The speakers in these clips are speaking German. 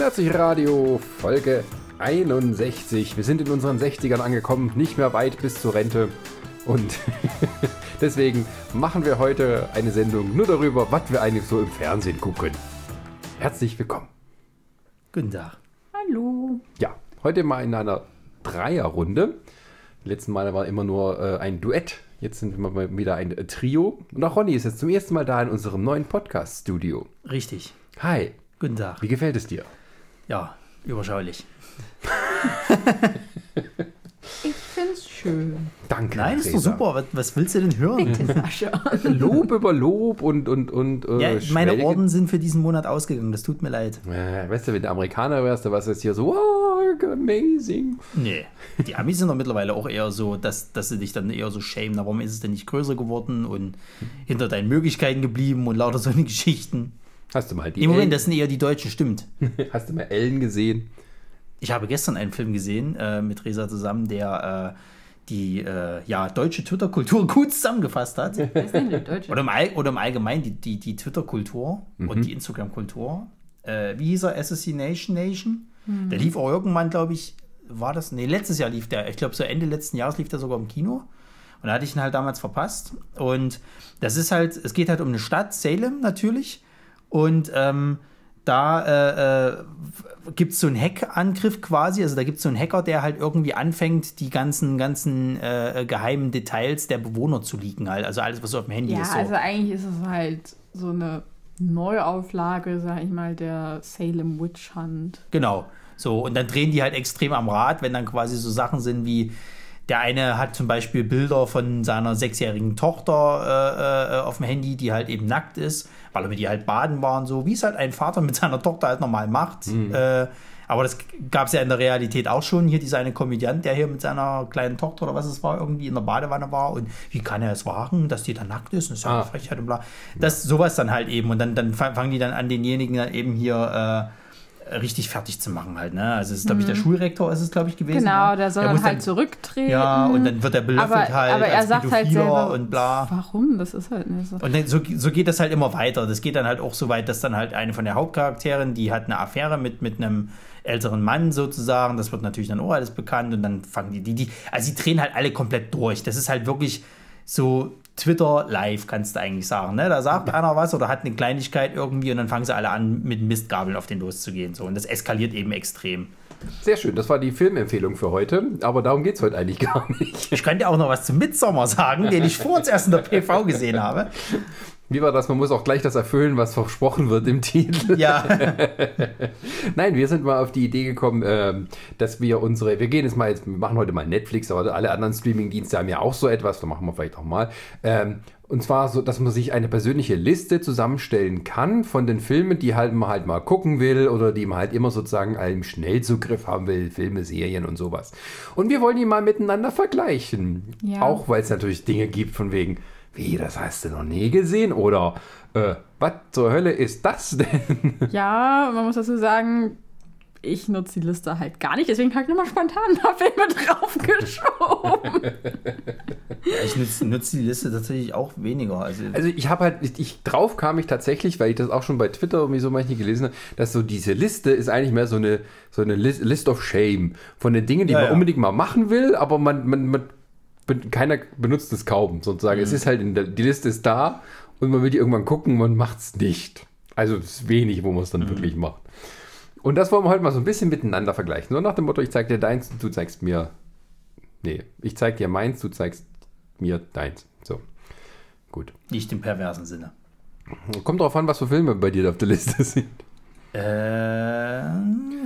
180 Radio, Folge 61. Wir sind in unseren 60ern angekommen, nicht mehr weit bis zur Rente. Und deswegen machen wir heute eine Sendung nur darüber, was wir eigentlich so im Fernsehen gucken. Herzlich willkommen. Guten Tag. Hallo. Ja, heute mal in einer Dreierrunde. Die letzten Male war immer nur äh, ein Duett. Jetzt sind wir mal wieder ein äh, Trio. Und auch Ronny ist jetzt zum ersten Mal da in unserem neuen Podcast-Studio. Richtig. Hi, Guten Tag. wie gefällt es dir? Ja, überschaulich. Ich find's schön. Danke. Nein, ist doch Resa. super. Was, was willst du denn hören? Bitte, Sascha. Lob über Lob und und und. Äh, Ja, meine Orden sind für diesen Monat ausgegangen. Das tut mir leid. Äh, weißt du, wenn du Amerikaner wärst, dann warst du jetzt hier so, oh, amazing. Nee. Die Amis sind doch mittlerweile auch eher so, dass, dass sie dich dann eher so schämen. Na, Warum ist es denn nicht größer geworden und hinter deinen Möglichkeiten geblieben und lauter so eine Geschichten? Hast du mal die Im Moment, Ellen, das sind eher die Deutschen, stimmt. hast du mal Ellen gesehen? Ich habe gestern einen Film gesehen äh, mit Resa zusammen, der äh, die äh, ja, deutsche Twitter-Kultur gut zusammengefasst hat. Oder im, All, oder im Allgemeinen die, die, die Twitter-Kultur und die Instagram-Kultur. Äh, wie hieß er? Assassination Nation? Der lief auch irgendwann, glaube ich, war das? Nee, letztes Jahr lief der. Ich glaube, so Ende letzten Jahres lief der sogar im Kino. Und da hatte ich ihn halt damals verpasst. Und das ist halt, es geht halt um eine Stadt, Salem natürlich. Und ähm, da äh, äh, gibt es so einen Hack-Angriff quasi. Also da gibt es so einen Hacker, der halt irgendwie anfängt, die ganzen, ganzen äh, geheimen Details der Bewohner zu leaken. Halt. Also alles, was auf dem Handy Ja, ist. So. also eigentlich ist es halt so eine Neuauflage, sag ich mal, der Salem Witch Hunt. Genau. So, und dann drehen die halt extrem am Rad, wenn dann quasi so Sachen sind wie, der eine hat zum Beispiel Bilder von seiner sechsjährigen Tochter äh, äh, auf dem Handy, die halt eben nackt ist, weil er mit ihr halt baden war und so, wie es halt ein Vater mit seiner Tochter halt normal macht. Äh, aber das gab es ja in der Realität auch schon. Hier dieser eine Komödiant, der hier mit seiner kleinen Tochter oder was es war, irgendwie in der Badewanne war. Und wie kann er es wagen, dass die da nackt ist? Das ist ja eine Ah. Frechheit und bla. Das, sowas dann halt eben. Und dann, dann fang- fangen die dann an, denjenigen dann eben hier äh, richtig fertig zu machen halt. Ne? Also es ist, glaube ich, der Schulrektor ist es, glaube ich, gewesen. Genau, ne? der soll muss dann halt zurücktreten. Ja, und dann wird er belöffelt aber, halt aber er als sagt halt selber, und bla. warum? Das ist halt nicht so. Und dann, so, so geht das halt immer weiter. Das geht dann halt auch so weit, dass dann halt eine von der Hauptcharakteren, die hat eine Affäre mit, mit einem älteren Mann sozusagen. Das wird natürlich dann auch alles bekannt und dann fangen die, die, die, also die drehen halt alle komplett durch. Das ist halt wirklich so Twitter live, kannst du eigentlich sagen. Ne? Da sagt einer was oder hat eine Kleinigkeit irgendwie und dann fangen sie alle an, mit Mistgabeln auf den loszugehen. So. Und das eskaliert eben extrem. Sehr schön, das war die Filmempfehlung für heute, aber darum geht es heute eigentlich gar nicht. Ich könnte auch noch was zum Midsommer sagen, den ich vor uns erst in der PV gesehen habe. Wie war das? Man muss auch gleich das erfüllen, was versprochen wird im Titel. Ja, Nein, wir sind mal auf die Idee gekommen, ähm, dass wir unsere, wir gehen jetzt mal jetzt, wir machen heute mal Netflix, aber alle anderen Streamingdienste haben ja auch so etwas, da machen wir vielleicht auch mal. Ähm, und zwar so, dass man sich eine persönliche Liste zusammenstellen kann von den Filmen, die halt man halt mal gucken will oder die man halt immer sozusagen einen Schnellzugriff haben will, Filme, Serien und sowas. Und wir wollen die mal miteinander vergleichen. Ja. Auch weil es natürlich Dinge gibt von wegen, wie, das hast du noch nie gesehen? Oder, äh, was zur Hölle ist das denn? Ja, man muss dazu sagen, ich nutze die Liste halt gar nicht, deswegen habe ich nochmal spontan ein paar Filme draufgeschoben. ich nutze, nutze die Liste tatsächlich auch weniger. Also, Also ich habe halt, ich, ich drauf kam ich tatsächlich, weil ich das auch schon bei Twitter irgendwie so manchmal gelesen habe, dass so diese Liste ist eigentlich mehr so eine, so eine List, List of Shame von den Dingen, die Ja, man ja. unbedingt mal machen will, aber man, man, man keiner benutzt es kaum, sozusagen. Mhm. Es ist halt, in der, die Liste ist da und man will die irgendwann gucken, man macht es nicht. Also es ist wenig, wo man es dann Mhm. wirklich macht. Und das wollen wir heute mal so ein bisschen miteinander vergleichen. Nur nach dem Motto, ich zeig dir deins und du zeigst mir. Nee, ich zeig dir meins, du zeigst mir deins. So. Gut. nicht im perversen Sinne. Kommt drauf an, was für Filme bei dir auf der Liste sind. Äh,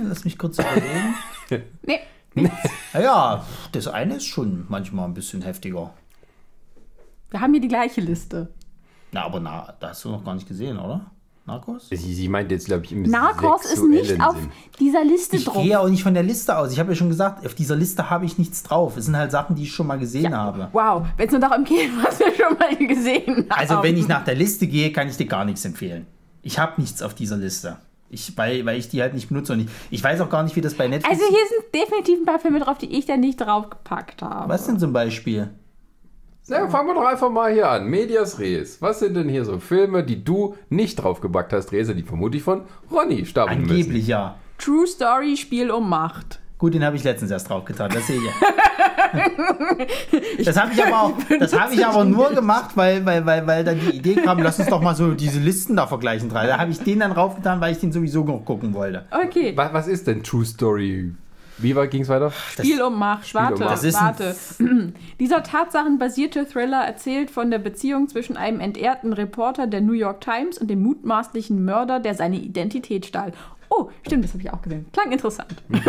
lass mich kurz überlegen. nee, naja, das eine ist schon manchmal ein bisschen heftiger. wir haben hier die gleiche Liste. Na, aber na, da hast du noch gar nicht gesehen, oder? Narcos? Sie, sie meint jetzt, glaube ich, im Narcos ist nicht sexuellen auf Sinn. dieser Liste Ich drauf. gehe ja auch nicht von der Liste aus. Ich habe ja schon gesagt, auf dieser Liste habe ich nichts drauf. Es sind halt Sachen, die ich schon mal gesehen habe. Wow, wenn es nur darum geht, was wir schon mal gesehen haben. Also, wenn ich nach der Liste gehe, kann ich dir gar nichts empfehlen. Ich habe nichts auf dieser Liste. Ich, weil, weil ich die halt nicht benutze. Und ich, ich weiß auch gar nicht, wie das bei Netflix Also hier sind definitiv ein paar Filme drauf, die ich da nicht draufgepackt habe. Was denn zum Beispiel? Ja, fangen wir doch einfach mal hier an. Medias Res. Was sind denn hier so Filme, die du nicht draufgebackt hast, Rese, die vermutlich von Ronny stammen müssen? Angeblich ja. True Story Spiel um Macht. Gut, den habe ich letztens erst draufgetan, das sehe ich. Das habe ich aber auch, das habe ich aber nur gemacht, weil, weil, weil, weil dann die Idee kam, lass uns doch mal so diese Listen da vergleichen. Drei. Da habe ich den dann draufgetan, weil ich den sowieso noch gucken wollte. Okay. Was, was ist denn True Story? Wie ging es weiter? Spiel um Macht. Um warte, warte. Dieser tatsachenbasierte Thriller erzählt von der Beziehung zwischen einem entehrten Reporter der New York Times und dem mutmaßlichen Mörder, der seine Identität stahl. Oh, stimmt, das habe ich auch gesehen. Klang interessant.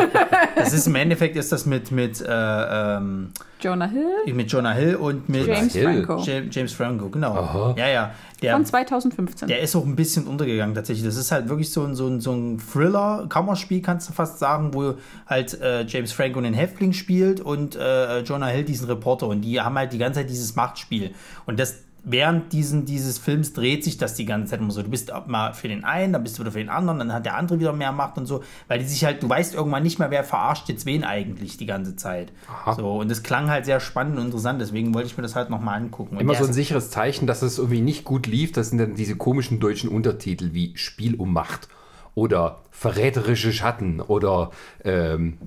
Das ist im Endeffekt ist das mit, mit, äh, ähm, Jonah Hill, mit Jonah Hill und mit James Hill. Franco. James, James Franco, genau. Aha. Ja, ja. Der, Von 2015. der ist auch ein bisschen untergegangen tatsächlich. Das ist halt wirklich so ein, so ein, so ein Thriller, Kammerspiel, kannst du fast sagen, wo halt äh, James Franco einen Häftling spielt und äh, Jonah Hill diesen Reporter. Und die haben halt die ganze Zeit dieses Machtspiel. Und das während diesen, dieses Films dreht sich das die ganze Zeit immer so. Du bist mal für den einen, dann bist du wieder für den anderen, dann hat der andere wieder mehr Macht und so. Weil die sich halt, du weißt irgendwann nicht mehr, wer verarscht jetzt wen eigentlich die ganze Zeit. Aha. So, und das klang halt sehr spannend und interessant, deswegen wollte ich mir das halt nochmal angucken. Und Immer so ein sicheres Zeichen, dass es irgendwie nicht gut lief. Das sind dann diese komischen deutschen Untertitel wie Spiel um Macht oder Verräterische Schatten oder ähm,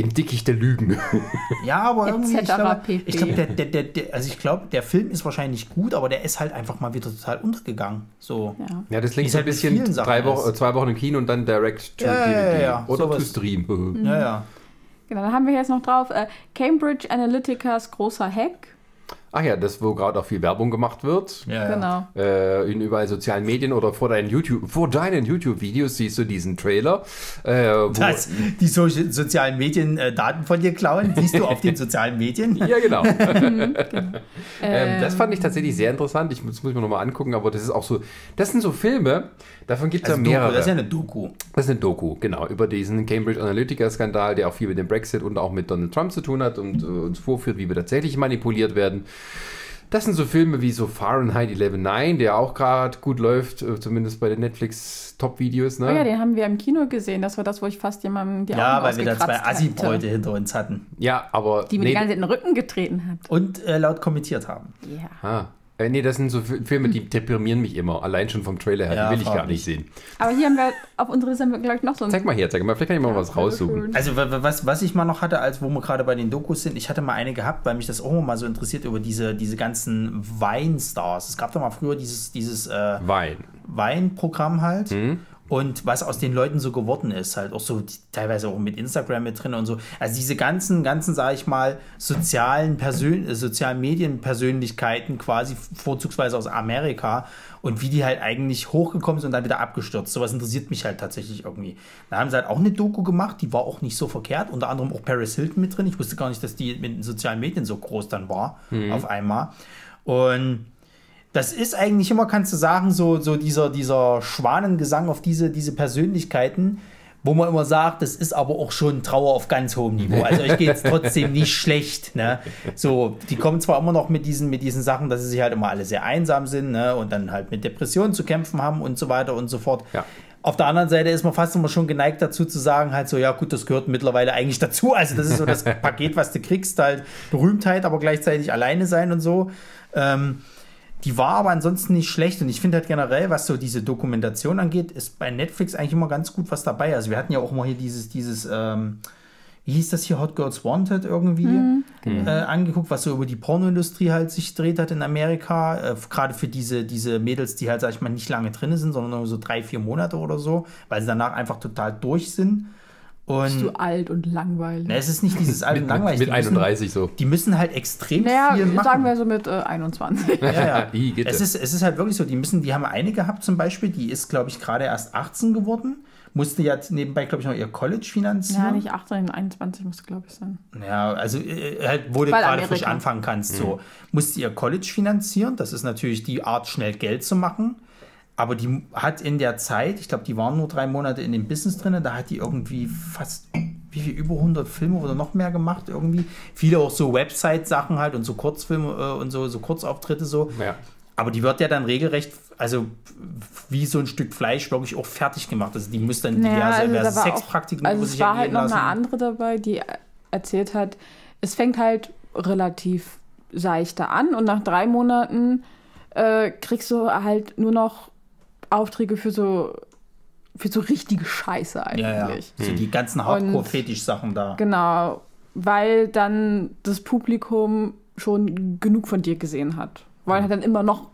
Im Dickicht der Lügen. Ja, aber irgendwie, ich glaube, pp. ich glaube, der, der, der, der, also ich glaube, der Film ist wahrscheinlich gut, aber der ist halt einfach mal wieder total untergegangen. So. ja. Ja, das es so ein halt bisschen drei Wochen, zwei Wochen im Kino und dann direct to Ja, ja, DVD. ja, ja, Oder to sowas. stream. Ja, ja. Genau, dann haben wir jetzt noch drauf äh, Cambridge Analyticas großer Hack. Ach ja, das, wo gerade auch viel Werbung gemacht wird. ja. Genau. Äh, in überall sozialen Medien oder vor deinen YouTube, vor deinen YouTube-Videos siehst du diesen Trailer. Äh, wo, Das, die so sozialen Medien äh, Daten von dir klauen, siehst du auf den sozialen Medien. Ja, genau. ähm, Ähm, das fand ich tatsächlich sehr interessant. Ich, das muss ich mir nochmal angucken, aber das ist auch so. Das sind so Filme, davon gibt es Also ja Doku, mehrere. das ist ja eine Doku. Das ist eine Doku, genau, über diesen Cambridge Analytica-Skandal, der auch viel mit dem Brexit und auch mit Donald Trump zu tun hat und äh, uns vorführt, wie wir tatsächlich manipuliert werden. Das sind so Filme wie so Fahrenheit 11.9, der auch gerade gut läuft, äh, zumindest bei den Netflix-Top-Videos. Ne? Oh ja, den haben wir im Kino gesehen. Das war das, wo ich fast jemandem die Ja, Augen weil wir da zwei. Assi-Bräute hinter uns hatten Ja, aber. Die mir nee, die ganze Zeit in den Rücken getreten hat. und äh, laut kommentiert haben. Ja. ah, äh, nee, das sind so Fi- Filme, die deprimieren mich immer. Allein schon vom Trailer her. Ja, die will ich gar nicht sehen. Aber hier haben wir auf unserer Liste, glaube ich, noch so ein Zeig mal her, zeig mal. Vielleicht kann ich mal was raussuchen. Also wa- wa- was, was ich mal noch hatte, als wo wir gerade bei den Dokus sind, ich hatte mal eine gehabt, weil mich das auch mal so interessiert über diese, diese ganzen Weinstars. Es gab doch mal früher dieses, dieses äh, Wein. Weinprogramm halt. Mhm. Und was aus den Leuten so geworden ist, halt auch so teilweise auch mit Instagram mit drin und so. Also diese ganzen, ganzen, sage ich mal, sozialen Persön äh, sozialen Medienpersönlichkeiten quasi vorzugsweise aus Amerika und wie die halt eigentlich hochgekommen sind und dann wieder abgestürzt. Sowas interessiert mich halt tatsächlich irgendwie. Da haben sie halt auch eine Doku gemacht, die war auch nicht so verkehrt. Unter anderem auch Paris Hilton mit drin. Ich wusste gar nicht, dass die mit den sozialen Medien so groß dann war auf einmal. Und das ist eigentlich immer, kannst du sagen, so, so dieser, dieser Schwanengesang auf diese, diese Persönlichkeiten, wo man immer sagt, das ist aber auch schon Trauer auf ganz hohem Niveau. Also euch geht es trotzdem nicht schlecht. Ne? So, die kommen zwar immer noch mit diesen, mit diesen Sachen, dass sie sich halt immer alle sehr einsam sind ne? und dann halt mit Depressionen zu kämpfen haben und so weiter und so fort. Ja. Auf der anderen Seite ist man fast immer schon geneigt dazu zu sagen, halt so, ja gut, das gehört mittlerweile eigentlich dazu. Also das ist so das Paket, was du kriegst, halt Berühmtheit, aber gleichzeitig alleine sein und so. Ähm, die war aber ansonsten nicht schlecht und ich finde halt generell, was so diese Dokumentation angeht, ist bei Netflix eigentlich immer ganz gut was dabei. Also wir hatten ja auch mal hier dieses, dieses, ähm, wie hieß das hier, Hot Girls Wanted irgendwie äh, angeguckt, was so über die Pornoindustrie halt sich dreht hat in Amerika. Äh, Gerade für diese, diese Mädels, die halt, sag ich mal, nicht lange drin sind, sondern nur so drei, vier Monate oder so, weil sie danach einfach total durch sind. Bist Und du alt und langweilig. na, es ist nicht dieses alte Mit, langweilig. mit, mit die müssen- 31 so. Die müssen halt extrem naja, viel machen. sagen wir so mit äh, 21. Ja, ja. Ih, geht es, das. ist, es ist halt wirklich so, die müssen, die haben eine gehabt zum Beispiel, die ist, glaube ich, gerade erst 18 geworden, musste ja nebenbei, glaube ich, noch ihr College ja, finanzieren. nicht 18, 21 musste, glaube ich, sein. Ja, also äh, halt, wo du Weil gerade Amerika. frisch anfangen kannst, so. Musste ihr College finanzieren, das ist natürlich die Art, schnell Geld zu machen. Aber die hat in der Zeit, ich glaube, die waren nur drei Monate in dem Business drin, da hat die irgendwie fast, wie viel, über 100 Filme oder noch mehr gemacht irgendwie. Viele auch so Website-Sachen halt und so Kurzfilme äh, und so, so Kurzauftritte so. Ja. Aber die wird ja dann regelrecht, also wie so ein Stück Fleisch wirklich auch fertig gemacht. Also die muss dann diverse, also diverse da war Sexpraktiken auch, also es sich war halt noch lassen. eine andere dabei, die erzählt hat, es fängt halt relativ seichter an und nach drei Monaten äh, kriegst du halt nur noch Aufträge für so für so richtige Scheiße eigentlich. Ja, ja. So die ganzen Hardcore-Fetisch-Sachen da. Genau, weil dann das Publikum schon genug von dir gesehen hat. Weil halt dann immer noch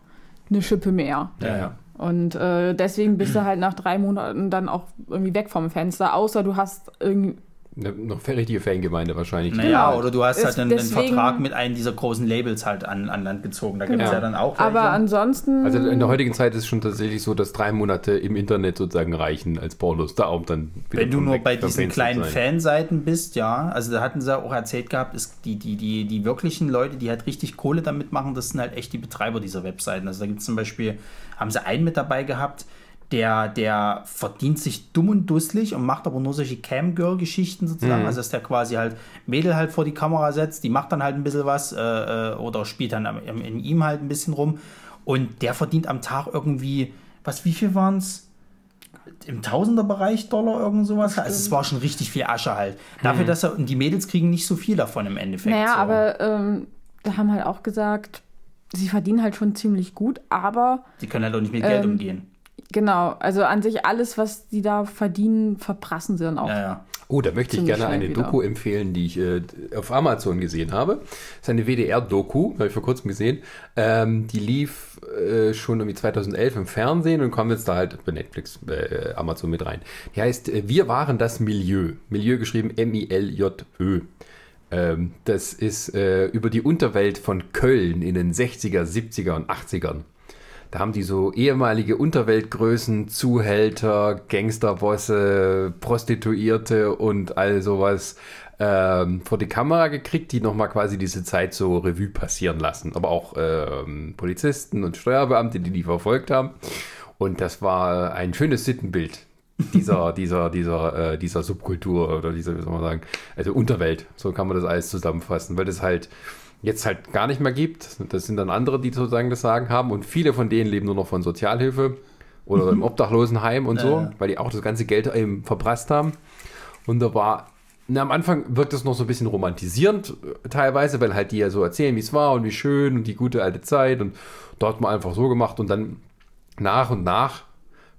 eine Schippe mehr. Ja, ja. Und äh, deswegen bist du halt nach drei Monaten dann auch irgendwie weg vom Fenster, außer du hast irgendwie. Eine, noch richtige Fangemeinde wahrscheinlich. Naja, halt- oder du hast halt einen, einen deswegen- Vertrag mit einem dieser großen Labels halt an, an Land gezogen. Da gibt es Genau. ja dann auch Aber welche. ansonsten. Also in der heutigen Zeit ist es schon tatsächlich so, dass drei Monate im Internet sozusagen reichen als Pornos. Da um dann wieder Wenn du nur bei diesen kleinen. Fanseiten bist, ja, also da hatten sie auch erzählt gehabt, ist die, die, die, die wirklichen Leute, die halt richtig Kohle damit machen, das sind halt echt die Betreiber dieser Webseiten. Also da gibt es zum Beispiel, haben sie einen mit dabei gehabt, der, der verdient sich dumm und dusselig und macht aber nur solche Camgirl-Geschichten sozusagen. Also dass der quasi halt Mädel halt vor die Kamera setzt, die macht dann halt ein bisschen was äh, äh, oder spielt dann in, ihm halt ein bisschen rum. Und der verdient am Tag irgendwie, was, wie viel waren es? im Tausenderbereich Dollar, irgend sowas. Also es war schon richtig viel Asche halt. Dafür, dass er, und die Mädels kriegen nicht so viel davon im Endeffekt. naja, so. aber ähm, da haben halt auch gesagt, sie verdienen halt schon ziemlich gut, aber Die können halt auch nicht mit Geld Ähm, umgehen. Genau, also an sich alles, was die da verdienen, verprassen sie dann auch. Ja, ja. Oh, da möchte ich gerne eine wieder. Doku empfehlen, die ich äh, auf Amazon gesehen habe. Das ist eine WDR-Doku, habe ich vor kurzem gesehen. Ähm, die lief äh, schon irgendwie 2011 im Fernsehen und kam jetzt da halt bei Netflix, äh, Amazon mit rein. Die heißt äh, Wir waren das Milieu. Milieu geschrieben M-I-L-J-Ö. Ähm, das ist äh, über die Unterwelt von Köln in den 60er, 70er und 80ern. Da haben die so ehemalige Unterweltgrößen, Zuhälter, Gangsterbosse, Prostituierte und all sowas ähm, vor die Kamera gekriegt, die nochmal quasi diese Zeit so Revue passieren lassen. Aber auch ähm, Polizisten und Steuerbeamte, die die verfolgt haben. Und das war ein schönes Sittenbild dieser, dieser, dieser, äh, dieser Subkultur oder dieser, wie soll man sagen, also Unterwelt. So kann man das alles zusammenfassen, weil das halt jetzt halt gar nicht mehr gibt. Das sind dann andere, die sozusagen das Sagen haben und viele von denen leben nur noch von Sozialhilfe oder im Obdachlosenheim und so, Ja. weil die auch das ganze Geld eben verprasst haben. Und da war, na, am Anfang wirkt es noch so ein bisschen romantisierend äh, teilweise, weil halt die ja so erzählen, wie es war und wie schön und die gute alte Zeit und dort mal einfach so gemacht und dann nach und nach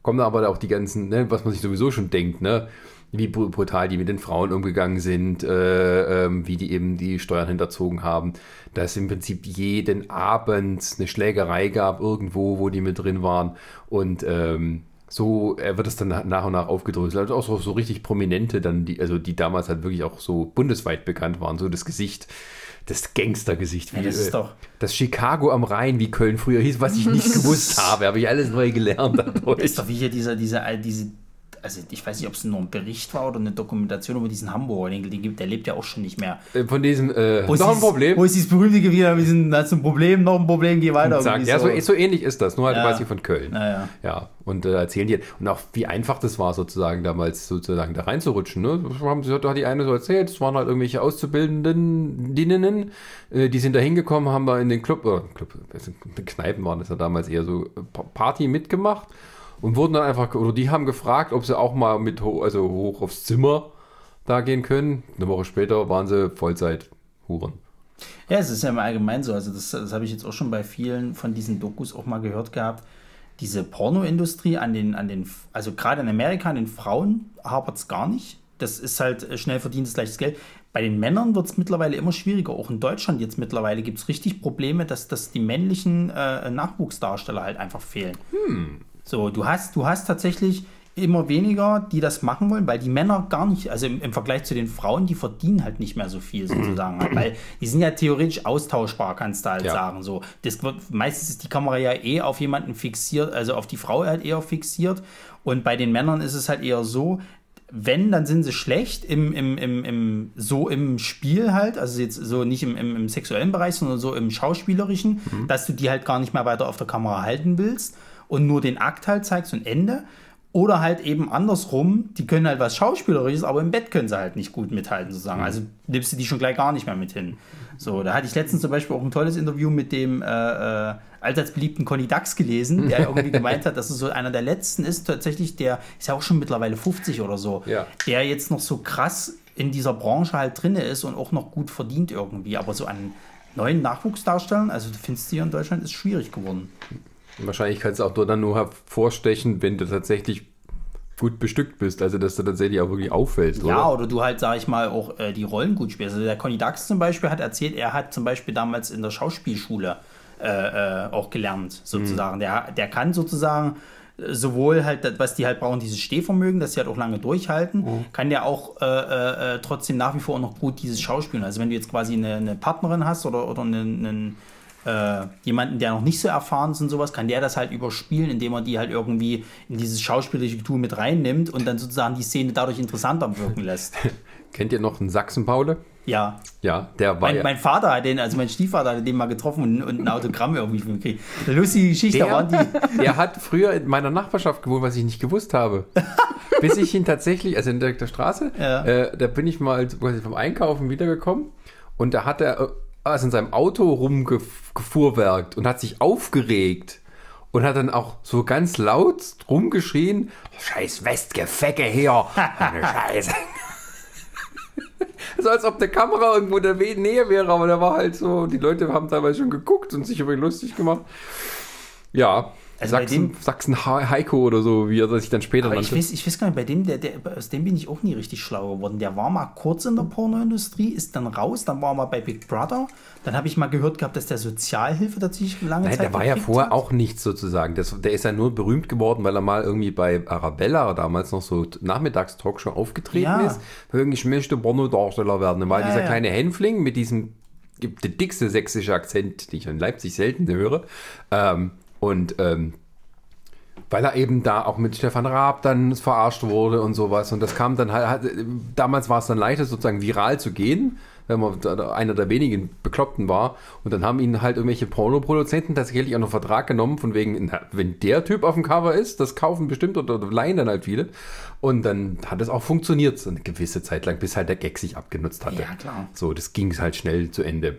kommen aber auch die ganzen, ne, was man sich sowieso schon denkt, ne, wie br- brutal die mit den Frauen umgegangen sind, äh, ähm, wie die eben die Steuern hinterzogen haben, dass im Prinzip jeden Abend eine Schlägerei gab irgendwo, wo die mit drin waren und ähm, so äh, wird es dann nach und nach aufgedröselt. Also auch so, so richtig Prominente dann, die, also die damals halt wirklich auch so bundesweit bekannt waren, so das Gesicht, das Gangstergesicht. Ja, wie, das ist äh, das Chicago am Rhein, wie Köln früher hieß, was ich nicht gewusst habe, habe ich alles neu gelernt dadurch. Ist doch wie hier dieser, dieser, äh, diese, also ich weiß nicht, ob es nur ein Bericht war oder eine Dokumentation über diesen Hamburger, den, den gibt, der lebt ja auch schon nicht mehr. Äh, Von diesem, äh, Wo ist noch ein Problem. Wo ist dieses berühmte Gebiet, wir sind, das ist ein Problem, noch ein Problem, geh weiter. Sagt, ja, so, so ähnlich ist das, nur halt Ja. quasi von Köln. Naja. Ja, und äh, erzählen die, und auch wie einfach das war, sozusagen damals sozusagen da reinzurutschen. Ne? Das haben sie, da die eine so erzählt, es waren halt irgendwelche Auszubildenden, Dinnen, äh, die sind da hingekommen, haben da in den Club, äh, Club, in Kneipen waren das ja damals eher so, äh, Pa- Party mitgemacht und wurden dann einfach, oder die haben gefragt, ob sie auch mal mit, ho also hoch aufs Zimmer da gehen können. Eine Woche später waren sie Vollzeit-Huren. Ja, es ist ja im Allgemeinen so. Also, das, das habe ich jetzt auch schon bei vielen von diesen Dokus auch mal gehört gehabt. Diese Pornoindustrie an den, an den, also gerade in Amerika, an den Frauen hapert es gar nicht. Das ist halt äh, schnell verdientes gleiches Geld. Bei den Männern wird es mittlerweile immer schwieriger. Auch in Deutschland jetzt mittlerweile gibt es richtig Probleme, dass, dass die männlichen äh, Nachwuchsdarsteller halt einfach fehlen. So, du hast, du hast tatsächlich immer weniger, die das machen wollen, weil die Männer gar nicht, also im, im Vergleich zu den Frauen, die verdienen halt nicht mehr so viel sozusagen. halt, weil die sind ja theoretisch austauschbar, kannst du halt Ja. sagen. So. Das wird, meistens ist die Kamera ja eh auf jemanden fixiert, also auf die Frau halt eher fixiert. Und bei den Männern ist es halt eher so, wenn, dann sind sie schlecht im, im, im, im, so im Spiel halt, also jetzt so nicht im, im, im sexuellen Bereich, sondern so im schauspielerischen, dass du die halt gar nicht mehr weiter auf der Kamera halten willst und nur den Akt halt zeigst und Ende. Oder halt eben andersrum, die können halt was Schauspielerisches, aber im Bett können sie halt nicht gut mithalten, sozusagen. Also nimmst du die schon gleich gar nicht mehr mit hin. So, da hatte ich letztens zum Beispiel auch ein tolles Interview mit dem äh, äh, allseits beliebten Conny Dax gelesen, der irgendwie gemeint hat, dass es so einer der letzten ist, tatsächlich, der ist ja auch schon mittlerweile 50 oder so, Ja. der jetzt noch so krass in dieser Branche halt drinne ist und auch noch gut verdient irgendwie. Aber so an neuen Nachwuchsdarstellern, also du findest hier in Deutschland, ist schwierig geworden. Wahrscheinlich kannst du auch dort dann nur hervorstechen, wenn du tatsächlich gut bestückt bist, also dass du tatsächlich auch wirklich auffällst, Ja, oder? oder du halt, sag ich mal, auch äh, die Rollen gut spielst. Also der Conny Dax zum Beispiel hat erzählt, er hat zum Beispiel damals in der Schauspielschule äh, äh, auch gelernt, sozusagen. Der, der kann sozusagen äh, sowohl halt, was die halt brauchen, dieses Stehvermögen, dass sie halt auch lange durchhalten, kann der auch äh, äh, trotzdem nach wie vor noch gut dieses Schauspielen. Also wenn du jetzt quasi eine, eine Partnerin hast oder, oder einen, einen äh, jemanden, der noch nicht so erfahren ist und sowas, kann der das halt überspielen, indem er die halt irgendwie in dieses schauspielerische Tool mit reinnimmt und dann sozusagen die Szene dadurch interessanter wirken lässt. Kennt ihr noch einen Sachsen-Paule? Ja. Ja, der war Mein, ja. mein Vater hat den, also mein Stiefvater hat den mal getroffen und, und ein Autogramm irgendwie von gekriegt. Eine lustige Geschichte, da waren die. Der hat früher in meiner Nachbarschaft gewohnt, was ich nicht gewusst habe. Bis ich ihn tatsächlich, also in der, der Straße, Ja. äh, da bin ich mal vom Einkaufen wiedergekommen und da hat er also in seinem Auto rumgefuhrwerkt und hat sich aufgeregt und hat dann auch so ganz laut rumgeschrien, scheiß Westgefecke hier, eine Scheiße. So als ob der Kamera irgendwo in der Nähe wäre, aber der war halt so, die Leute haben teilweise schon geguckt und sich über ihn lustig gemacht. Ja, Also Sachsen, dem- Sachsen Heiko oder so, wie er sich dann später Aber ich nannte. weiß, ich weiß gar nicht, bei dem, der, der, aus dem bin ich auch nie richtig schlau geworden. Der war mal kurz in der Pornoindustrie, ist dann raus, dann war er mal bei Big Brother. Dann habe ich mal gehört gehabt, dass der Sozialhilfe tatsächlich lange Nein, Zeit der war ja vorher hat. auch nichts sozusagen. Das, der ist ja nur berühmt geworden, weil er mal irgendwie bei Arabella damals noch so Nachmittagstalkshow aufgetreten Ja. ist. Irgendwie, ich möchte Pornodarsteller werden. Da war Ja, dieser ja. kleine Hänfling mit diesem der dickste sächsische Akzent, den ich in Leipzig selten höre. Ähm, und ähm, weil er eben da auch mit Stefan Raab dann verarscht wurde und sowas. Und das kam dann halt, halt damals war es dann leichter sozusagen viral zu gehen, wenn man einer der wenigen Bekloppten war. Und dann haben ihn halt irgendwelche Pornoproduzenten tatsächlich auch noch Vertrag genommen, von wegen, na, wenn der Typ auf dem Cover ist, das kaufen bestimmt oder leihen dann halt viele. Und dann hat es auch funktioniert, so eine gewisse Zeit lang, bis halt der Gag sich abgenutzt hatte. Ja, klar. So, das ging halt schnell zu Ende.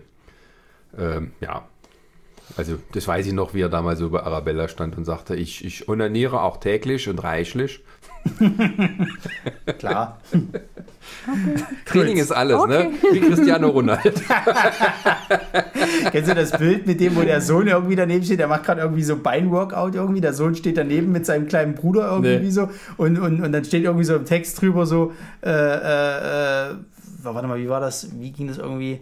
Ähm, ja. Also, das weiß ich noch, wie er damals so bei Arabella stand und sagte, ich, ich onaniere auch täglich und reichlich. Klar. Training ist alles, ne? Wie Cristiano Ronaldo. Kennst du das Bild mit dem, wo der Sohn irgendwie daneben steht? Der macht gerade irgendwie so Beinworkout irgendwie. Der Sohn steht daneben mit seinem kleinen Bruder irgendwie Nee. so. Und, und, und dann steht irgendwie so im Text drüber so, äh, äh, äh, warte mal, wie war das? Wie ging das irgendwie?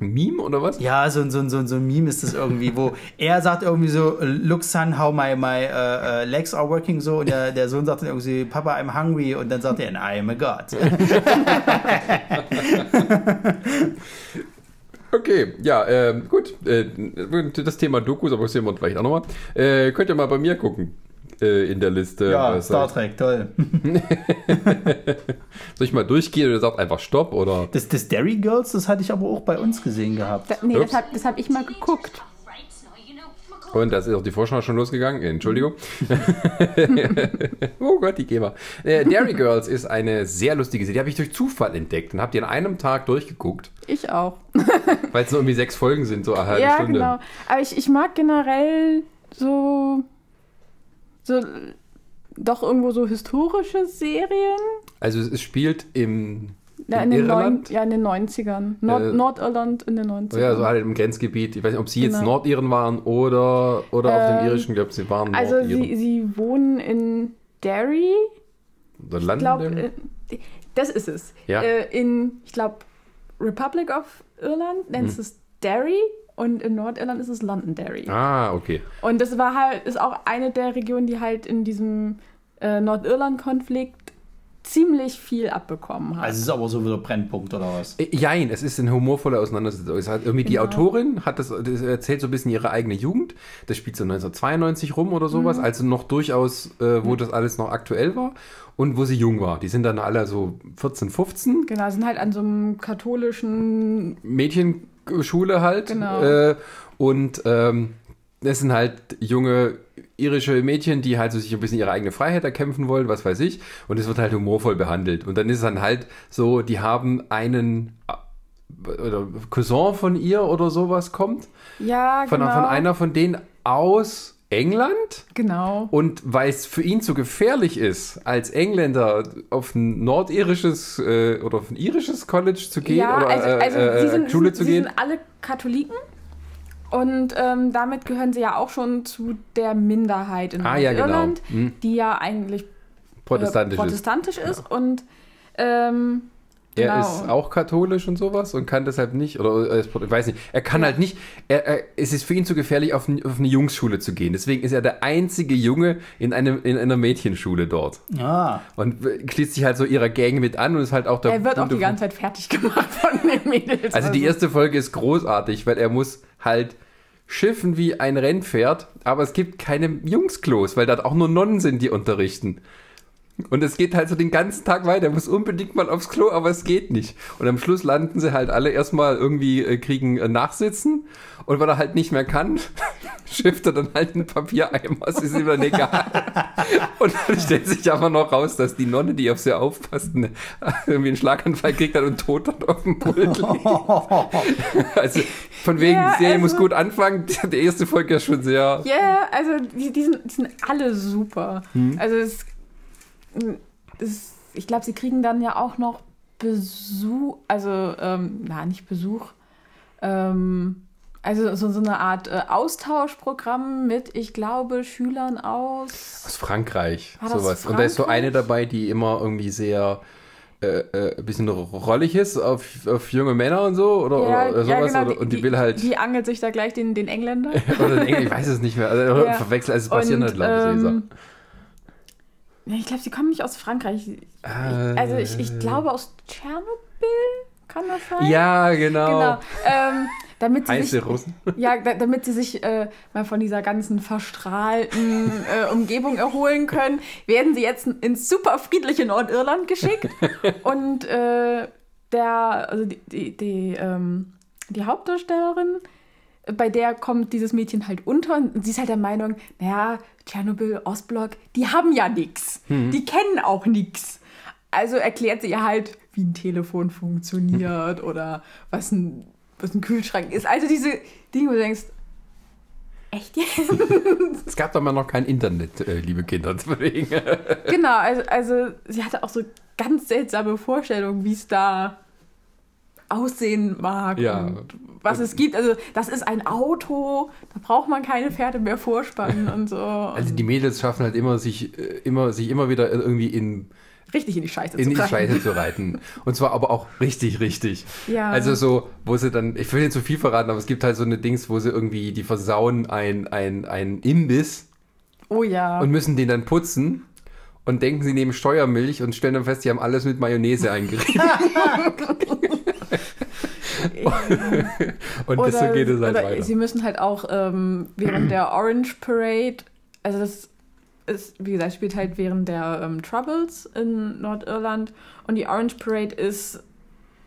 Meme oder was? Ja, so, ein- so, so, so ein Meme ist das irgendwie, wo er sagt irgendwie so, look son, how my, my uh, legs are working so und der, der Sohn sagt dann irgendwie, Papa, I'm hungry und dann sagt er, I am a God. Okay, ja, ähm, gut. Äh, das Thema Dokus, aber das sehen wir vielleicht auch nochmal. Äh, könnt ihr mal bei mir gucken. Äh, in der Liste. Ja, Was- Star Trek, toll. Soll ich mal durchgehen oder sagt einfach Stopp oder? Das, das Derry Girls, das hatte ich aber auch bei uns gesehen gehabt. Da, nee, Ups. das habe das hab ich mal geguckt. Und das ist auch die Vorschau schon losgegangen. Entschuldigung. oh Gott, die GEMA. Äh, Dairy Girls ist eine sehr lustige Serie. Die habe ich durch Zufall entdeckt und habe die an einem Tag durchgeguckt, Ich auch. weil es nur irgendwie sechs Folgen sind, so eine halbe ja, Stunde. genau. Aber ich, ich mag generell so, so doch irgendwo so historische Serien. Also es spielt im Ja, In in, den neun, Irland? ja, in den 90ern. Nord Äh, Nordirland in den 90ern. ja, so halt im Grenzgebiet. Ich weiß nicht, ob sie jetzt Genau. Nordiren waren oder, oder auf dem Ähm, irischen. Ich glaube, sie waren also Nordiren. sie, sie wohnen in Derry. oder Ich landen glaube, äh, das ist es. Ja. Äh, in, ich glaube, Republic of Irland nennt Hm. es Derry und in Nordirland ist es Londonderry. Ah, okay. Und das war halt, ist auch eine der Regionen, die halt in diesem äh, Nordirland-Konflikt ziemlich viel abbekommen hat. Also es ist aber so wieder Brennpunkt oder was? Äh, Jein, es ist eine humorvolle Auseinandersetzung. Es hat irgendwie die Genau. Autorin hat das, das erzählt so ein bisschen ihre eigene Jugend. Das spielt so 1992 rum oder Mhm. sowas, also noch durchaus, äh, wo das alles noch aktuell war und wo sie jung war. Die sind dann alle so 14, 15, genau, sind halt an so einem katholischen Mädchenschule halt. Genau. Äh, und ähm, das sind halt junge irische Mädchen, die halt so sich ein bisschen ihre eigene Freiheit erkämpfen wollen, was weiß ich. Und es wird halt humorvoll behandelt. Und dann ist es dann halt so, die haben einen äh, oder Cousin von ihr oder sowas kommt. Ja, Von, genau. von einer von denen aus England. Genau. Und weil es für ihn zu gefährlich ist, als Engländer auf ein nordirisches äh, oder auf ein irisches College zu gehen ja, oder also, also äh, sie, äh, sind, Schule sie, zu sie gehen. sind alle Katholiken. Und ähm, damit gehören sie ja auch schon zu der Minderheit in Ah, ja, genau. Nordirland, Hm. die ja eigentlich protestantisch, äh, protestantisch ist, ist und ähm, er Genau. ist auch katholisch und sowas und kann deshalb nicht, oder äh, ich weiß nicht, er kann halt nicht, er, er, es ist für ihn zu gefährlich, auf, auf eine Jungsschule zu gehen. Deswegen ist er der einzige Junge in, einem, in einer Mädchenschule dort. Ja. Und äh, schließt sich halt so ihrer Gang mit an und ist halt auch der er wird auch die ganze Zeit fertig gemacht von den Mädels. Also die erste Folge ist großartig, weil er muss halt schiffen wie ein Rennpferd, aber es gibt keine Jungsklos, weil da auch nur Nonnen sind, die unterrichten. Und es geht halt so den ganzen Tag weiter. Er muss unbedingt mal aufs Klo, aber es geht nicht. Und am Schluss landen sie halt alle erstmal irgendwie, äh, kriegen äh, Nachsitzen. Und weil er halt nicht mehr kann, schifft er dann halt einen Papiereimer. Es ist ihm dann egal. Und dann stellt sich aber noch raus, dass die Nonne, die auf sie aufpasst, ne, irgendwie einen Schlaganfall kriegt hat und tot dort auf dem Pult liegt. Also von wegen, Ja, die Serie also- muss gut anfangen. Die erste Folge ist schon sehr. Ja, also die, die, sind, die sind alle super. Hm. Also es, es, ich glaube, sie kriegen dann ja auch noch Besuch, also ähm, na, nicht Besuch, ähm, also so, so eine Art äh, Austauschprogramm mit, ich glaube, Schülern aus. Aus Frankreich, War das sowas. Und da ist so Frankreich? eine dabei, die immer irgendwie sehr äh, äh, ein bisschen rollig ist auf, auf junge Männer und so oder, oder sowas. oder, und die, will halt. Die angelt sich da gleich den, den Engländer. oder den Englisch, ich weiß es nicht mehr. Also, Ja. Verwechselt, also es passieren Und, halt lauter Leser. ähm, ja, ich glaube, sie kommen nicht aus Frankreich. Ich, Äh, also ich, ich glaube aus Tschernobyl, kann das sein? Ja, genau. Genau. Ähm, damit sie Heiße sich, Russen. ja, da, damit sie sich äh, mal von dieser ganzen verstrahlten äh, Umgebung erholen können, werden sie jetzt ins super friedliche Nordirland geschickt. Und äh, der, also die, die, die, ähm, die Hauptdarstellerin, bei der kommt dieses Mädchen halt unter und sie ist halt der Meinung, naja, Tschernobyl, Ostblock, die haben ja nichts. Die kennen auch nichts. Also erklärt sie ihr halt, wie ein Telefon funktioniert oder was ein, was ein Kühlschrank ist. Also diese Dinge, wo du denkst, echt jetzt? Es gab doch mal noch kein Internet, äh, liebe Kinder. Deswegen. genau, also, also sie hatte auch so ganz seltsame Vorstellungen, wie es da aussehen mag Ja. und was es gibt. Also das ist ein Auto, da braucht man keine Pferde mehr vorspannen und so. Also die Mädels schaffen halt immer, sich, äh, immer, sich immer wieder irgendwie in richtig in die Scheiße in zu die reiten. Scheiße zu reiten. Und zwar aber auch richtig, richtig. Ja. Also so, wo sie dann, ich will nicht zu viel verraten, aber es gibt halt so eine Dings, wo sie irgendwie, die versauen ein, ein, ein Imbiss Oh ja. und müssen den dann putzen und denken, sie nehmen Steuermilch und stellen dann fest, sie haben alles mit Mayonnaise eingerieben. und das so geht es halt oder weiter. Sie müssen halt auch ähm, während der Orange Parade, also das ist, wie gesagt, spielt halt während der ähm, Troubles in Nordirland und die Orange Parade ist,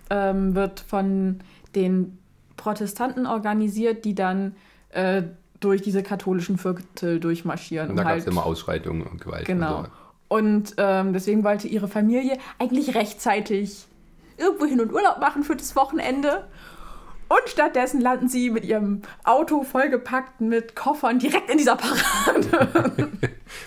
ähm, wird von den Protestanten organisiert, die dann äh, durch diese katholischen Viertel durchmarschieren. Und da um gab es halt- immer Ausschreitungen und Gewalt. Genau. Und so. Und ähm, deswegen wollte ihre Familie eigentlich rechtzeitig irgendwo hin und Urlaub machen für das Wochenende. Und stattdessen landen sie mit ihrem Auto vollgepackt mit Koffern direkt in dieser Parade.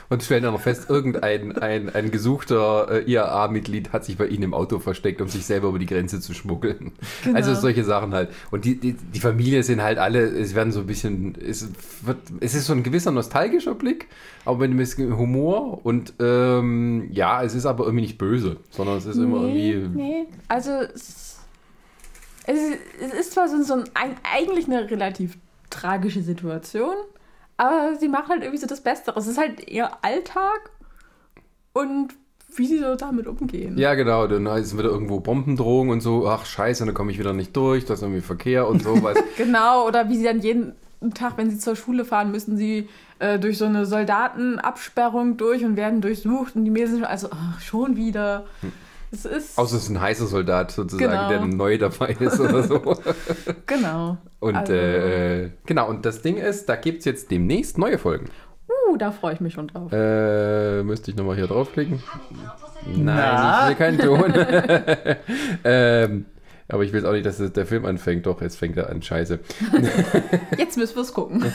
Und stellen dann noch fest, irgendein ein, ein gesuchter äh, IAA-Mitglied hat sich bei ihnen im Auto versteckt, um sich selber über die Grenze zu schmuggeln. Genau. Also solche Sachen halt. Und die, die, die Familie sind halt alle, es werden so ein bisschen, es, wird, es ist so ein gewisser nostalgischer Blick, aber mit ein bisschen Humor. Und ähm, ja, es ist aber irgendwie nicht böse, sondern es ist immer irgendwie. nee. Also es, es, ist, es ist zwar so, so ein, eigentlich eine relativ tragische Situation, aber sie machen halt irgendwie so das Beste. Es ist halt ihr Alltag und wie sie so damit umgehen. Ja, genau, dann ist wieder irgendwo Bombendrohung und so, ach scheiße, dann komme ich wieder nicht durch, da ist irgendwie Verkehr und sowas. Genau, oder wie sie dann jeden Tag, wenn sie zur Schule fahren, müssen sie äh, durch so eine Soldatenabsperrung durch und werden durchsucht und die Mädchen schon, also ach, schon wieder. Es ist. Außer es ist ein heißer Soldat sozusagen, Genau. der neu dabei ist oder so. genau. Und Also- äh, genau, und das Ding ist, da gibt es jetzt demnächst neue Folgen. Uh, da freue ich mich schon drauf. Äh, müsste ich nochmal hier draufklicken? Nein, Na? ich will keinen Ton. ähm, aber ich will auch nicht, dass der Film anfängt. Doch, jetzt fängt er an. Scheiße. Jetzt müssen wir es gucken.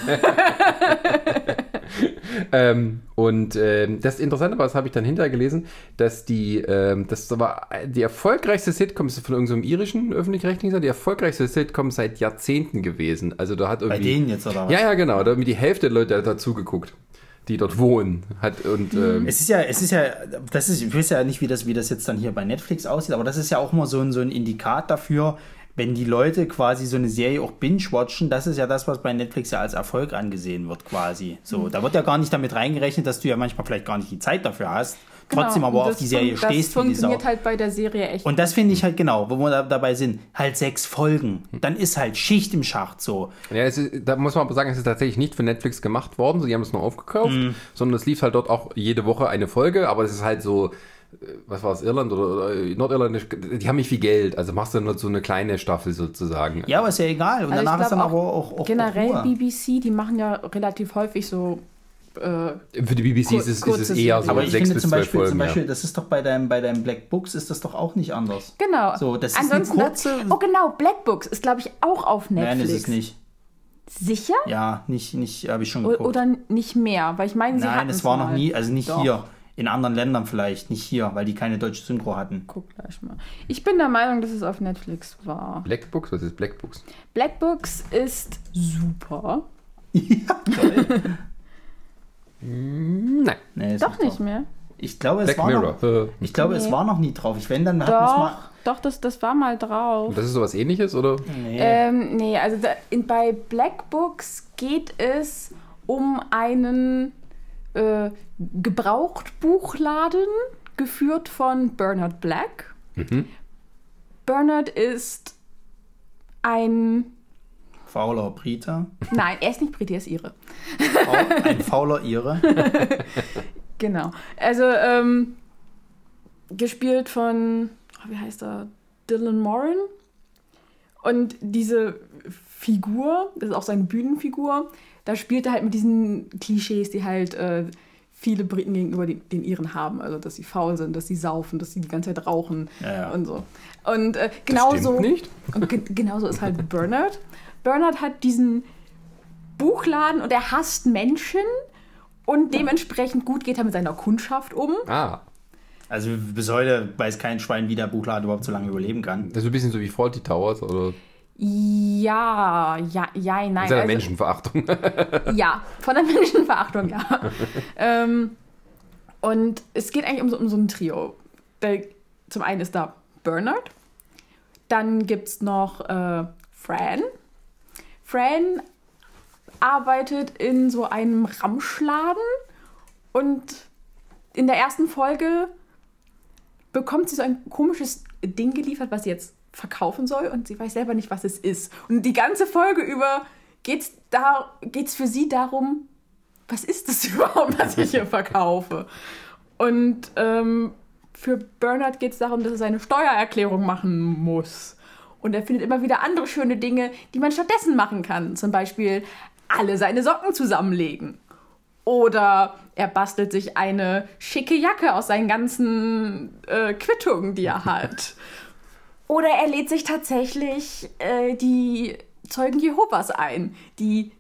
Ähm, und ähm, das Interessante war, das habe ich dann hinterher gelesen, dass die, ähm, das war die erfolgreichste Sitcom ist von irgendeinem irischen öffentlich-rechtlichen, die erfolgreichste Sitcom seit Jahrzehnten gewesen. Also da hat Bei irgendwie. denen jetzt, oder was? Ja, ja, genau. Da haben die Hälfte der Leute dazu geguckt. Die dort wohnen. Hat, und, ähm, Es ist ja, es ist ja, das ist, ich weiß ja nicht, wie das, wie das jetzt dann hier bei Netflix aussieht, aber das ist ja auch immer so ein, so ein Indikat dafür, wenn die Leute quasi so eine Serie auch binge-watchen, das ist ja das, was bei Netflix ja als Erfolg angesehen wird, quasi. So, da wird ja gar nicht damit reingerechnet, dass du ja manchmal vielleicht gar nicht die Zeit dafür hast, trotzdem Genau, aber und auf die Serie stehst, Das wie die Sau. funktioniert halt bei der Serie echt. Und das finde ich halt genau, wo wir da, dabei sind, halt sechs Folgen. Dann ist halt Schicht im Schacht so. Ja, es ist, da muss man aber sagen, es ist tatsächlich nicht für Netflix gemacht worden. Sie haben es nur aufgekauft, sondern es lief halt dort auch jede Woche eine Folge, aber es ist halt so, äh, was war es, Irland oder, oder Nordirland, die haben nicht viel Geld, also machst du nur so eine kleine Staffel sozusagen. Ja, aber ist ja egal. Und Also ich danach ist dann aber auch, auch Generell auch. BBC, die machen ja relativ häufig so. Äh, Für die BBC ist es, ist es eher so. Aber ich sechs finde bis zum Beispiel, Folgen. zum Beispiel ja. das ist doch bei deinem, bei deinem Black Books ist das doch auch nicht anders. genau. So, das ist Ansonsten eine kurze- oh, genau. Black Books ist, glaube ich, auch auf Nein, Netflix. ist es nicht. Sicher? Ja, nicht, nicht, habe ich schon geguckt. oder nicht mehr? Weil ich meine, sie Nein, hatten es war noch mal. nie, also nicht Doch. hier. In anderen Ländern vielleicht, nicht hier, weil die keine deutsche Synchro hatten. Guck gleich mal. Ich bin der Meinung, dass es auf Netflix war. Black Books? Was ist Black Books? Black Books ist super. Nein. Nee, ist Doch nicht drauf. mehr. Ich glaube, es Black war Mirror. noch, Äh, ich glaube, es Nee. war noch nie drauf. Ich wenn dann wir es Doch, mal. doch, das, das war mal drauf. Das ist sowas ähnliches, oder? Nee. Ähm, nee, also da, in, bei Black Books geht es um einen äh, Gebrauchtbuchladen, geführt von Bernard Black. Bernard ist ein. Fauler Brite. Nein, er ist nicht Brit, er ist ihre. Ein fauler Ire. Genau. Also, ähm, gespielt von, oh, wie heißt er? Dylan Moran. Und diese Figur, das ist auch seine Bühnenfigur, da spielt er halt mit diesen Klischees, die halt äh, viele Briten gegenüber den, den Iren haben. Also, dass sie faul sind, dass sie saufen, dass sie die ganze Zeit rauchen Ja, ja. und so. Und äh, Stimmt genauso. nicht. Und ge genauso ist halt Bernard. Bernard hat diesen Buchladen und er hasst Menschen und dementsprechend gut geht er mit seiner Kundschaft um. Ah, Also bis heute weiß kein Schwein, wie der Buchladen überhaupt so lange überleben kann. das ist ein bisschen so wie Faulty Towers oder Ja, ja, ja, nein. ist ja also- Menschenverachtung. Ja, von der Menschenverachtung, ja. ähm, und es geht eigentlich um so, um so ein Trio. Da, zum einen ist da Bernard, dann gibt es noch äh, Fran. Fran arbeitet in so einem Ramschladen und in der ersten Folge bekommt sie so ein komisches Ding geliefert, was sie jetzt verkaufen soll und sie weiß selber nicht, was es ist. Und die ganze Folge über geht es da, geht's für sie darum, was ist das überhaupt, was ich hier verkaufe? Und ähm, für Bernard geht es darum, dass er seine Steuererklärung machen muss. Und er findet immer wieder andere schöne Dinge, die man stattdessen machen kann. Zum Beispiel alle seine Socken zusammenlegen. Oder er bastelt sich eine schicke Jacke aus seinen ganzen äh, Quittungen, die er hat. Oder er lädt sich tatsächlich äh, die Zeugen Jehovas ein, die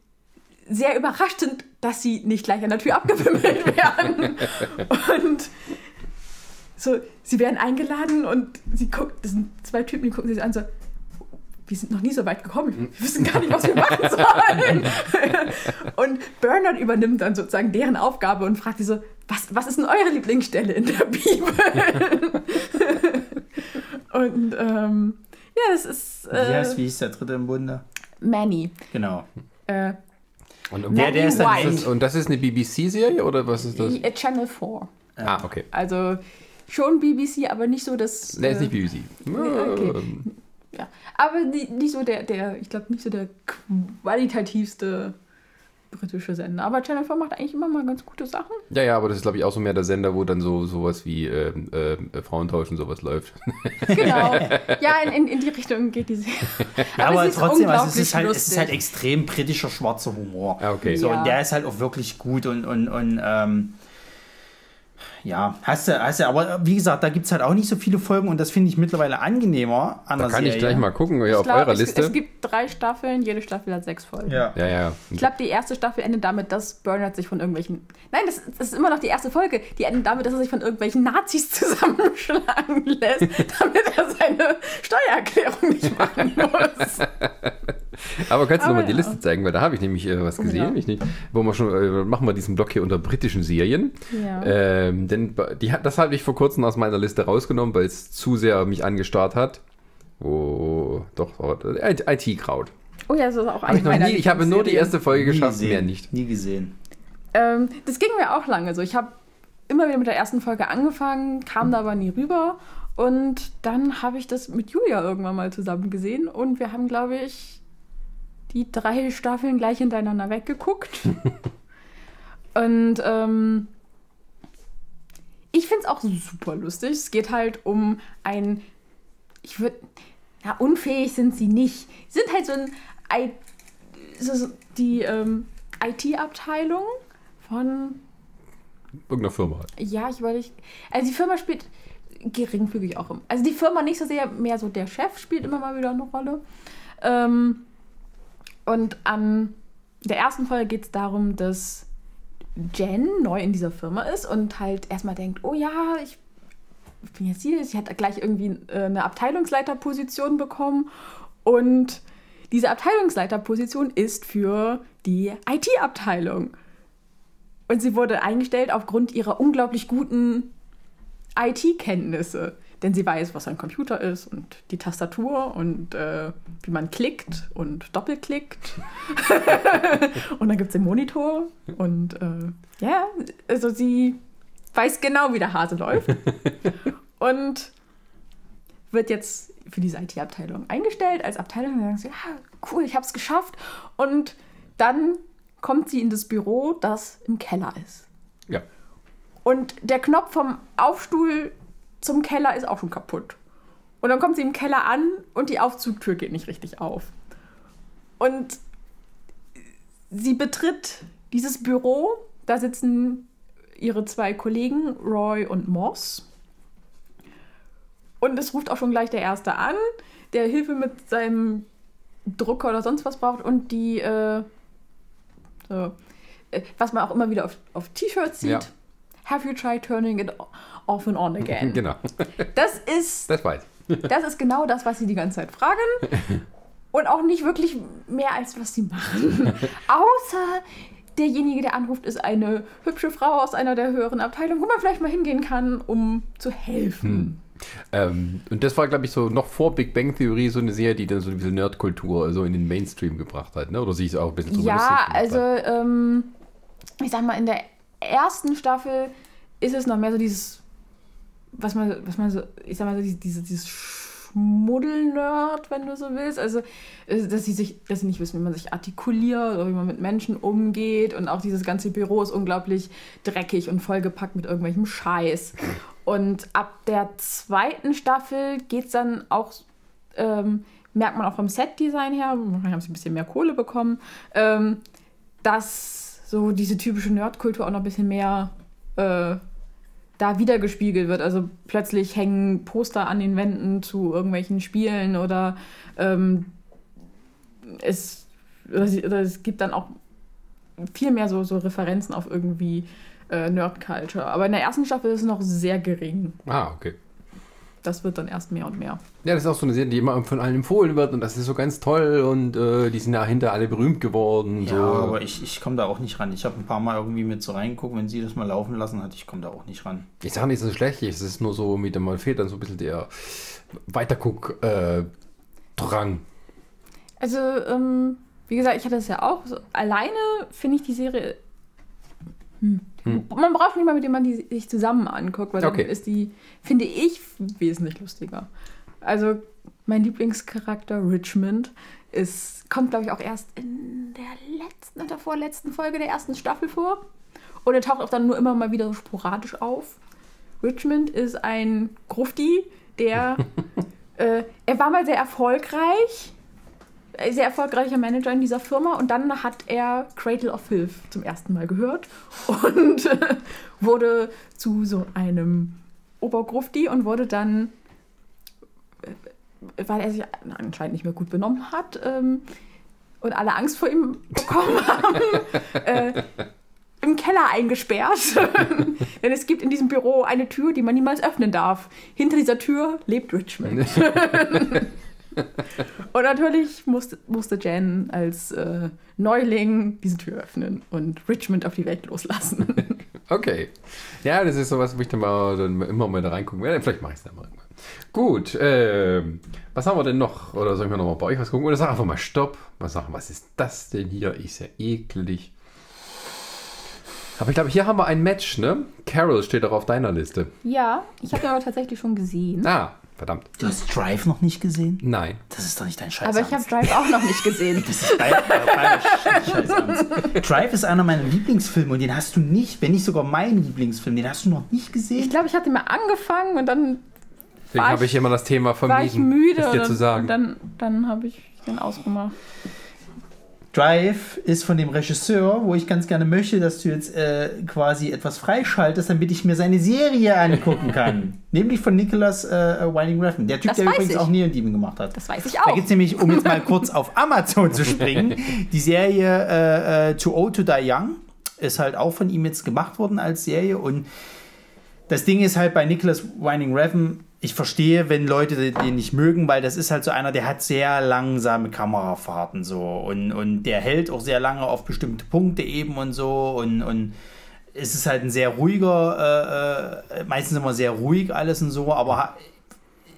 sehr überrascht sind, dass sie nicht gleich an der Tür abgewimmelt werden. Und so, sie werden eingeladen und sie guckt, das sind zwei Typen, die gucken sich an so, wir sind noch nie so weit gekommen, wir wissen gar nicht, was wir machen sollen. und Bernard übernimmt dann sozusagen deren Aufgabe und fragt sie so, was, was ist denn eure Lieblingsstelle in der Bibel? und ähm, ja, das ist Wie heißt, äh, wie hieß der dritte im Bunde? Manny. Genau. Äh, Und, Der, der ist dann das, und das ist eine BBC-Serie oder was ist das? äh, Channel 4. Ah, okay. Also schon BBC, aber nicht so das. Der ist äh, nicht BBC. okay. Ja. Aber nie- nicht so der, der ich glaube, nicht so der qualitativste britische Sender. Aber Channel 4 macht eigentlich immer mal ganz gute Sachen. Ja, ja, aber das ist, glaube ich, auch so mehr der Sender, wo dann so sowas wie ähm, ähm, Frauentausch und sowas läuft. Genau. ja, in, in, in die Richtung geht die Serie. Ja, aber, ist trotzdem, also es ist, halt, es ist halt extrem britischer schwarzer Humor. Okay. So, Ja. und der ist halt auch wirklich gut und, und, und ähm, ja, hast du, hast du, aber wie gesagt, da gibt es halt auch nicht so viele Folgen und das finde ich mittlerweile angenehmer an Da der kann ich Serie. gleich mal gucken, ja, Ich auf glaub, eurer es, Liste. Es gibt drei Staffeln, jede Staffel hat sechs Folgen. Ja. ja, ja. Ich glaube, die erste Staffel endet damit, dass Bernard sich von irgendwelchen. Nein, das, das ist immer noch die erste Folge. Die endet damit, dass er sich von irgendwelchen Nazis zusammenschlagen lässt, damit er seine Steuererklärung nicht machen muss. Aber kannst du nochmal die ja. Liste zeigen, weil da habe ich nämlich äh, was gesehen. Ja. Ich nicht, wo wir schon, äh, machen wir diesen Block hier unter britischen Serien. Ja. Ähm, denn die, hat- das habe ich vor kurzem aus meiner Liste rausgenommen, weil es zu sehr mich angestarrt hat. Oh, doch, IT-Kraut. Oh ja, das ist auch Hab ich, noch meiner nie, ich habe nur die erste Folge geschafft, gesehen. mehr nicht. Nie gesehen. Ähm, das ging mir auch lange so. Ich habe immer wieder mit der ersten Folge angefangen, kam da aber nie rüber. Und dann habe ich das mit Julia irgendwann mal zusammen gesehen und wir haben, glaube ich, die drei Staffeln gleich hintereinander weggeguckt. und ähm, ich finde es auch super lustig. Es geht halt um ein, ich würde, ja, unfähig sind sie nicht. Sie sind halt so ein, I, so, die ähm, IT-Abteilung von Irgendeiner Firma halt. ja, ich überlege. Also die Firma spielt geringfügig auch im. Also die Firma nicht so sehr, mehr so der Chef spielt immer mal wieder eine Rolle. Ähm, und an der ersten Folge geht es darum, dass Jen neu in dieser Firma ist und halt erstmal denkt, oh ja, ich bin jetzt hier, sie hat gleich irgendwie äh, eine Abteilungsleiterposition bekommen und diese Abteilungsleiterposition ist für die IT-Abteilung. Und sie wurde eingestellt aufgrund ihrer unglaublich guten IT-Kenntnisse. Denn sie weiß, was ein Computer ist und die Tastatur und äh, wie man klickt und doppelklickt. und dann gibt es den Monitor. Und äh, ja, also sie weiß genau, wie der Hase läuft. und wird jetzt für diese IT-Abteilung eingestellt als Abteilung. Und dann sagt sie, ja, cool, ich habe es geschafft. Und dann kommt sie in das Büro, das im Keller ist. Ja. Und der Knopf vom Aufstuhl zum Keller ist auch schon kaputt. Und dann kommt sie im Keller an und die Aufzugtür geht nicht richtig auf. Und sie betritt dieses Büro, da sitzen ihre zwei Kollegen, Roy und Moss. Und es ruft auch schon gleich der Erste an, der Hilfe mit seinem Drucker oder sonst was braucht und die, äh, so, äh, was man auch immer wieder auf, auf T-Shirts sieht. Ja. Have you tried turning it off and on again? Genau. Das ist, Das weiß ich. das ist genau das, was sie die ganze Zeit fragen. Und auch nicht wirklich mehr, als was sie machen. Außer derjenige, der anruft, ist eine hübsche Frau aus einer der höheren Abteilungen, wo man vielleicht mal hingehen kann, um zu helfen. Ähm, und das war, glaube ich, so noch vor Big Bang Theory so eine Serie, die dann so diese Nerdkultur so in den Mainstream gebracht hat, ne? Oder sich auch ein bisschen drüber Ja, also ähm, ich sag mal, in der ersten Staffel ist es noch mehr so dieses, was man, was man so, ich sag mal so, diese, diese, dieses Schmuddelnerd, wenn du so willst. Also, äh, dass sie sich, dass sie nicht wissen, wie man sich artikuliert oder wie man mit Menschen umgeht. Und auch dieses ganze Büro ist unglaublich dreckig und vollgepackt mit irgendwelchem Scheiß. Und ab der zweiten Staffel geht es dann auch, ähm, merkt man auch vom Set-Design her, wahrscheinlich haben sie ein bisschen mehr Kohle bekommen, ähm, dass so diese typische Nerdkultur auch noch ein bisschen mehr äh, da wiedergespiegelt wird. Also plötzlich hängen Poster an den Wänden zu irgendwelchen Spielen oder ähm, es, oder, oder es gibt dann auch viel mehr so, so Referenzen auf irgendwie äh, Nerd-Culture. Aber in der ersten Staffel ist es noch sehr gering. Ah, okay. Das wird dann erst mehr und mehr. Ja, das ist auch so eine Serie, die immer von allen empfohlen wird und das ist so ganz toll und äh, die sind dahinter alle berühmt geworden. Ja, so. aber ich, ich komme da auch nicht ran. Ich habe ein paar Mal irgendwie mit so reingeguckt, wenn sie das mal laufen lassen hat. Ich komme da auch nicht ran. Ich sage nicht, es ist schlecht, es ist nur so, mit dem mal fehlt dann so ein bisschen der Weiterguck-Drang. Also, ähm, wie gesagt, ich hatte es ja auch. So, alleine finde ich die Serie. Hm. Man braucht nicht mal, mit dem man die sich zusammen anguckt, weil Okay. dann ist die, finde ich, wesentlich lustiger. Also, mein Lieblingscharakter Richmond ist, kommt, glaube ich, auch erst in der letzten oder vorletzten Folge der ersten Staffel vor. Und er taucht auch dann nur immer mal wieder so sporadisch auf. Richmond ist ein Grufti, der. äh, er war mal sehr erfolgreich sehr erfolgreicher Manager in dieser Firma und dann hat er Cradle of Filth zum ersten Mal gehört und äh, wurde zu so einem Obergrufti und wurde dann, äh, weil er sich anscheinend nicht mehr gut benommen hat ähm, und alle Angst vor ihm bekommen haben, äh, im Keller eingesperrt. Denn es gibt in diesem Büro eine Tür, die man niemals öffnen darf. Hinter dieser Tür lebt Richmond. und natürlich musste, musste Jen als äh, Neuling diese Tür öffnen und Richmond auf die Welt loslassen. Okay. Ja, das ist sowas, wo ich dann, mal, dann immer mal da reingucken werde. Vielleicht mache ich es dann mal irgendwann. Gut, äh, was haben wir denn noch? Oder sollen wir noch mal bei euch was gucken? Oder sag einfach mal Stopp. Was sagen, was ist das denn hier? Ist ja eklig. Aber ich glaube, hier haben wir ein Match, ne? Carol steht auch auf deiner Liste. ja, ich habe ihn aber tatsächlich schon gesehen. Ah, verdammt. Du hast Drive noch nicht gesehen? Nein. Das ist doch nicht dein Scheiß. aber ich habe Drive auch noch nicht gesehen. Das ist geil. Scheiß Drive ist einer meiner Lieblingsfilme und den hast du nicht, wenn nicht sogar mein Lieblingsfilm, den hast du noch nicht Ich gesehen. glaube, ich hatte mal angefangen und dann Deswegen War habe ich- ich immer das Thema war ich vermieden, müde es dir und zu sagen. dann, dann habe ich den ausgemacht. Drive ist von dem Regisseur, wo ich ganz gerne möchte, dass du jetzt äh, quasi etwas freischaltest, damit ich mir seine Serie angucken kann. Nämlich von Nicholas äh, Winding Refn. Der Typ, Das der übrigens ich. auch Neon Demon gemacht hat. Das weiß ich Da auch. gibt es nämlich, um jetzt mal kurz auf Amazon zu springen, die Serie äh, äh, Too Old to Die Young ist halt auch von ihm jetzt gemacht worden als Serie und das Ding ist halt bei Nicholas Winding Refn, ich verstehe, wenn Leute den nicht mögen, weil das ist halt so einer, der hat sehr langsame Kamerafahrten so und, und der hält auch sehr lange auf bestimmte Punkte eben und so und, und es ist halt ein sehr ruhiger, äh, äh, meistens immer sehr ruhig alles und so, aber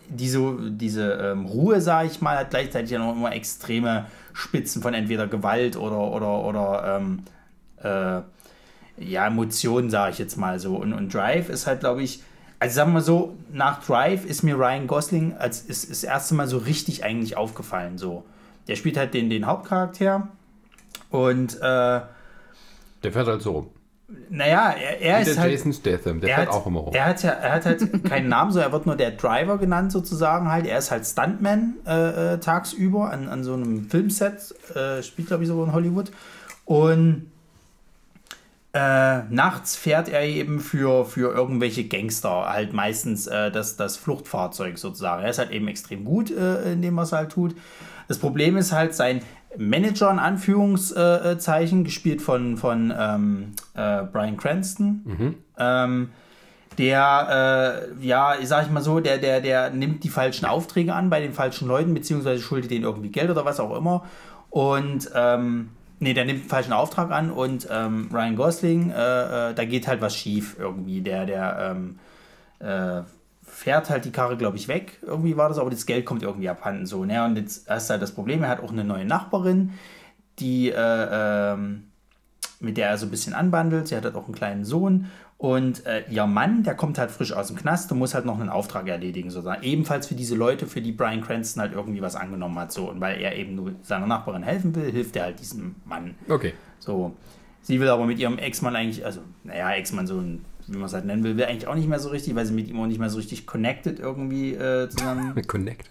diese, diese ähm, Ruhe, sage ich mal, hat gleichzeitig ja noch immer extreme Spitzen von entweder Gewalt oder, oder, oder ähm, äh, ja, Emotionen, sage ich jetzt mal so. Und, und Drive ist halt, glaube ich, also sagen wir mal so, nach Drive ist mir Ryan Gosling als ist, ist das erste Mal so richtig eigentlich aufgefallen. So. Der spielt halt den, den Hauptcharakter und äh, Der fährt halt so rum. naja, er, er ist der halt. Jason Statham, der Er fährt hat, auch immer rum. er, hat ja, er hat halt keinen Namen, so er wird nur der Driver genannt sozusagen halt. Er ist halt Stuntman äh, äh, tagsüber an, an so einem Filmset, äh, spielt glaube ich sogar in Hollywood. Und äh, nachts fährt er eben für, für irgendwelche Gangster halt meistens äh, das, das Fluchtfahrzeug sozusagen. Er ist halt eben extrem gut äh, in dem, was er halt tut. Das Problem ist halt sein Manager in Anführungszeichen, gespielt von, von ähm, äh, Brian Cranston. Ähm, der, äh, ja, ich sag ich mal so, der, der, der nimmt die falschen Aufträge an bei den falschen Leuten, beziehungsweise schuldet denen irgendwie Geld oder was auch immer. Und, ähm, nee, der nimmt den falschen Auftrag an und ähm, Ryan Gosling, äh, äh, da geht halt was schief irgendwie. Der, der, ähm, äh, fährt halt die Karre, glaube ich, weg. Irgendwie war das, aber das Geld kommt irgendwie abhanden so. Ne? Und jetzt hast du halt das Problem, er hat auch eine neue Nachbarin, die, äh, ähm, mit der er so ein bisschen anbandelt. Sie hat halt auch einen kleinen Sohn. Und äh, ihr Mann, der kommt halt frisch aus dem Knast und muss halt noch einen Auftrag erledigen, sozusagen. Ebenfalls für diese Leute, für die Brian Cranston halt irgendwie was angenommen hat. So. Und weil er eben nur seiner Nachbarin helfen will, hilft er halt diesem Mann. Okay. So. Sie will aber mit ihrem Ex-Mann eigentlich, also, naja, Ex-Mann, so ein, wie man es halt nennen will, will eigentlich auch nicht mehr so richtig, weil sie mit ihm auch nicht mehr so richtig connected irgendwie äh, zusammen. Connect.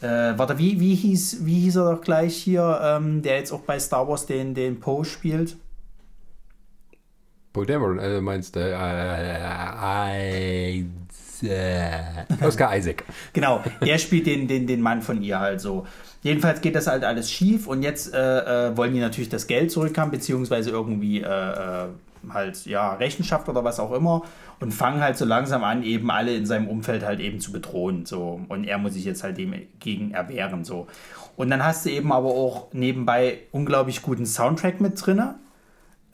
äh, warte, wie, wie, hieß, wie hieß er doch gleich hier, ähm, der jetzt auch bei Star Wars den, den Poe spielt? Paul Dameron, äh, meinst du? Äh, äh, äh, Oscar Isaac. Genau, der spielt den, den, den Mann von ihr halt so. Jedenfalls geht das halt alles schief und jetzt äh, äh, wollen die natürlich das Geld zurückhaben, beziehungsweise irgendwie äh, äh, halt, ja, Rechenschaft oder was auch immer und fangen halt so langsam an, eben alle in seinem Umfeld halt eben zu bedrohen. So. Und er muss sich jetzt halt dem gegen erwehren. So. Und dann hast du eben aber auch nebenbei unglaublich guten Soundtrack mit drinne.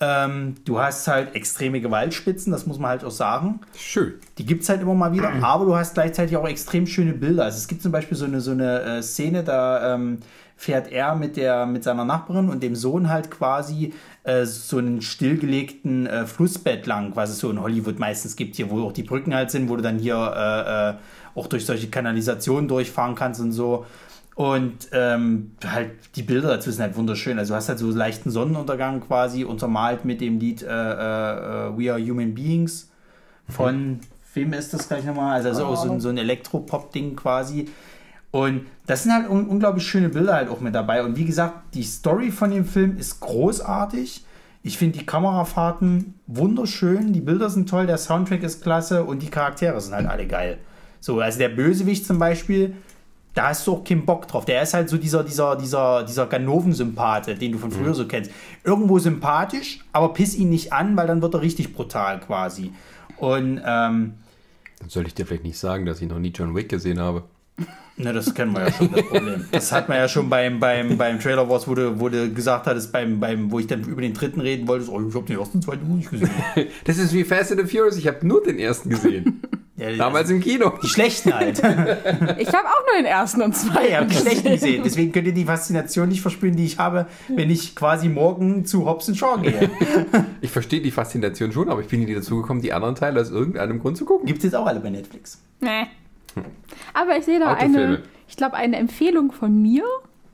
Ähm, du hast halt extreme Gewaltspitzen, das muss man halt auch sagen. Schön. Die gibt es halt immer mal wieder, aber du hast gleichzeitig auch extrem schöne Bilder. Also es gibt zum Beispiel so eine, so eine äh, Szene, da ähm, fährt er mit, der, mit seiner Nachbarin und dem Sohn halt quasi äh, so einen stillgelegten äh, Flussbett lang, was es so in Hollywood meistens gibt, hier, wo auch die Brücken halt sind, wo du dann hier äh, äh, auch durch solche Kanalisationen durchfahren kannst und so. Und ähm, halt die Bilder dazu sind halt wunderschön. Also du hast halt so leichten Sonnenuntergang quasi untermalt mit dem Lied äh, äh, We Are Human Beings von wem ist das gleich nochmal? Also so, so, ein- so ein Elektropop-Ding quasi. Und das sind halt un unglaublich schöne Bilder halt auch mit dabei. Und wie gesagt, die Story von dem Film ist großartig. Ich finde die Kamerafahrten wunderschön, die Bilder sind toll, der Soundtrack ist klasse und die Charaktere sind halt alle geil. So, also der Bösewicht zum Beispiel, da hast du auch keinen Bock drauf. Der ist halt so dieser, dieser, dieser, dieser Ganoven-Sympathe, den du von früher so kennst. Irgendwo sympathisch, aber piss ihn nicht an, weil dann wird er richtig brutal quasi. Und ähm, Dann soll ich dir vielleicht nicht sagen, dass ich noch nie John Wick gesehen habe. Na, das kennen wir ja schon, das Problem. Das hat man ja schon beim, beim, beim Trailer Wars, wo du, wo du gesagt hattest, beim, beim, wo ich dann über den dritten reden wollte, oh, ich habe den ersten, zweiten noch nicht gesehen. Das ist wie Fast and the Furious, ich habe nur den ersten gesehen. Ja, Damals im Kino. Die schlechten halt. Ich habe auch nur den ersten und Ja, zweiten ihr habt die schlechten gesehen. gesehen. Deswegen könnt ihr die Faszination nicht verspüren, die ich habe, wenn ich quasi morgen zu Hobbs Shaw gehe. Ich verstehe die Faszination schon, aber ich bin nie dazu gekommen, die anderen Teile aus irgendeinem Grund zu gucken. Gibt es jetzt auch alle bei Netflix. Nee. Aber ich sehe da Autofilme. eine, ich glaube, eine Empfehlung von mir.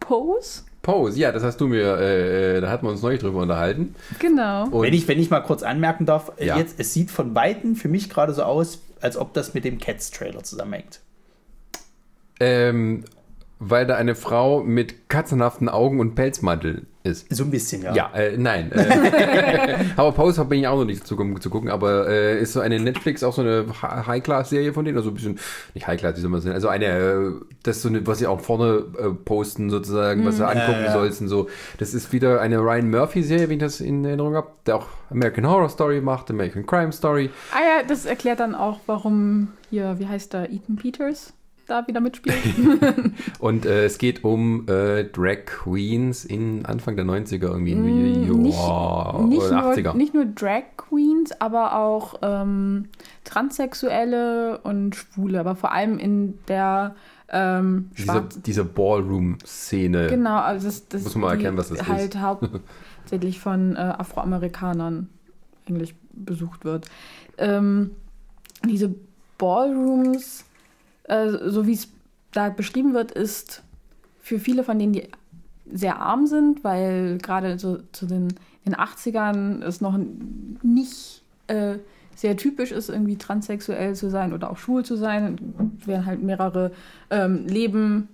Pose. Pose, ja, das hast du mir, äh, äh, da hatten wir uns neulich drüber unterhalten. Genau. Und Wenn ich, wenn ich mal kurz anmerken darf, äh, Ja. jetzt, es sieht von Weitem für mich gerade so aus, als ob das mit dem Cats-Trailer zusammenhängt. ähm, weil da eine Frau mit katzenhaften Augen und Pelzmantel ist. So ein bisschen, ja. Ja, äh, nein. Äh, aber Pose bin ich auch noch nicht zu, zu gucken, aber äh, ist so eine Netflix auch so eine Hi- High-Class-Serie von denen, also ein bisschen, nicht High-Class, wie soll man sagen, also eine, äh, das ist so eine, was sie auch vorne äh, posten sozusagen, was du angucken ja, ja. sollst und so. Das ist wieder eine Ryan Murphy-Serie, wie ich das in Erinnerung habe, der auch American Horror Story macht, American Crime Story. Ah ja, das erklärt dann auch, warum hier, wie heißt der, Ethan Peters da wieder mitspielt. Und äh, es geht um äh, Drag Queens in Anfang der 90er irgendwie, Mm, nicht, Joa, nicht, oder 80er. nur, nicht nur Drag Queens, aber auch ähm, Transsexuelle und Schwule, aber vor allem in der ähm, Diese, diese Ballroom-Szene. Genau, also das, das Muss man mal erklären, was das halt hauptsächlich von äh, Afroamerikanern eigentlich besucht wird. Ähm, diese Ballrooms, äh, so wie es da beschrieben wird, ist für viele von denen, die sehr arm sind, weil gerade so zu den, den 80ern es noch nicht äh, sehr typisch ist, irgendwie transsexuell zu sein oder auch schwul zu sein. Werden halt mehrere ähm, Leben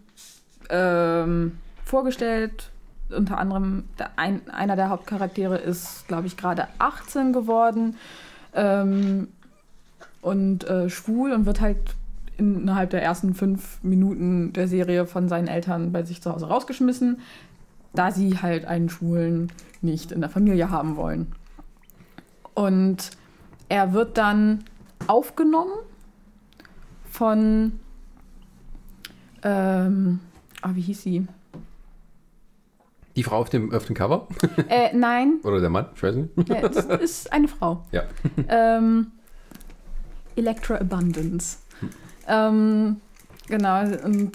ähm, vorgestellt. Unter anderem der ein, einer der Hauptcharaktere ist, glaube ich, gerade 18 geworden ähm, und äh, schwul und wird halt innerhalb der ersten fünf Minuten der Serie von seinen Eltern bei sich zu Hause rausgeschmissen, da sie halt einen Schwulen nicht in der Familie haben wollen. Und er wird dann aufgenommen von, ähm, ah, wie hieß sie? Die Frau auf dem, auf dem Cover? Äh, nein, Oder der Mann? Ich weiß nicht. äh, es ist eine Frau. Ja. Ähm, Electra Abundance. Ähm, genau, und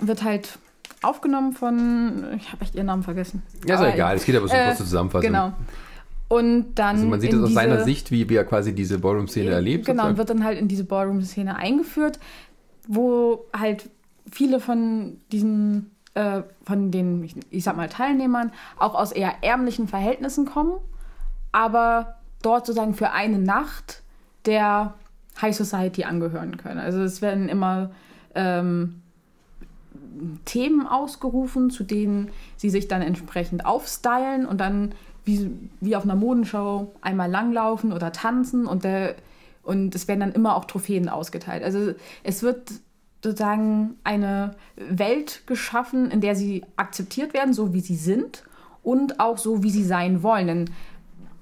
wird halt aufgenommen von, ich habe echt ihren Namen vergessen. Ja, ist ja egal. Es geht aber so äh, kurze Zusammenfassung. Genau. Und dann. Also man sieht es aus seiner Sicht, wie, wie er quasi diese Ballroom-Szene erlebt. Genau, und sozusagen. wird dann halt in diese Ballroom-Szene eingeführt, wo halt viele von diesen, äh, von den, ich, ich sag mal, Teilnehmern auch aus eher ärmlichen Verhältnissen kommen, aber dort sozusagen für eine Nacht der High Society angehören können. Also es werden immer ähm, Themen ausgerufen, zu denen sie sich dann entsprechend aufstylen und dann wie, wie auf einer Modenschau einmal langlaufen oder tanzen und, der, und es werden dann immer auch Trophäen ausgeteilt. Also es wird sozusagen eine Welt geschaffen, in der sie akzeptiert werden, so wie sie sind und auch so, wie sie sein wollen. Denn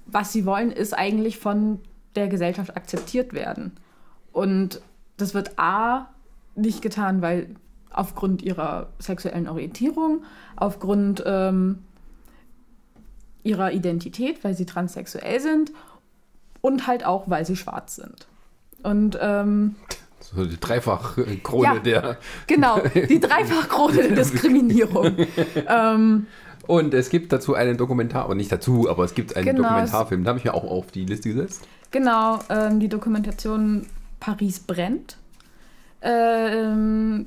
was sie wollen, ist eigentlich von der Gesellschaft akzeptiert werden. Und das wird A nicht getan, weil aufgrund ihrer sexuellen Orientierung, aufgrund ähm, ihrer Identität, weil sie transsexuell sind und halt auch, weil sie schwarz sind. Und ähm, So die Dreifach-Krone Ja. der. genau, die Dreifachkrone der Diskriminierung. ähm, Und es gibt dazu einen Dokumentar, aber nicht dazu, aber es gibt einen Genau, Dokumentarfilm. Da habe ich mir auch auf die Liste gesetzt. Genau, ähm, die Dokumentation Paris brennt ähm,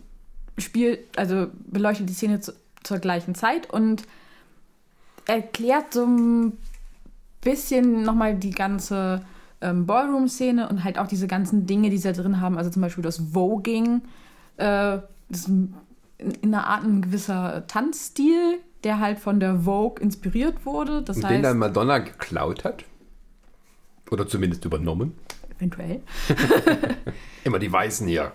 spielt, also beleuchtet die Szene zu, zur gleichen Zeit und erklärt so ein bisschen nochmal die ganze ähm, Ballroom-Szene und halt auch diese ganzen Dinge, die sie da drin haben, also zum Beispiel das Voging, äh, das ist in, in einer Art ein gewisser Tanzstil, der halt von der Vogue inspiriert wurde. Das Und heißt, den dann Madonna geklaut hat. Oder zumindest übernommen. Eventuell. Immer die Weißen hier.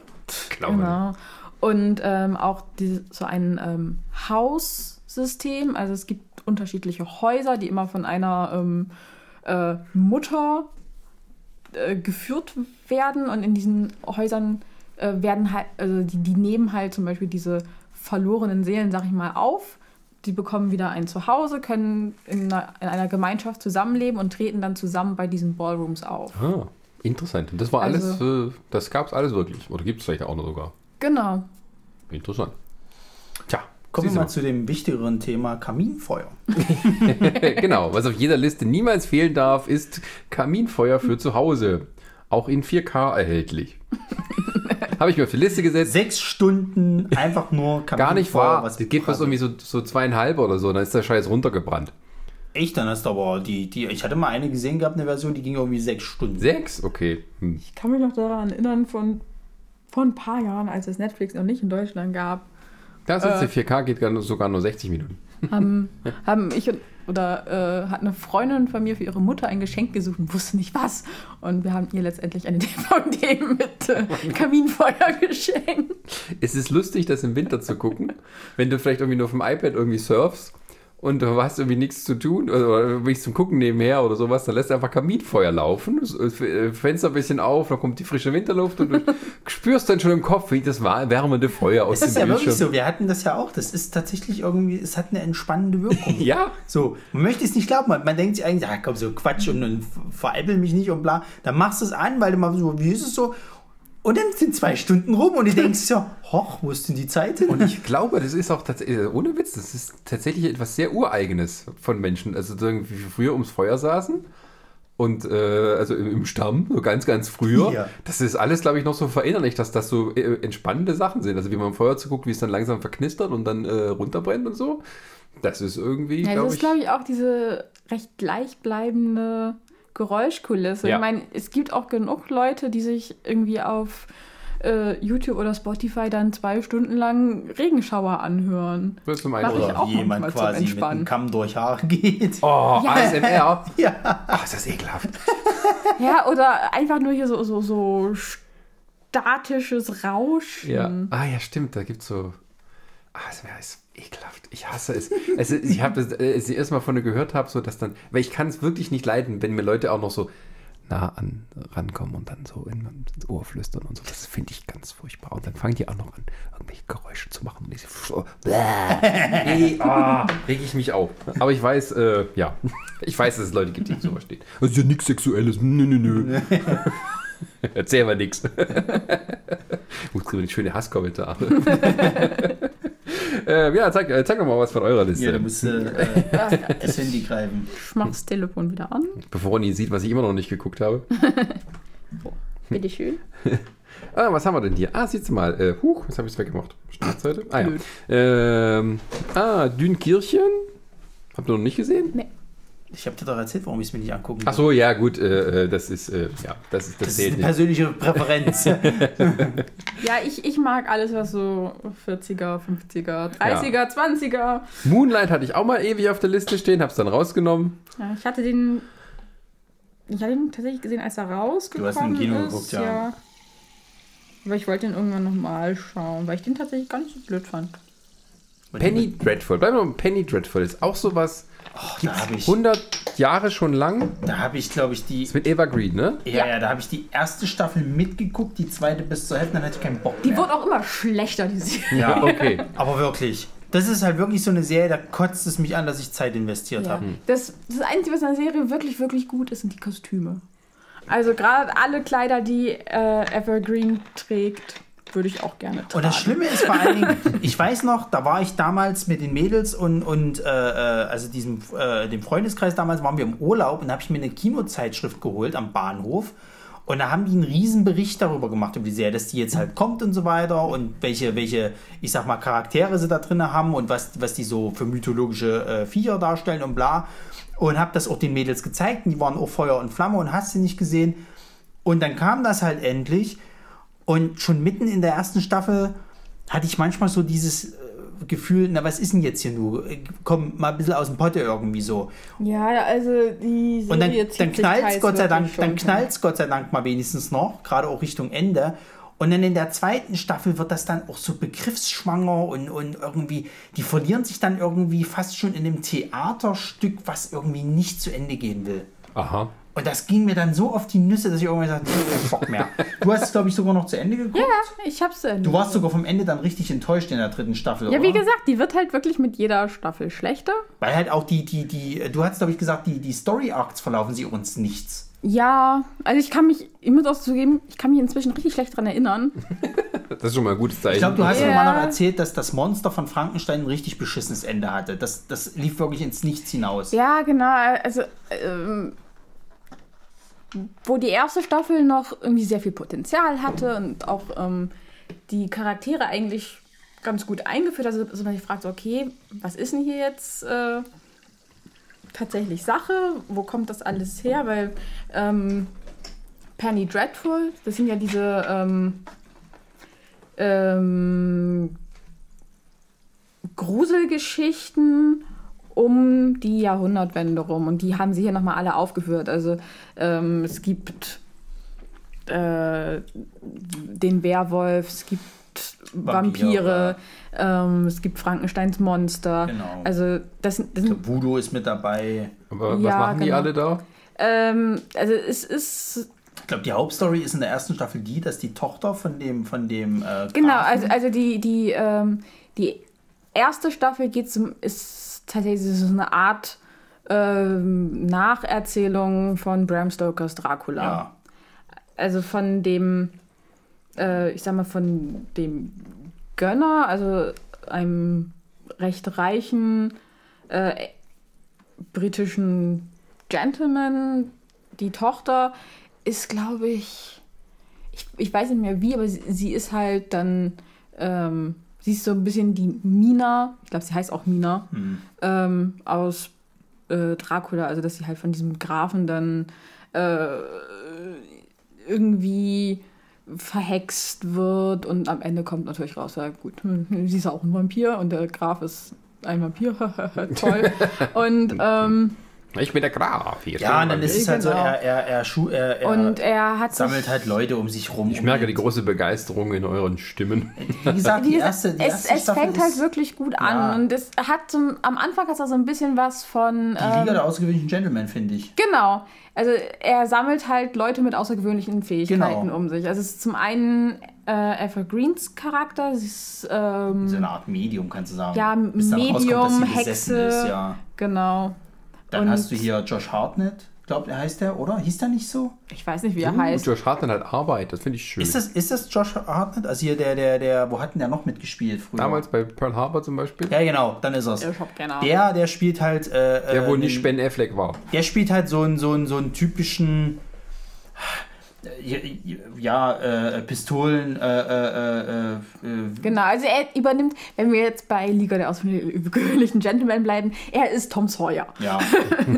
Klauen. Genau. Und ähm, auch die, so ein ähm, Haussystem. Also es gibt unterschiedliche Häuser, die immer von einer ähm, äh, Mutter äh, geführt werden. Und in diesen Häusern äh, werden halt, also die, die nehmen halt zum Beispiel diese verlorenen Seelen, sag ich mal, auf. Die bekommen wieder ein Zuhause, können in einer, in einer Gemeinschaft zusammenleben und treten dann zusammen bei diesen Ballrooms auf. Ah, interessant. Und das war Also- alles, äh, das gab es alles wirklich. Oder gibt es vielleicht auch noch sogar. Genau. Interessant. Tja, Kommen wir du mal zu dem wichtigeren Thema Kaminfeuer. genau, was auf jeder Liste niemals fehlen darf, ist Kaminfeuer für zu Hause. Auch in 4K erhältlich. Habe ich mir auf die Liste gesetzt. Sechs Stunden einfach nur Kaminfeuer. Gar nicht wahr. was das geht was irgendwie so, so zweieinhalb oder so, dann ist der Scheiß runtergebrannt. Echt, dann hast du aber die, die, ich hatte mal eine gesehen gehabt, eine Version, die ging irgendwie sechs Stunden. Sechs? Okay. Hm. Ich kann mich noch daran erinnern, von vor ein paar Jahren, als es Netflix noch nicht in Deutschland gab, Das ist die 4K, geht sogar nur 60 Minuten. haben, haben ich und, oder äh, hat eine Freundin von mir für ihre Mutter ein Geschenk gesucht und wusste nicht was. Und wir haben ihr letztendlich eine DVD mit äh, Kaminfeuer geschenkt. Es ist lustig, das im Winter zu gucken, wenn du vielleicht irgendwie nur auf dem iPad irgendwie surfst und du hast irgendwie nichts zu tun oder nichts zum Gucken nebenher oder sowas, dann lässt du einfach Kaminfeuer laufen, das äh, Fenster ein bisschen auf, dann kommt die frische Winterluft und du spürst dann schon im Kopf, wie das wärmende Feuer aus Es ist dem ja wirklich Bildschirm. so, wir hatten das ja auch. Das ist tatsächlich irgendwie, es hat eine entspannende Wirkung. Ja, So, man möchte es nicht glauben, man, denkt sich eigentlich, ja komm, so Quatsch und, und veräppel mich nicht und bla. Dann machst du es an, weil du mal so, wie ist es so? Und dann sind zwei Stunden rum und du denkst so, hoch, wo ist denn die Zeit hin? Und ich glaube, das ist auch tatsächlich, äh, ohne Witz, das ist tatsächlich etwas sehr Ureigenes von Menschen. Also so irgendwie früher ums Feuer saßen und äh, also im, Stamm, so ganz, ganz früher. Ja. Das ist alles, glaube ich, noch so verinnerlicht, dass das so äh, entspannende Sachen sind. Also wie man im Feuer zuguckt, wie es dann langsam verknistert und dann äh, runterbrennt und so. Das ist irgendwie, Ja, das ist, glaube ich, auch diese recht gleichbleibende Geräuschkulisse. Ja. Ich meine, es gibt auch genug Leute, die sich irgendwie auf äh, YouTube oder Spotify dann zwei Stunden lang Regenschauer anhören. Das ist zum Mach einen. ich Oder auch wie jemand quasi mit einem Kamm durch Haare geht. Oh, Ja. ASMR. Ja. Ach, ist das ekelhaft. Ja, oder einfach nur hier so, so, so statisches Rauschen. Ja. Ah, ja, stimmt. Da gibt es so. ASMR ist ekelhaft. Ich hasse es. es ich habe das, äh, als ich erst mal von dir gehört habe, so dass dann, weil ich kann es wirklich nicht leiden, wenn mir Leute auch noch so nah an rankommen und dann so in, ins Ohr flüstern und so. Das finde ich ganz furchtbar. Und dann fangen die auch noch an, irgendwelche Geräusche zu machen. Und ich so, Bäh. ah, reg ich mich auf. Aber ich weiß, äh, ja, ich weiß, dass es Leute gibt, die sowas stehen. Das ist ja nichts Sexuelles. Nö, nö, nö. Erzähl mal nichts. Gut, kriegen wir schöne Hasskommentare. Äh, ja, zeig, äh, zeig doch mal was von eurer Liste. Ja, du musst äh, äh, das Handy greifen. Ich mach das Telefon wieder an. Bevor Ronny sieht, was ich immer noch nicht geguckt habe. Bitteschön. Ah, was haben wir denn hier? Ah, siehst du mal. Äh, huch, jetzt habe ich es weggemacht. Startseite. Ah, ja. Ähm, ah, Dünkirchen. Habt ihr noch nicht gesehen? Nee. Ich habe dir doch erzählt, warum ich es mir nicht angucken Ach so, ja, gut. Äh, äh, das ist, äh, ja, das, ist, das, Das ist eine nicht. persönliche Präferenz. Ja, ich, ich mag alles, was so 40er, 50er, 30er, 20er. Moonlight hatte ich auch mal ewig auf der Liste stehen, hab's dann rausgenommen. Ja, ich hatte den. Ich hatte ihn tatsächlich gesehen, als er rausgekommen Du hast ihn im Kino ist. geguckt, ja. Aber ich wollte ihn irgendwann nochmal schauen, weil ich den tatsächlich gar nicht so blöd fand. Penny Dreadful. Bleiben wir mal Penny Dreadful. Ist auch sowas. Da habe ich, 100 Jahre schon lang. da hab ich glaube ich, die. Ist mit Eva Green, ne? Ja, ja, da habe ich die erste Staffel mitgeguckt, die zweite bis zur Hälfte, dann hatte ich keinen Bock Die mehr. wird auch immer schlechter, die Serie. ja, Okay. aber wirklich. Das ist halt wirklich so eine Serie, da kotzt es mich an, dass ich Zeit investiert Ja. habe. Das, das Einzige, was in der Serie wirklich, wirklich gut ist, sind die Kostüme. Also gerade alle Kleider, die äh, Evergreen trägt, würde ich auch gerne tragen. Und das Schlimme ist vor allen Dingen, ich weiß noch, da war ich damals mit den Mädels und, und äh, äh, also diesem, äh, dem Freundeskreis damals waren wir im Urlaub und da habe ich mir eine Kinozeitschrift geholt am Bahnhof. Und da haben die einen riesen Bericht darüber gemacht, über die Serie, dass die jetzt halt kommt und so weiter und welche, welche, ich sag mal, Charaktere sie da drin haben und was, was die so für mythologische äh, Viecher darstellen und bla. Und habe das auch den Mädels gezeigt und die waren auch Feuer und Flamme und hast sie nicht gesehen. Und dann kam das halt endlich und schon mitten in der ersten Staffel hatte ich manchmal so dieses äh, Gefühl, na was ist denn jetzt hier nur? Komm mal ein bisschen aus dem Potte irgendwie so. Ja, also die Serie Und dann, dann knallt es Gott sei Dank, dann schon. knallt's Gott sei Dank mal wenigstens noch, gerade auch Richtung Ende. Und dann in der zweiten Staffel wird das dann auch so begriffsschwanger und, und irgendwie, die verlieren sich dann irgendwie fast schon in einem Theaterstück, was irgendwie nicht zu Ende gehen will. Aha. Und das ging mir dann so auf die Nüsse, dass ich irgendwann sagte, nee, Bock mehr. Du hast es, glaube ich, sogar noch zu Ende geguckt. Ja, ich hab's zu Ende. Du warst sogar vom Ende dann richtig enttäuscht in der dritten Staffel, Ja, oder? wie gesagt, die wird halt wirklich mit jeder Staffel schlechter. Weil halt auch die, die, die, du hast, glaube ich, gesagt, die, die Story-Arcs verlaufen sie uns nichts. Ja, also ich kann mich, ich muss auch zugeben, ich kann mich inzwischen richtig schlecht dran erinnern. Das ist schon mal ein gutes Zeichen. Ich glaube, du hast Ja. mir mal noch erzählt, dass das Monster von Frankenstein ein richtig beschissenes Ende hatte. Das, das lief wirklich ins Nichts hinaus. Ja, genau, also ähm, wo die erste Staffel noch irgendwie sehr viel Potenzial hatte und auch ähm, die Charaktere eigentlich ganz gut eingeführt, also, also man sich fragt, okay, was ist denn hier jetzt äh, tatsächlich Sache? Wo kommt das alles her? Weil ähm, Penny Dreadful, das sind ja diese ähm, ähm, Gruselgeschichten um die Jahrhundertwende rum. Und die haben sie hier nochmal alle aufgeführt. Also ähm, es gibt äh, den Werwolf, es gibt Vampire, Vampire. ähm, es gibt Frankensteins Monster. Genau. Also das, das sind Voodoo ist mit dabei. Aber was Ja, machen die genau. alle da? ähm, also es ist Ich glaube, die Hauptstory ist in der ersten Staffel die, dass die Tochter von dem, von dem äh, Genau, also, also die, die, ähm, die erste Staffel geht um, ist tatsächlich so eine Art ähm, Nacherzählung von Bram Stokers Dracula. ja. Also von dem, äh, ich sag mal, von dem Gönner, also einem recht reichen äh, britischen Gentleman. Die Tochter ist, glaube ich, ich, ich weiß nicht mehr wie, aber sie, sie ist halt dann, ähm, sie ist so ein bisschen die Mina, ich glaube, sie heißt auch Mina, ähm, aus äh, Dracula, also dass sie halt von diesem Grafen dann äh, irgendwie verhext wird und am Ende kommt natürlich raus, ja gut, hm, sie ist auch ein Vampir und der Graf ist ein Vampir, toll. Und, ähm, Ich bin der Graf. Hier Ja, und dann ist es halt so, er, er, er, schu- er, er und er hat sammelt halt Leute um sich rum. ich merke die große Begeisterung in euren Stimmen. Wie gesagt, die erste, die es, erste es fängt ist halt wirklich gut an Ja. und es hat zum, am Anfang hat es auch so ein bisschen was von die Liga ähm, der außergewöhnlichen Gentlemen, finde ich. genau also er sammelt halt Leute mit außergewöhnlichen Fähigkeiten Genau. um sich also es ist zum einen äh, Evergreens Charakter sie ist ähm, So eine Art Medium, kannst du sagen. Ja, rauskommt, Medium, besessen Hexe. Ist, ja. genau Dann Und- hast du hier Josh Hartnett, glaubt er heißt der, oder? Hieß der nicht so? ich weiß nicht wie er Uh, heißt Josh Hartnett hat Arbeit, das finde ich schön. Ist das, ist das Josh Hartnett? Also hier der, der, der, wo hat denn der noch mitgespielt früher? Damals bei Pearl Harbor zum Beispiel, Ja, genau, dann ist er's. ich hab keine Ahnung Der, der spielt halt. Äh, der wo äh, nicht Ben Affleck war. Der spielt halt so einen, so einen, so einen typischen. Äh, Ja, äh, Pistolen, äh, äh, äh, äh, Genau, also er übernimmt, wenn wir jetzt bei Liga der außergewöhnlichen Gentlemen bleiben, er ist Tom Sawyer. Ja.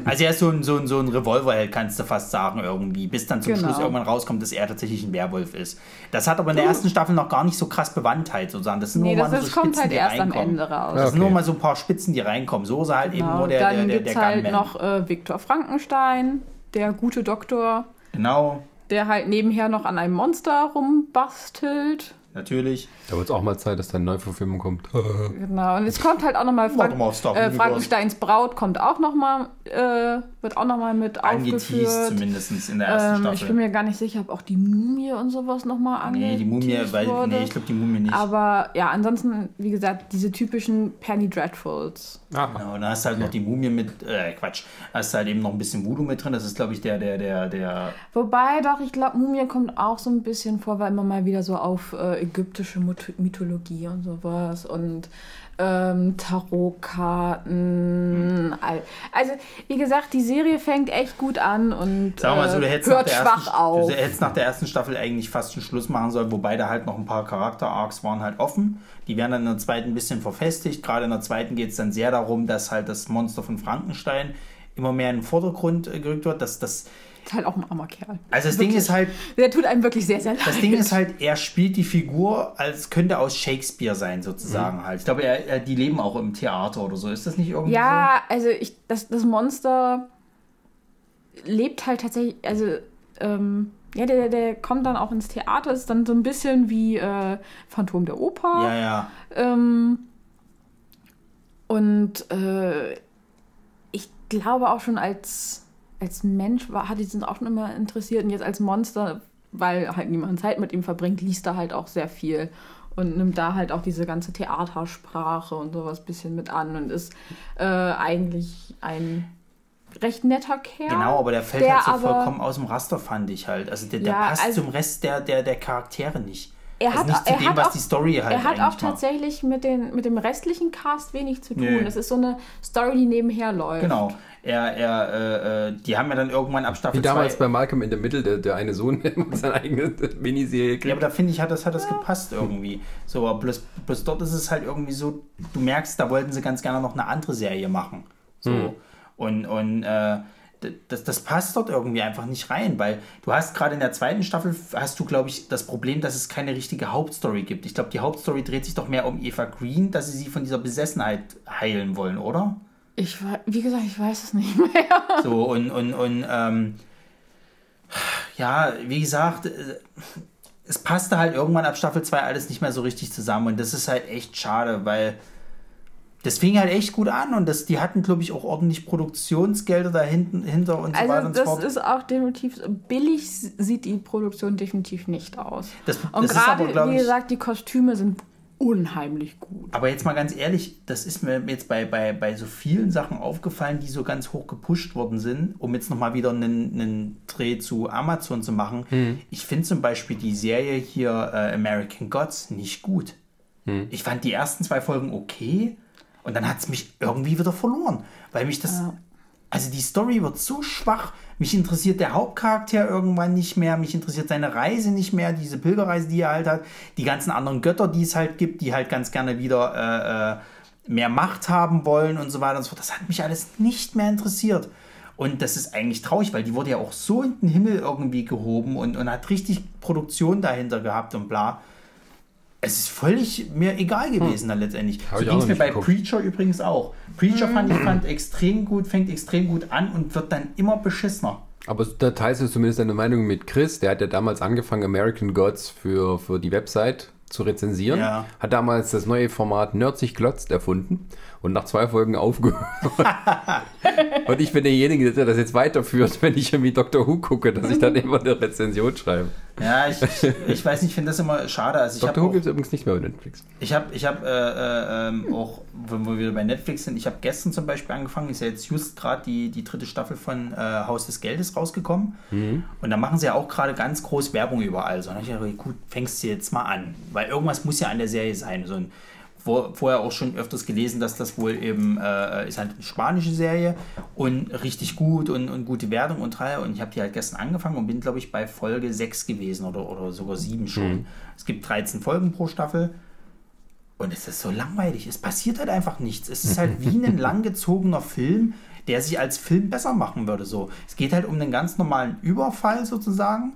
Also er ist so ein, so ein, so ein Revolverheld, kannst du fast sagen, irgendwie. Bis dann zum Genau. Schluss irgendwann rauskommt, dass er tatsächlich ein Werwolf ist. Das hat aber in der ersten Staffel noch gar nicht so krass Bewandtheit, sozusagen. Das sind Nee, nur das mal ist, so kommt Spitzen, halt die erst am reinkommen. Ende raus. Das Ja, sind nur okay. mal so ein paar Spitzen, die reinkommen. So ist er halt eben Genau, nur der, dann der, der, gibt es der halt Gunman. noch äh, Viktor Frankenstein, der gute Doktor, Genau, der halt nebenher noch an einem Monster rumbastelt. natürlich. Da wird es auch mal Zeit, dass da eine Neuverfilmung kommt. Genau, und es kommt halt auch nochmal Frank mal äh. Frankensteins Braut kommt auch nochmal, äh, wird auch nochmal mit Angeteased aufgeführt. zumindest in der ersten Ähm, ich Staffel. bin mir gar nicht sicher, ob auch die Mumie und sowas nochmal angeteased nee, die Mumie, weil, wurde. nee, ich glaube die Mumie nicht. Aber ja, ansonsten, wie gesagt, diese typischen Penny Dreadfuls. Aha. Genau, und dann hast du halt noch die Mumie mit, äh, Quatsch, hast du halt eben noch ein bisschen Voodoo mit drin. Das ist, glaube ich, der, der, der, der, Wobei doch, ich glaube, Mumie kommt auch so ein bisschen vor, weil immer mal wieder so auf äh, ägyptische Myth Mythologie und sowas und ähm, Tarotkarten. all- Also, wie gesagt, die Serie fängt echt gut an und Sag mal so, du äh, hättest, nach hört der schwach ersten, auf. du hättest nach der ersten Staffel eigentlich fast schon Schluss machen sollen, wobei da halt noch ein paar Charakter-Arcs waren halt offen. Die werden dann in der zweiten ein bisschen verfestigt. Gerade in der zweiten geht es dann sehr darum, dass halt das Monster von Frankenstein immer mehr in den Vordergrund äh, gerückt wird. Dass das Ist halt auch ein armer Kerl. Also das Ding ist halt, Der tut einem wirklich sehr, sehr leid. das Ding ist halt, er spielt die Figur, als könnte aus Shakespeare sein, sozusagen halt. Ich glaube, er, er, die leben auch im Theater oder so. Ist das nicht irgendwie Ja, also ich, das, das Monster lebt halt tatsächlich, also ähm, ja, der, der kommt dann auch ins Theater, ist dann so ein bisschen wie äh, Phantom der so? Oper. Ja, ja. Ähm, und äh, ich glaube auch schon als, als Mensch war, hat ihn auch schon immer interessiert und jetzt als Monster, weil halt niemand Zeit mit ihm verbringt, liest er halt auch sehr viel und nimmt da halt auch diese ganze Theatersprache und sowas ein bisschen mit an und ist äh, eigentlich ein recht netter Kerl. Genau, aber der fällt der halt so aber- vollkommen aus dem Raster, fand ich halt. Also der, der Ja, passt also- zum Rest der, der, der Charaktere nicht. Er also hat- nicht zu er dem, hat was auch- die Story halt Er hat auch macht. tatsächlich mit, den, mit dem restlichen Cast wenig zu tun. Nö. Das ist so eine Story, die nebenher läuft. Genau. Er, er, äh, äh, die haben ja dann irgendwann ab Staffel Wie damals 2 bei Malcolm in the Middle, der, der eine Sohn, seine eigene Miniserie Ja, kriegt. aber da finde ich, hat das, hat das gepasst irgendwie. So, aber bloß, bloß dort ist es halt irgendwie so, du merkst, da wollten sie ganz gerne noch eine andere Serie machen. So. Und, und äh, das, das passt dort irgendwie einfach nicht rein, weil du hast gerade in der zweiten Staffel, hast du, glaube ich, das Problem, dass es keine richtige Hauptstory gibt. Ich glaube, die Hauptstory dreht sich doch mehr um Eva Green, dass sie sie von dieser Besessenheit heilen wollen, oder? Ich, wie gesagt, ich weiß es nicht mehr. So, und, und, und ähm, ja, wie gesagt, äh, es passte halt irgendwann ab Staffel 2 alles nicht mehr so richtig zusammen und das ist halt echt schade, weil das fing halt echt gut an und das, die hatten, glaube ich, auch ordentlich Produktionsgelder da hinten, hinter und so weiter Also und so das fort. ist auch definitiv, billig sieht die Produktion definitiv nicht aus. Das- Und das gerade, wie gesagt, die Kostüme sind unheimlich gut. Aber jetzt mal ganz ehrlich, das ist mir jetzt bei, bei, bei so vielen Sachen aufgefallen, die so ganz hoch gepusht worden sind, um jetzt nochmal wieder einen, einen Dreh zu Amazon zu machen. Ich finde zum Beispiel die Serie hier äh, American Gods nicht gut. Ich fand die ersten zwei Folgen okay und dann hat es mich irgendwie wieder verloren, weil mich das. Also die Story wird so schwach. Mich interessiert der Hauptcharakter irgendwann nicht mehr. Mich interessiert seine Reise nicht mehr, diese Pilgerreise, die er halt hat. Die ganzen anderen Götter, die es halt gibt, die halt ganz gerne wieder äh, äh, mehr Macht haben wollen und so weiter und so fort. Das hat mich alles nicht mehr interessiert. Und das ist eigentlich traurig, weil die wurde ja auch so in den Himmel irgendwie gehoben und, und hat richtig Produktion dahinter gehabt und bla. Es ist völlig mir egal gewesen dann letztendlich. Hab so ging es mir bei geguckt. Preacher übrigens auch. Preacher fand ich fand extrem gut, fängt extrem gut an und wird dann immer beschissener. Aber da teilst du zumindest deine Meinung mit Chris. Der hat ja damals angefangen, American Gods für, für die Website zu rezensieren. Ja. Hat damals das neue Format Nerd sich glotzt erfunden und nach zwei Folgen aufgehört. und ich bin derjenige, der das jetzt weiterführt, wenn ich irgendwie Doctor Who gucke, dass ich dann immer eine Rezension schreibe. Ja, ich, ich, ich weiß nicht, ich finde das immer schade. Also ich Doctor Who habe gibt es übrigens nicht mehr bei Netflix. Ich habe ich hab, äh, äh, auch, wenn wir wieder bei Netflix sind, ich habe gestern zum Beispiel angefangen, ist ja jetzt just gerade die, die dritte Staffel von äh, Haus des Geldes rausgekommen. Und da machen sie ja auch gerade ganz groß Werbung überall. So, und ich gedacht, gut, fängst du jetzt mal an. Weil irgendwas muss ja an der Serie sein. So ein, vor, vorher auch schon öfters gelesen, dass das wohl eben, äh, ist halt eine spanische Serie und richtig gut und, und gute Wertung und Reihe. Und ich habe die halt gestern angefangen und bin, glaube ich, bei Folge 6 gewesen oder, oder sogar 7 schon. Es gibt 13 Folgen pro Staffel. Und es ist so langweilig. Es passiert halt einfach nichts. Es ist halt wie ein langgezogener Film, der sich als Film besser machen würde. So. Es geht halt um einen ganz normalen Überfall sozusagen.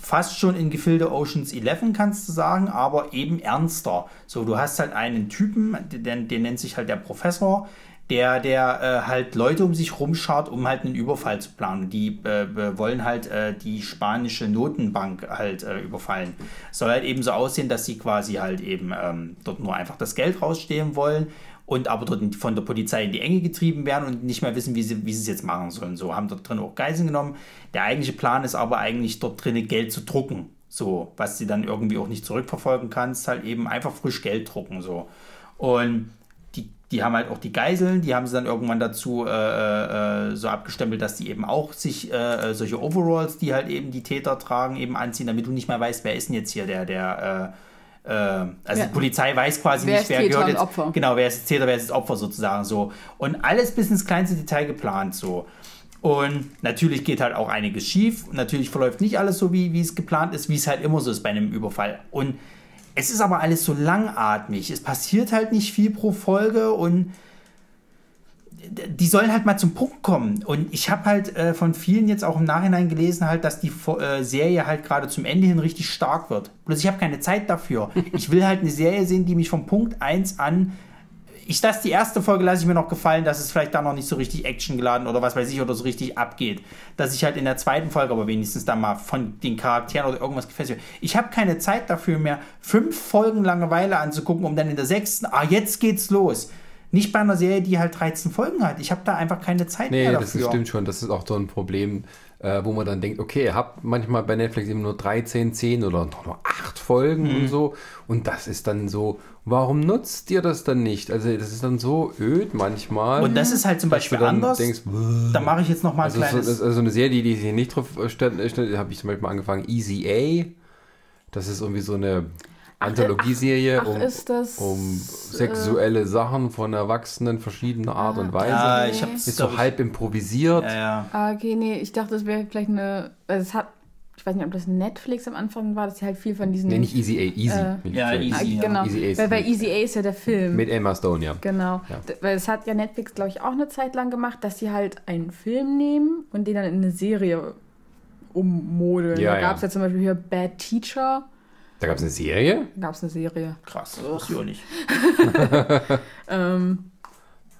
Fast schon in Gefilde Oceans 11 kannst du sagen, aber eben ernster. So, du hast halt einen Typen, den, den nennt sich halt der Professor, der, der äh, halt Leute um sich rumschaut, um halt einen Überfall zu planen. Die äh, wollen halt äh, die spanische Notenbank halt äh, überfallen. Soll halt eben so aussehen, dass sie quasi halt eben ähm, dort nur einfach das Geld rausstehlen wollen und aber dort von der Polizei in die Enge getrieben werden und nicht mehr wissen, wie sie, wie sie es jetzt machen sollen. So haben dort drin auch Geiseln genommen. Der eigentliche Plan ist aber eigentlich dort drin Geld zu drucken. So, was sie dann irgendwie auch nicht zurückverfolgen kannst, halt eben einfach frisch Geld drucken. So. Und die, die haben halt auch die Geiseln, die haben sie dann irgendwann dazu äh, äh, so abgestempelt, dass die eben auch sich äh, solche Overalls, die halt eben die Täter tragen, eben anziehen, damit du nicht mehr weißt, wer ist denn jetzt hier der, der, äh, äh, also Ja. die Polizei weiß quasi Wer nicht, ist wer Täter gehört jetzt. Opfer? Genau, wer ist Täter, wer ist Opfer sozusagen so. Und alles bis ins kleinste Detail geplant so. Und natürlich geht halt auch einiges schief. Natürlich verläuft nicht alles so, wie, wie es geplant ist, wie es halt immer so ist bei einem Überfall. Und es ist aber alles so langatmig. Es passiert halt nicht viel pro Folge und die sollen halt mal zum Punkt kommen. Und ich habe halt äh, von vielen jetzt auch im Nachhinein gelesen, halt, dass die äh, Serie halt gerade zum Ende hin richtig stark wird. Bloß ich habe keine Zeit dafür. Ich will halt eine Serie sehen, die mich vom Punkt 1 an. Ich lasse die erste Folge lasse ich mir noch gefallen, dass es vielleicht da noch nicht so richtig actiongeladen oder was weiß ich oder so richtig abgeht. Dass ich halt in der zweiten Folge aber wenigstens da mal von den Charakteren oder irgendwas gefesselt werde. Ich habe keine Zeit dafür mehr, fünf Folgen Langeweile anzugucken, um dann in der sechsten, ah, jetzt geht's los. Nicht bei einer Serie, die halt 13 Folgen hat. Ich habe da einfach keine Zeit Nee, mehr das dafür. stimmt schon. Das ist auch so ein Problem, äh, wo man dann denkt, okay, ihr habt manchmal bei Netflix eben nur 13, 10 oder noch nur 8 Folgen Mhm. und so. Und das ist dann so, warum nutzt ihr das dann nicht? Also das ist dann so öd manchmal. Und das ist halt zum Beispiel dann anders. denkst, da mache ich jetzt noch mal ein also, so, kleines. das, also eine Serie, die, die sich nicht drauf stellt, habe ich zum Beispiel mal angefangen, Easy A. Das ist irgendwie so eine Anthologieserie ach, um, ist das, um äh, sexuelle Sachen von Erwachsenen verschiedener Art und Weise. ja, ich habe ist so halb improvisiert. Ja, ja. Ah, okay, nee, ich dachte, das wäre vielleicht eine. Also es hat. Ich weiß nicht, ob das Netflix am Anfang war, dass sie halt viel von diesen. Nee, nicht Easy A, Easy. Äh, ja, sagen. Ah, Easy, ja. genau. Easy A ist Weil bei Easy A ist ja der Film. Mit Emma Stone, ja. Genau. Ja. Weil es hat ja Netflix, glaube ich, auch eine Zeit lang gemacht, dass sie halt einen Film nehmen und den dann in eine Serie ummodeln. Ja, da gab es ja zum Beispiel hier Bad Teacher, Da gab es eine Serie? da gab es eine Serie. Krass, das wusste ich auch nicht. Ähm,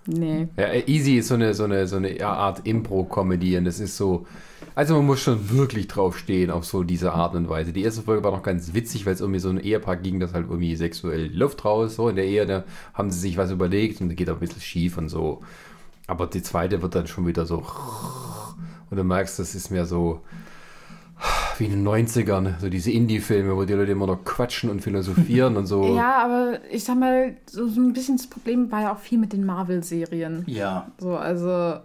nee. Ja, äh, Easy ist so eine, so eine, so eine Art Impro-Comedy und das ist so. Also man muss schon wirklich drauf stehen auf so diese Art und Weise. Die erste Folge war noch ganz witzig, weil es irgendwie so ein Ehepaar ging, das halt irgendwie sexuell Luft raus, so in der Ehe, da haben sie sich was überlegt und geht auch ein bisschen schief und so. Aber die zweite wird dann schon wieder so. Und du merkst, das ist mehr so wie in den 90ern, so diese Indie-Filme, wo die Leute immer noch quatschen und philosophieren und so. Ja, aber ich sag mal, so, so ein bisschen das Problem war ja auch viel mit den Marvel-Serien. Ja. So, also.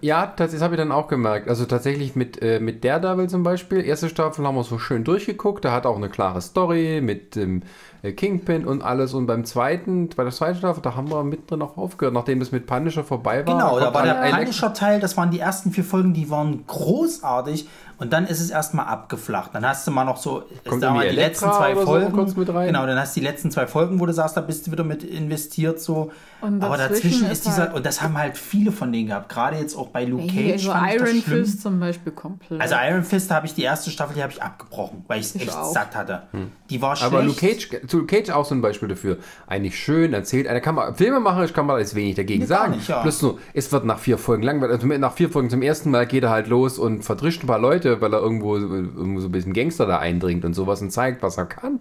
Ja, das, habe ich dann auch gemerkt. Also tatsächlich mit, äh, mit Daredevil zum Beispiel, erste Staffel haben wir so schön durchgeguckt. Da hat auch eine klare Story mit dem äh, Kingpin und alles. Und beim zweiten, bei der zweiten Staffel, da haben wir mittendrin auch aufgehört, nachdem das mit Punisher vorbei war. Genau, da war der Punisher-Teil, das waren die ersten vier Folgen, die waren großartig und dann ist es erstmal abgeflacht. Dann hast du mal noch so, Kommt da mal die letzten zwei so Folgen. kurz mit rein? Genau, dann hast du die letzten zwei Folgen, wo du sagst, da bist du wieder mit investiert so. Und Aber dazwischen ist ist dieser, halt- und das haben halt viele von denen gehabt, gerade jetzt auch bei Luke Hey, Cage. so fand ich das Iron schlimm. Fist zum Beispiel komplett. Also Iron Fist habe ich die erste Staffel, die habe ich abgebrochen, weil ich es echt auch. satt hatte. Die war schlecht. Aber Luke Cage, zu Luke Cage auch so ein Beispiel dafür. Eigentlich schön erzählt. Eine kann man, Filmemacherisch kann man jetzt wenig dagegen Nee, sagen. nicht, ja. Plus nur, es wird nach vier Folgen langweilig. Also nach vier Folgen zum ersten Mal geht er halt los und verdrischt ein paar Leute, weil er irgendwo, irgendwo so ein bisschen Gangster da eindringt und sowas und zeigt, was er kann.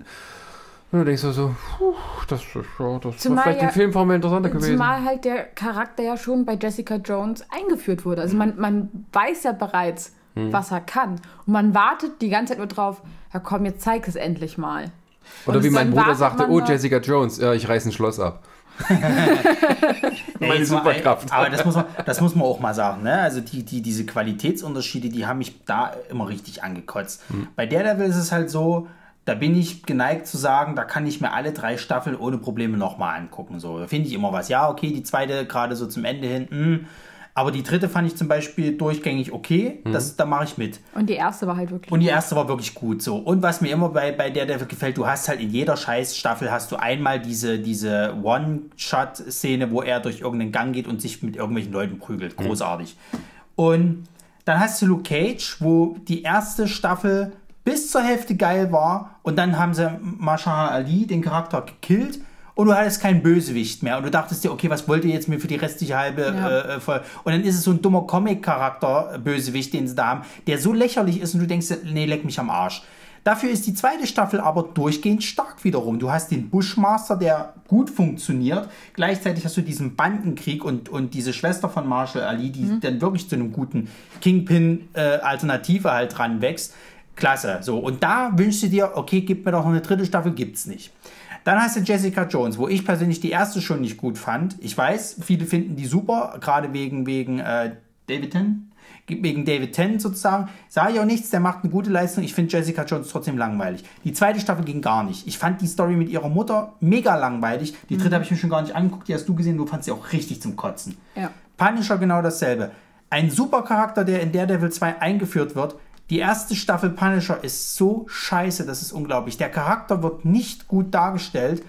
Und dann denkst du so, puh, das, ist ja, das Zumal war vielleicht ja- im Film vor mir interessanter gewesen. Zumal halt der Charakter ja schon bei Jessica Jones eingeführt wurde. Also man, man weiß ja bereits, Hm. was er kann. Und man wartet die ganze Zeit nur drauf, ja komm, jetzt zeig es endlich mal. Oder Und wie mein Bruder sagte, oh, Jessica Jones, ja, ich reiß ein Schloss ab. Meine Superkraft. Aber das muss, man, das muss man auch mal sagen. Ne? Also die, die, diese Qualitätsunterschiede, die haben mich da immer richtig angekotzt. Bei Daredevil ist es halt so, da bin ich geneigt zu sagen, da kann ich mir alle drei Staffeln ohne Probleme nochmal angucken. So, da finde ich immer was. Ja, okay, die zweite gerade so zum Ende hin. mh. Aber die dritte fand ich zum Beispiel durchgängig okay. Das, da mache ich mit. Und die erste war halt wirklich. Und die erste war wirklich gut so. Und was mir immer bei, bei der Devil gefällt, du hast halt in jeder Scheißstaffel hast du einmal diese, diese One-Shot-Szene, wo er durch irgendeinen Gang geht und sich mit irgendwelchen Leuten prügelt. Großartig. Und dann hast du Luke Cage, wo die erste Staffel bis zur Hälfte geil war und dann haben sie Mahershala Ali, den Charakter, gekillt und du hattest keinen Bösewicht mehr und du dachtest dir, okay, was wollt ihr jetzt mir für die restliche halbe Ja. äh, Folge? Und dann ist es so ein dummer Comic-Charakter, äh, Bösewicht, den sie da haben, der so lächerlich ist und du denkst, nee, leck mich am Arsch. Dafür ist die zweite Staffel aber durchgehend stark wiederum. Du hast den Bushmaster, der gut funktioniert. Gleichzeitig hast du diesen Bandenkrieg und, und diese Schwester von Marshall Ali, die dann wirklich zu einem guten Kingpin-Alternative halt ranwächst. Klasse. So. Und da wünschst du dir, okay, gib mir doch noch eine dritte Staffel, gibt's nicht. Dann hast du Jessica Jones, wo ich persönlich die erste schon nicht gut fand. Ich weiß, viele finden die super, gerade wegen, wegen äh, David Tennant. Wegen David Tennant sozusagen. Sage ich auch nichts, der macht eine gute Leistung. Ich finde Jessica Jones trotzdem langweilig. Die zweite Staffel ging gar nicht. Ich fand die Story mit ihrer Mutter mega langweilig. Die dritte habe ich mir schon gar nicht angeguckt. Die hast du gesehen, du fandst sie auch richtig zum Kotzen. Ja. Punisher genau dasselbe. Ein super Charakter, der in Daredevil 2 eingeführt wird. Die erste Staffel Punisher ist so scheiße, das ist unglaublich. Der Charakter wird nicht gut dargestellt.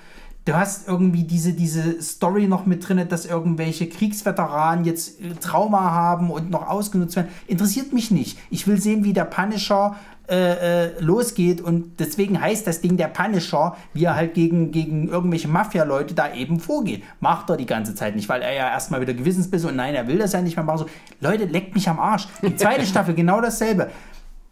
Du hast irgendwie diese, diese Story noch mit drin, dass irgendwelche Kriegsveteranen jetzt äh, Trauma haben und noch ausgenutzt werden. Interessiert mich nicht. Ich will sehen, wie der Punisher äh, äh, losgeht und deswegen heißt das Ding der Punisher, wie er halt gegen, gegen irgendwelche Mafia-Leute da eben vorgeht. Macht er die ganze Zeit nicht, weil er ja erstmal wieder Gewissensbisse und nein, er will das ja nicht mehr machen. So, Leute, leckt mich am Arsch. Die zweite Staffel genau dasselbe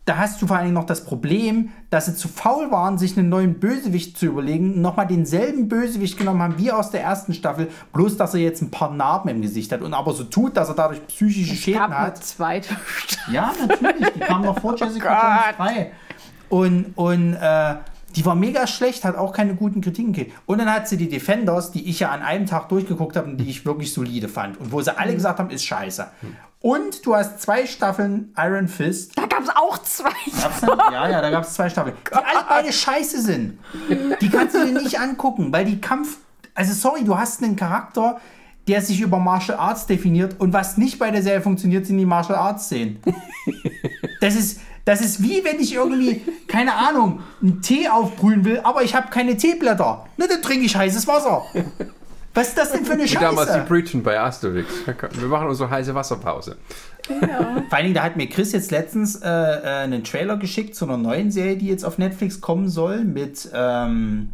da hast du vor allen Dingen noch das Problem, dass sie zu faul waren, sich einen neuen Bösewicht zu überlegen, nochmal denselben Bösewicht genommen haben wie aus der ersten Staffel, bloß dass er jetzt ein paar Narben im Gesicht hat und aber so tut, dass er dadurch psychische Es Schäden gab eine hat. zweite Ja, natürlich, die kam noch vor Jessica Jones 3. Und, und äh, die war mega schlecht, hat auch keine guten Kritiken gekriegt. Und dann hat sie die Defenders, die ich ja an einem Tag durchgeguckt habe und die ich wirklich solide fand. Und wo sie alle gesagt haben, ist scheiße. Und du hast zwei Staffeln Iron Fist. Da gab es auch zwei. Ja, ja, da gab es zwei Staffeln. Die alle beide scheiße sind. Die kannst du dir nicht angucken, weil die Kampf. Also, sorry, du hast einen Charakter, der sich über Martial Arts definiert und was nicht bei der Serie funktioniert, sind die Martial Arts Szenen. Das ist, das ist wie wenn ich irgendwie, keine Ahnung, einen Tee aufbrühen will, aber ich habe keine Teeblätter. Na, dann trinke ich heißes Wasser. Was ist das denn für eine Und damals die Scheiße? Preachen bei Asterix. Wir machen unsere heiße Wasserpause. Vor allen Dingen, da hat mir Chris jetzt letztens äh, äh, einen Trailer geschickt zu einer neuen Serie, die jetzt auf Netflix kommen soll, mit, ähm,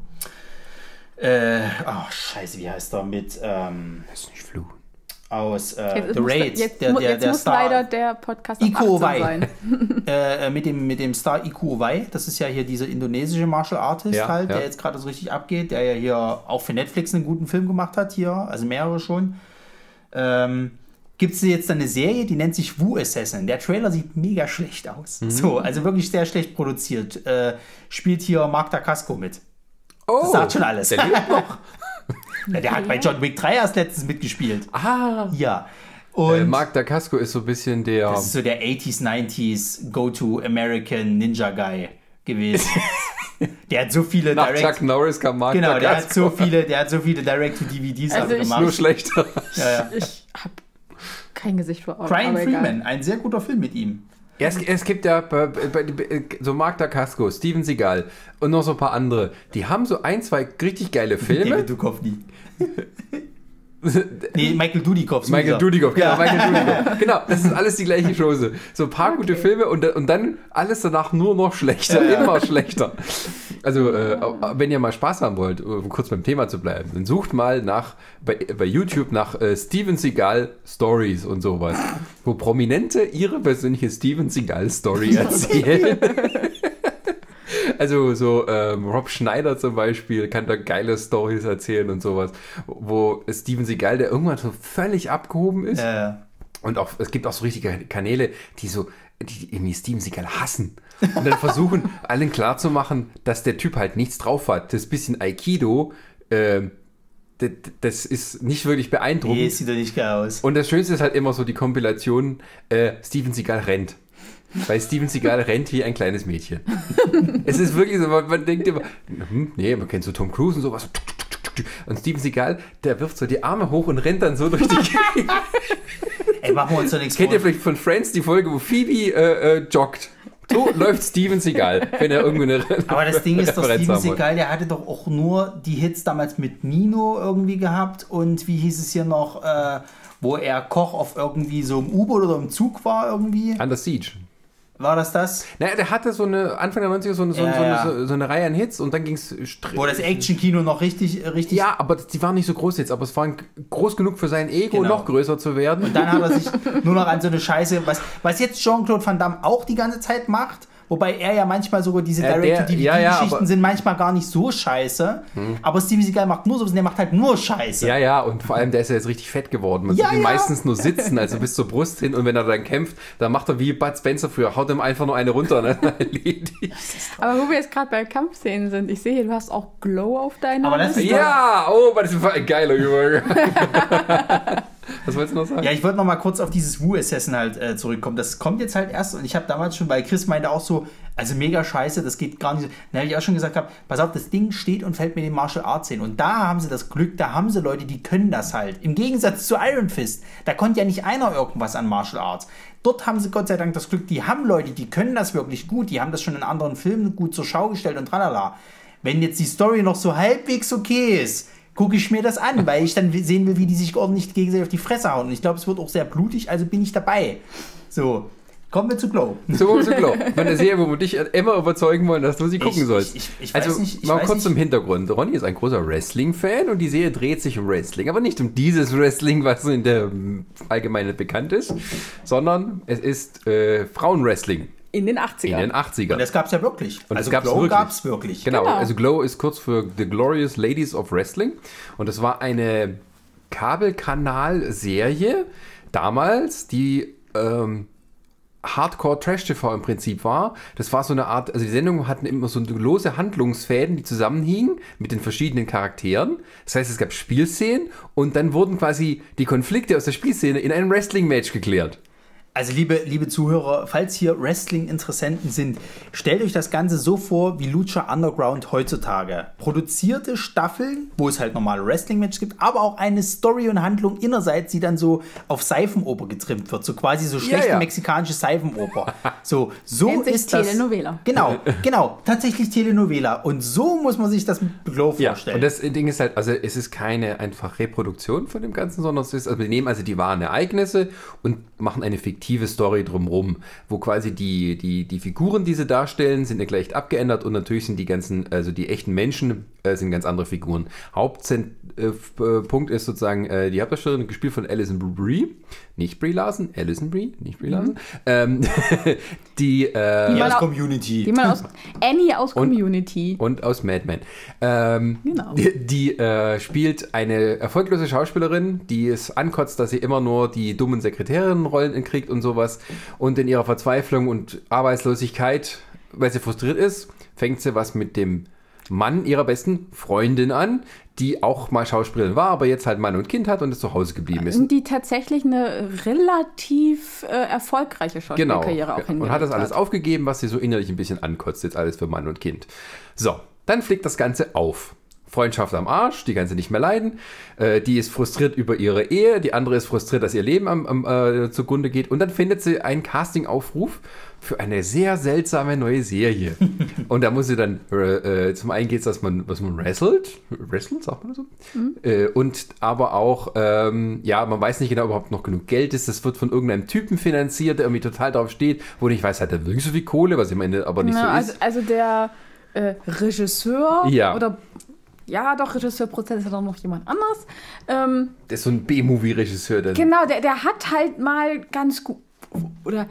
äh, oh, scheiße, wie heißt der? Mit, ähm, Das ist nicht fluchen. Aus äh, Jetzt The muss, Raid, jetzt, der, der, jetzt der muss Star, leider der Podcast Iko 18 Wai. sein. äh, mit, dem, mit dem Star Iku Wai, das ist ja hier dieser indonesische Martial Artist Ja, halt, ja. der jetzt gerade so richtig abgeht, der ja hier auch für Netflix einen guten Film gemacht hat hier, also mehrere schon. Ähm, Gibt es jetzt eine Serie, die nennt sich Wu Assassin. Der Trailer sieht mega schlecht aus. Mhm. So, also wirklich sehr schlecht produziert. Äh, spielt hier Mark Dacasco mit. Oh, Das sagt schon alles. Der lebt noch. Ja, der hat bei John Wick 3 erst letztens mitgespielt. Ah. Ja. Und Äh, Mark Dacasco ist so ein bisschen der. das ist so der 80s, 90s Go-To-American Ninja Guy gewesen. der hat so viele nach Direct Chuck Norris kam Mark Genau, der hat so viele, der hat so viele Direct-to-DVDs Also also ich- gemacht. Nur schlechter. Ja, ja. Ich hab kein Gesicht vor Augen. Brian aber egal. Freeman, ein sehr guter Film mit ihm. Ja, es, es gibt ja bei, bei, bei, so Mark Dacasco, Steven Seagal und noch so ein paar andere. Die haben so ein, zwei richtig geile Filme. David Duchovny. Nee, Michael Dudikoff. Michael dieser. Dudikoff, genau, Ja. Michael Dudikoff. Genau, das ist alles die gleiche Chose. So ein paar gute Filme und, und dann alles danach nur noch schlechter, Ja, ja. immer schlechter. Also, äh, wenn ihr mal Spaß haben wollt, um kurz beim Thema zu bleiben, dann sucht mal nach bei, bei YouTube nach äh, Steven Seagal Stories und sowas, wo Prominente ihre persönliche Steven Seagal Story erzählen. Also so ähm, Rob Schneider zum Beispiel kann da geile Stories erzählen und sowas, wo Steven Seagal, der irgendwann so völlig abgehoben ist. Äh, Und auch, es gibt auch so richtige Kanäle, die so, die irgendwie Steven Seagal hassen. Und dann versuchen, allen klarzumachen, dass der Typ halt nichts drauf hat. Das bisschen Aikido, ähm, das, das ist nicht wirklich beeindruckend. nee, sieht doch nicht geil aus. Und das Schönste ist halt immer so die Kompilation, äh, Steven Seagal rennt. Weil Steven Seagal rennt wie ein kleines Mädchen. es ist wirklich so, man, man denkt immer, hm, nee, man kennt so Tom Cruise und sowas. Und Steven Seagal, der wirft so die Arme hoch und rennt dann so durch die Gegend. Ey, machen wir uns doch nichts Kennt ihr vielleicht von Friends die Folge, wo Phoebe äh, äh, joggt? So läuft Steven Seagal, wenn er irgendwo eine Aber das Ding ist doch, Steven. Seagal, der hatte doch auch nur die Hits damals mit Nino irgendwie gehabt und wie hieß es hier noch, äh, wo er Koch auf irgendwie so im U-Boot oder im Zug war irgendwie. Under Siege. War das das? Naja, der hatte so eine, Anfang der 90er so eine, so, Ja, so, eine, ja. so, so eine Reihe an Hits und dann ging es Wo das Action-Kino noch richtig, richtig Ja, aber die waren nicht so groß jetzt, aber es waren groß genug für sein Ego, Genau. noch größer zu werden. Und dann hat er sich nur noch an so eine Scheiße, was, was jetzt Jean-Claude Van Damme auch die ganze Zeit macht, wobei er ja manchmal sogar diese der- Direct-to-DVD-Geschichten ja, ja, Hm. sind manchmal gar nicht so scheiße. Aber Steven Seagal macht nur so, der macht halt nur Scheiße. ja, ja, und vor allem, der ist ja jetzt richtig fett geworden. Man Ja, sieht ihn ja. meistens nur sitzen, also bis zur Brust hin. Und wenn er dann kämpft, dann macht er wie Bud Spencer früher, haut ihm einfach nur eine runter erledigt. Aber wo wir jetzt gerade bei Kampfszenen sind, ich sehe hier, du hast auch Glow auf deiner Aber das Liste. ist- Ja, oh, das war ein geiler Übergang. Was wolltest du noch sagen? Ja, ich wollte noch mal kurz auf dieses Wu Assassin halt äh, zurückkommen. Das kommt jetzt halt erst und ich habe damals schon, weil Chris meinte auch so, also mega scheiße, das geht gar nicht. Dann habe ich auch schon gesagt, hab, pass auf, das Ding steht und fällt mit den Martial Arts hin. Und da haben sie das Glück, da haben sie Leute, die können das halt. Im Gegensatz zu Iron Fist, da konnte ja nicht einer irgendwas an Martial Arts. Dort haben sie Gott sei Dank das Glück, die haben Leute, die können das wirklich gut, die haben das schon in anderen Filmen gut zur Schau gestellt und tralala. wenn jetzt die Story noch so halbwegs okay ist, gucke ich mir das an, weil ich dann sehen will, wie die sich ordentlich gegenseitig auf die Fresse hauen. Und ich glaube, es wird auch sehr blutig, also bin ich dabei. So, kommen wir zu Glow. So, so Glow. Eine Serie, wo wir dich immer überzeugen wollen, dass du sie gucken Ich- sollst. ich- ich also, nicht- ich mal kurz nicht. zum Hintergrund. Ronny ist ein großer Wrestling-Fan und die Serie dreht sich um Wrestling. Aber nicht um dieses Wrestling, was in der Allgemeinheit bekannt ist, sondern es ist äh, Frauenwrestling In den 80ern. in den 80ern. Und das gab es ja wirklich. Und also gab's Glow wirklich. gab es wirklich. Genau, Genau. also Glow ist kurz für The Glorious Ladies of Wrestling. Und das war eine Kabelkanal-Serie damals, die ähm, Hardcore Trash TV im Prinzip war. Das war so eine Art, also die Sendungen hatten immer so lose Handlungsfäden, die zusammenhingen mit den verschiedenen Charakteren. Das heißt, es gab Spielszenen und dann wurden quasi die Konflikte aus der Spielszene in einem Wrestling-Match geklärt. Also liebe, liebe Zuhörer, falls hier Wrestling-Interessenten sind, stellt euch das Ganze so vor wie Lucha Underground heutzutage. Produzierte Staffeln, wo es halt normale Wrestling-Matches gibt, aber auch eine Story und Handlung innerseits, die dann so auf Seifenoper getrimmt wird. So quasi so schlechte ja. mexikanische Seifenoper. So, so Nennt ist das. Telenovela. Genau, genau. Tatsächlich Telenovela. Und so muss man sich das mit Glow Ja, vorstellen. und das Ding ist halt, also es ist keine einfach Reproduktion von dem Ganzen, sondern es ist, also wir nehmen also die wahren Ereignisse und machen eine fiktive Story drumrum, wo quasi die, die, die Figuren, die sie darstellen, sind ja gleich abgeändert und natürlich sind die ganzen, also die echten Menschen äh, sind ganz andere Figuren. Hauptpunkt äh, Punkt ist sozusagen äh, die Hauptdarstellerin, gespielt von Alison Brie, nicht Brie Larson, Alison Brie, nicht Brie Larson, ähm, die, äh, das auch- Community. Die man aus Annie aus Community. und aus Mad Men. Ähm, Genau. Die, die äh, spielt eine erfolglose Schauspielerin, die es ankotzt, dass sie immer nur die dummen Sekretärinnenrollen kriegt und sowas. Und in ihrer Verzweiflung und Arbeitslosigkeit, weil sie frustriert ist, fängt sie was mit dem Mann ihrer besten Freundin an, die auch mal Schauspielerin war, aber jetzt halt Mann und Kind hat und es zu Hause geblieben ist. Und die tatsächlich eine relativ äh, erfolgreiche Genau. Schauspielkarriere auch Und hingelegt hat das alles aufgegeben, was sie so innerlich ein bisschen ankotzt, jetzt alles für Mann und Kind. So, dann fliegt das Ganze auf. Freundschaft am Arsch, die kann sie nicht mehr leiden. Äh, die ist frustriert über ihre Ehe, die andere ist frustriert, dass ihr Leben am, am, äh, zugrunde geht. Und dann findet sie einen Castingaufruf für eine sehr seltsame neue Serie. und da muss sie dann, äh, äh, zum einen geht es, dass man, dass man wrestelt. Wrestelt, sagt man so? Äh, und aber auch, ähm, ja, man weiß nicht genau, ob überhaupt noch genug Geld ist. Das wird von irgendeinem Typen finanziert, der irgendwie total drauf steht, wo ich weiß, hat er wirklich so viel Kohle, was im Ende aber nicht Ja, so also, ist. also der äh, Regisseur Ja. oder ja, doch, Regisseurprozess ist ja doch noch jemand anders. Ähm, Der ist so ein B-Movie-Regisseur. der- genau, der, der hat halt mal ganz gut, oder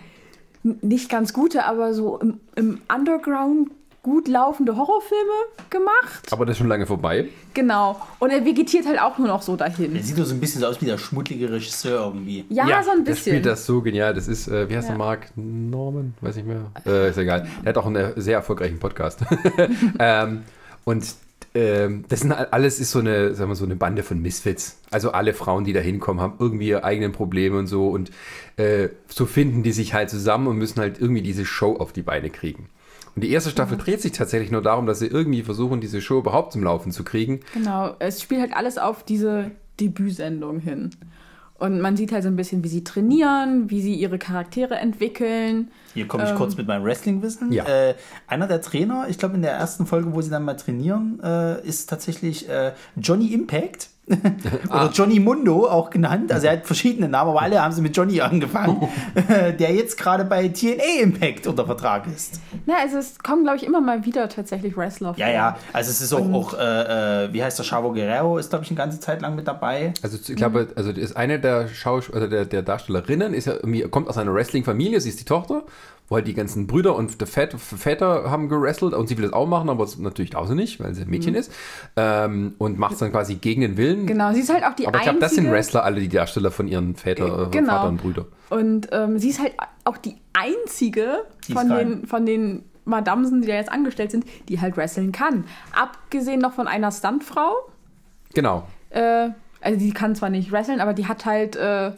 nicht ganz gute, aber so im, im Underground gut laufende Horrorfilme gemacht. Aber das ist schon lange vorbei. Genau. Und er vegetiert halt auch nur noch so Der dahin. sieht doch so ein bisschen so aus wie der schmuddlige Regisseur irgendwie. Ja, so ein Der bisschen. spielt das so genial. Das ist, äh, wie heißt Ja. der Mark Norman? Weiß nicht mehr. Äh, ist egal. Der hat auch einen sehr erfolgreichen Podcast. ähm, und ähm, das sind all- alles ist so eine, sagen wir, so eine Bande von Misfits. Also alle Frauen, die da hinkommen, haben irgendwie ihre eigenen Probleme und so. Und äh, so finden die sich halt zusammen und müssen halt irgendwie diese Show auf die Beine kriegen. Und die erste Staffel dreht sich tatsächlich nur darum, dass sie irgendwie versuchen, diese Show überhaupt zum Laufen zu kriegen. Genau, es spielt halt alles auf diese Debütsendung hin. Und man sieht halt so ein bisschen, wie sie trainieren, wie sie ihre Charaktere entwickeln. Hier komme ich kurz mit meinem Wrestling-Wissen. Ja. Äh, einer der Trainer, ich glaube in der ersten Folge, wo sie dann mal trainieren, äh, ist tatsächlich äh, Johnny Impact. Oder Johnny Mundo auch genannt. Also er hat verschiedene Namen, aber alle haben sie mit Johnny angefangen. der jetzt gerade bei TNA Impact unter Vertrag ist. Na, also es kommen, glaube ich, immer mal wieder tatsächlich Wrestler Ja, ja. Also es ist auch, auch äh, äh, wie heißt der, Chavo Guerrero ist, glaube ich, eine ganze Zeit lang mit dabei. Also ich glaube, also ist eine der Schausch also der, der Darstellerinnen ist ja irgendwie, kommt aus einer Wrestling-Familie, sie ist die Tochter, wo halt die ganzen Brüder und der Väter, Väter haben gewrestelt und sie will das auch machen, aber es natürlich darf sie nicht, weil sie ein Mädchen ist. Ähm, und macht es dann quasi gegen den Willen. Genau, sie ist halt auch die Aber ich glaube, einzige. das sind Wrestler, alle die Darsteller von ihren Väter, Äh, genau. Vater und Brüder. Und ähm, sie ist halt auch die einzige Die von rein. den, von den Madamsen, die da jetzt angestellt sind, die halt wresteln kann. Abgesehen noch von einer Stuntfrau. Genau. Äh, also die kann zwar nicht wresteln, aber die hat halt äh,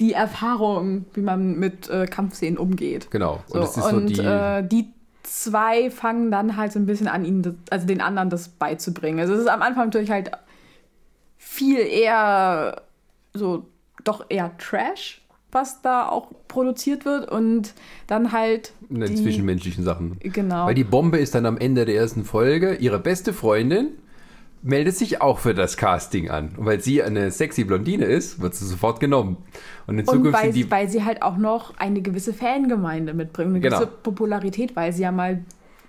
die Erfahrung, wie man mit äh, Kampfszenen umgeht. Genau. So, und es ist so und die. äh, die zwei fangen dann halt so ein bisschen an, ihnen das, also den anderen das beizubringen. Also es ist am Anfang natürlich halt viel eher so, doch eher Trash. was da auch produziert wird und dann halt In den die- zwischenmenschlichen Sachen. Genau. Weil die Bombe ist dann am Ende der ersten Folge, ihre beste Freundin meldet sich auch für das Casting an. Und weil sie eine sexy Blondine ist, wird sie sofort genommen. Und in und Zukunft weil, sind die sie, weil sie halt auch noch eine gewisse Fangemeinde mitbringt, eine Genau. gewisse Popularität, weil sie ja mal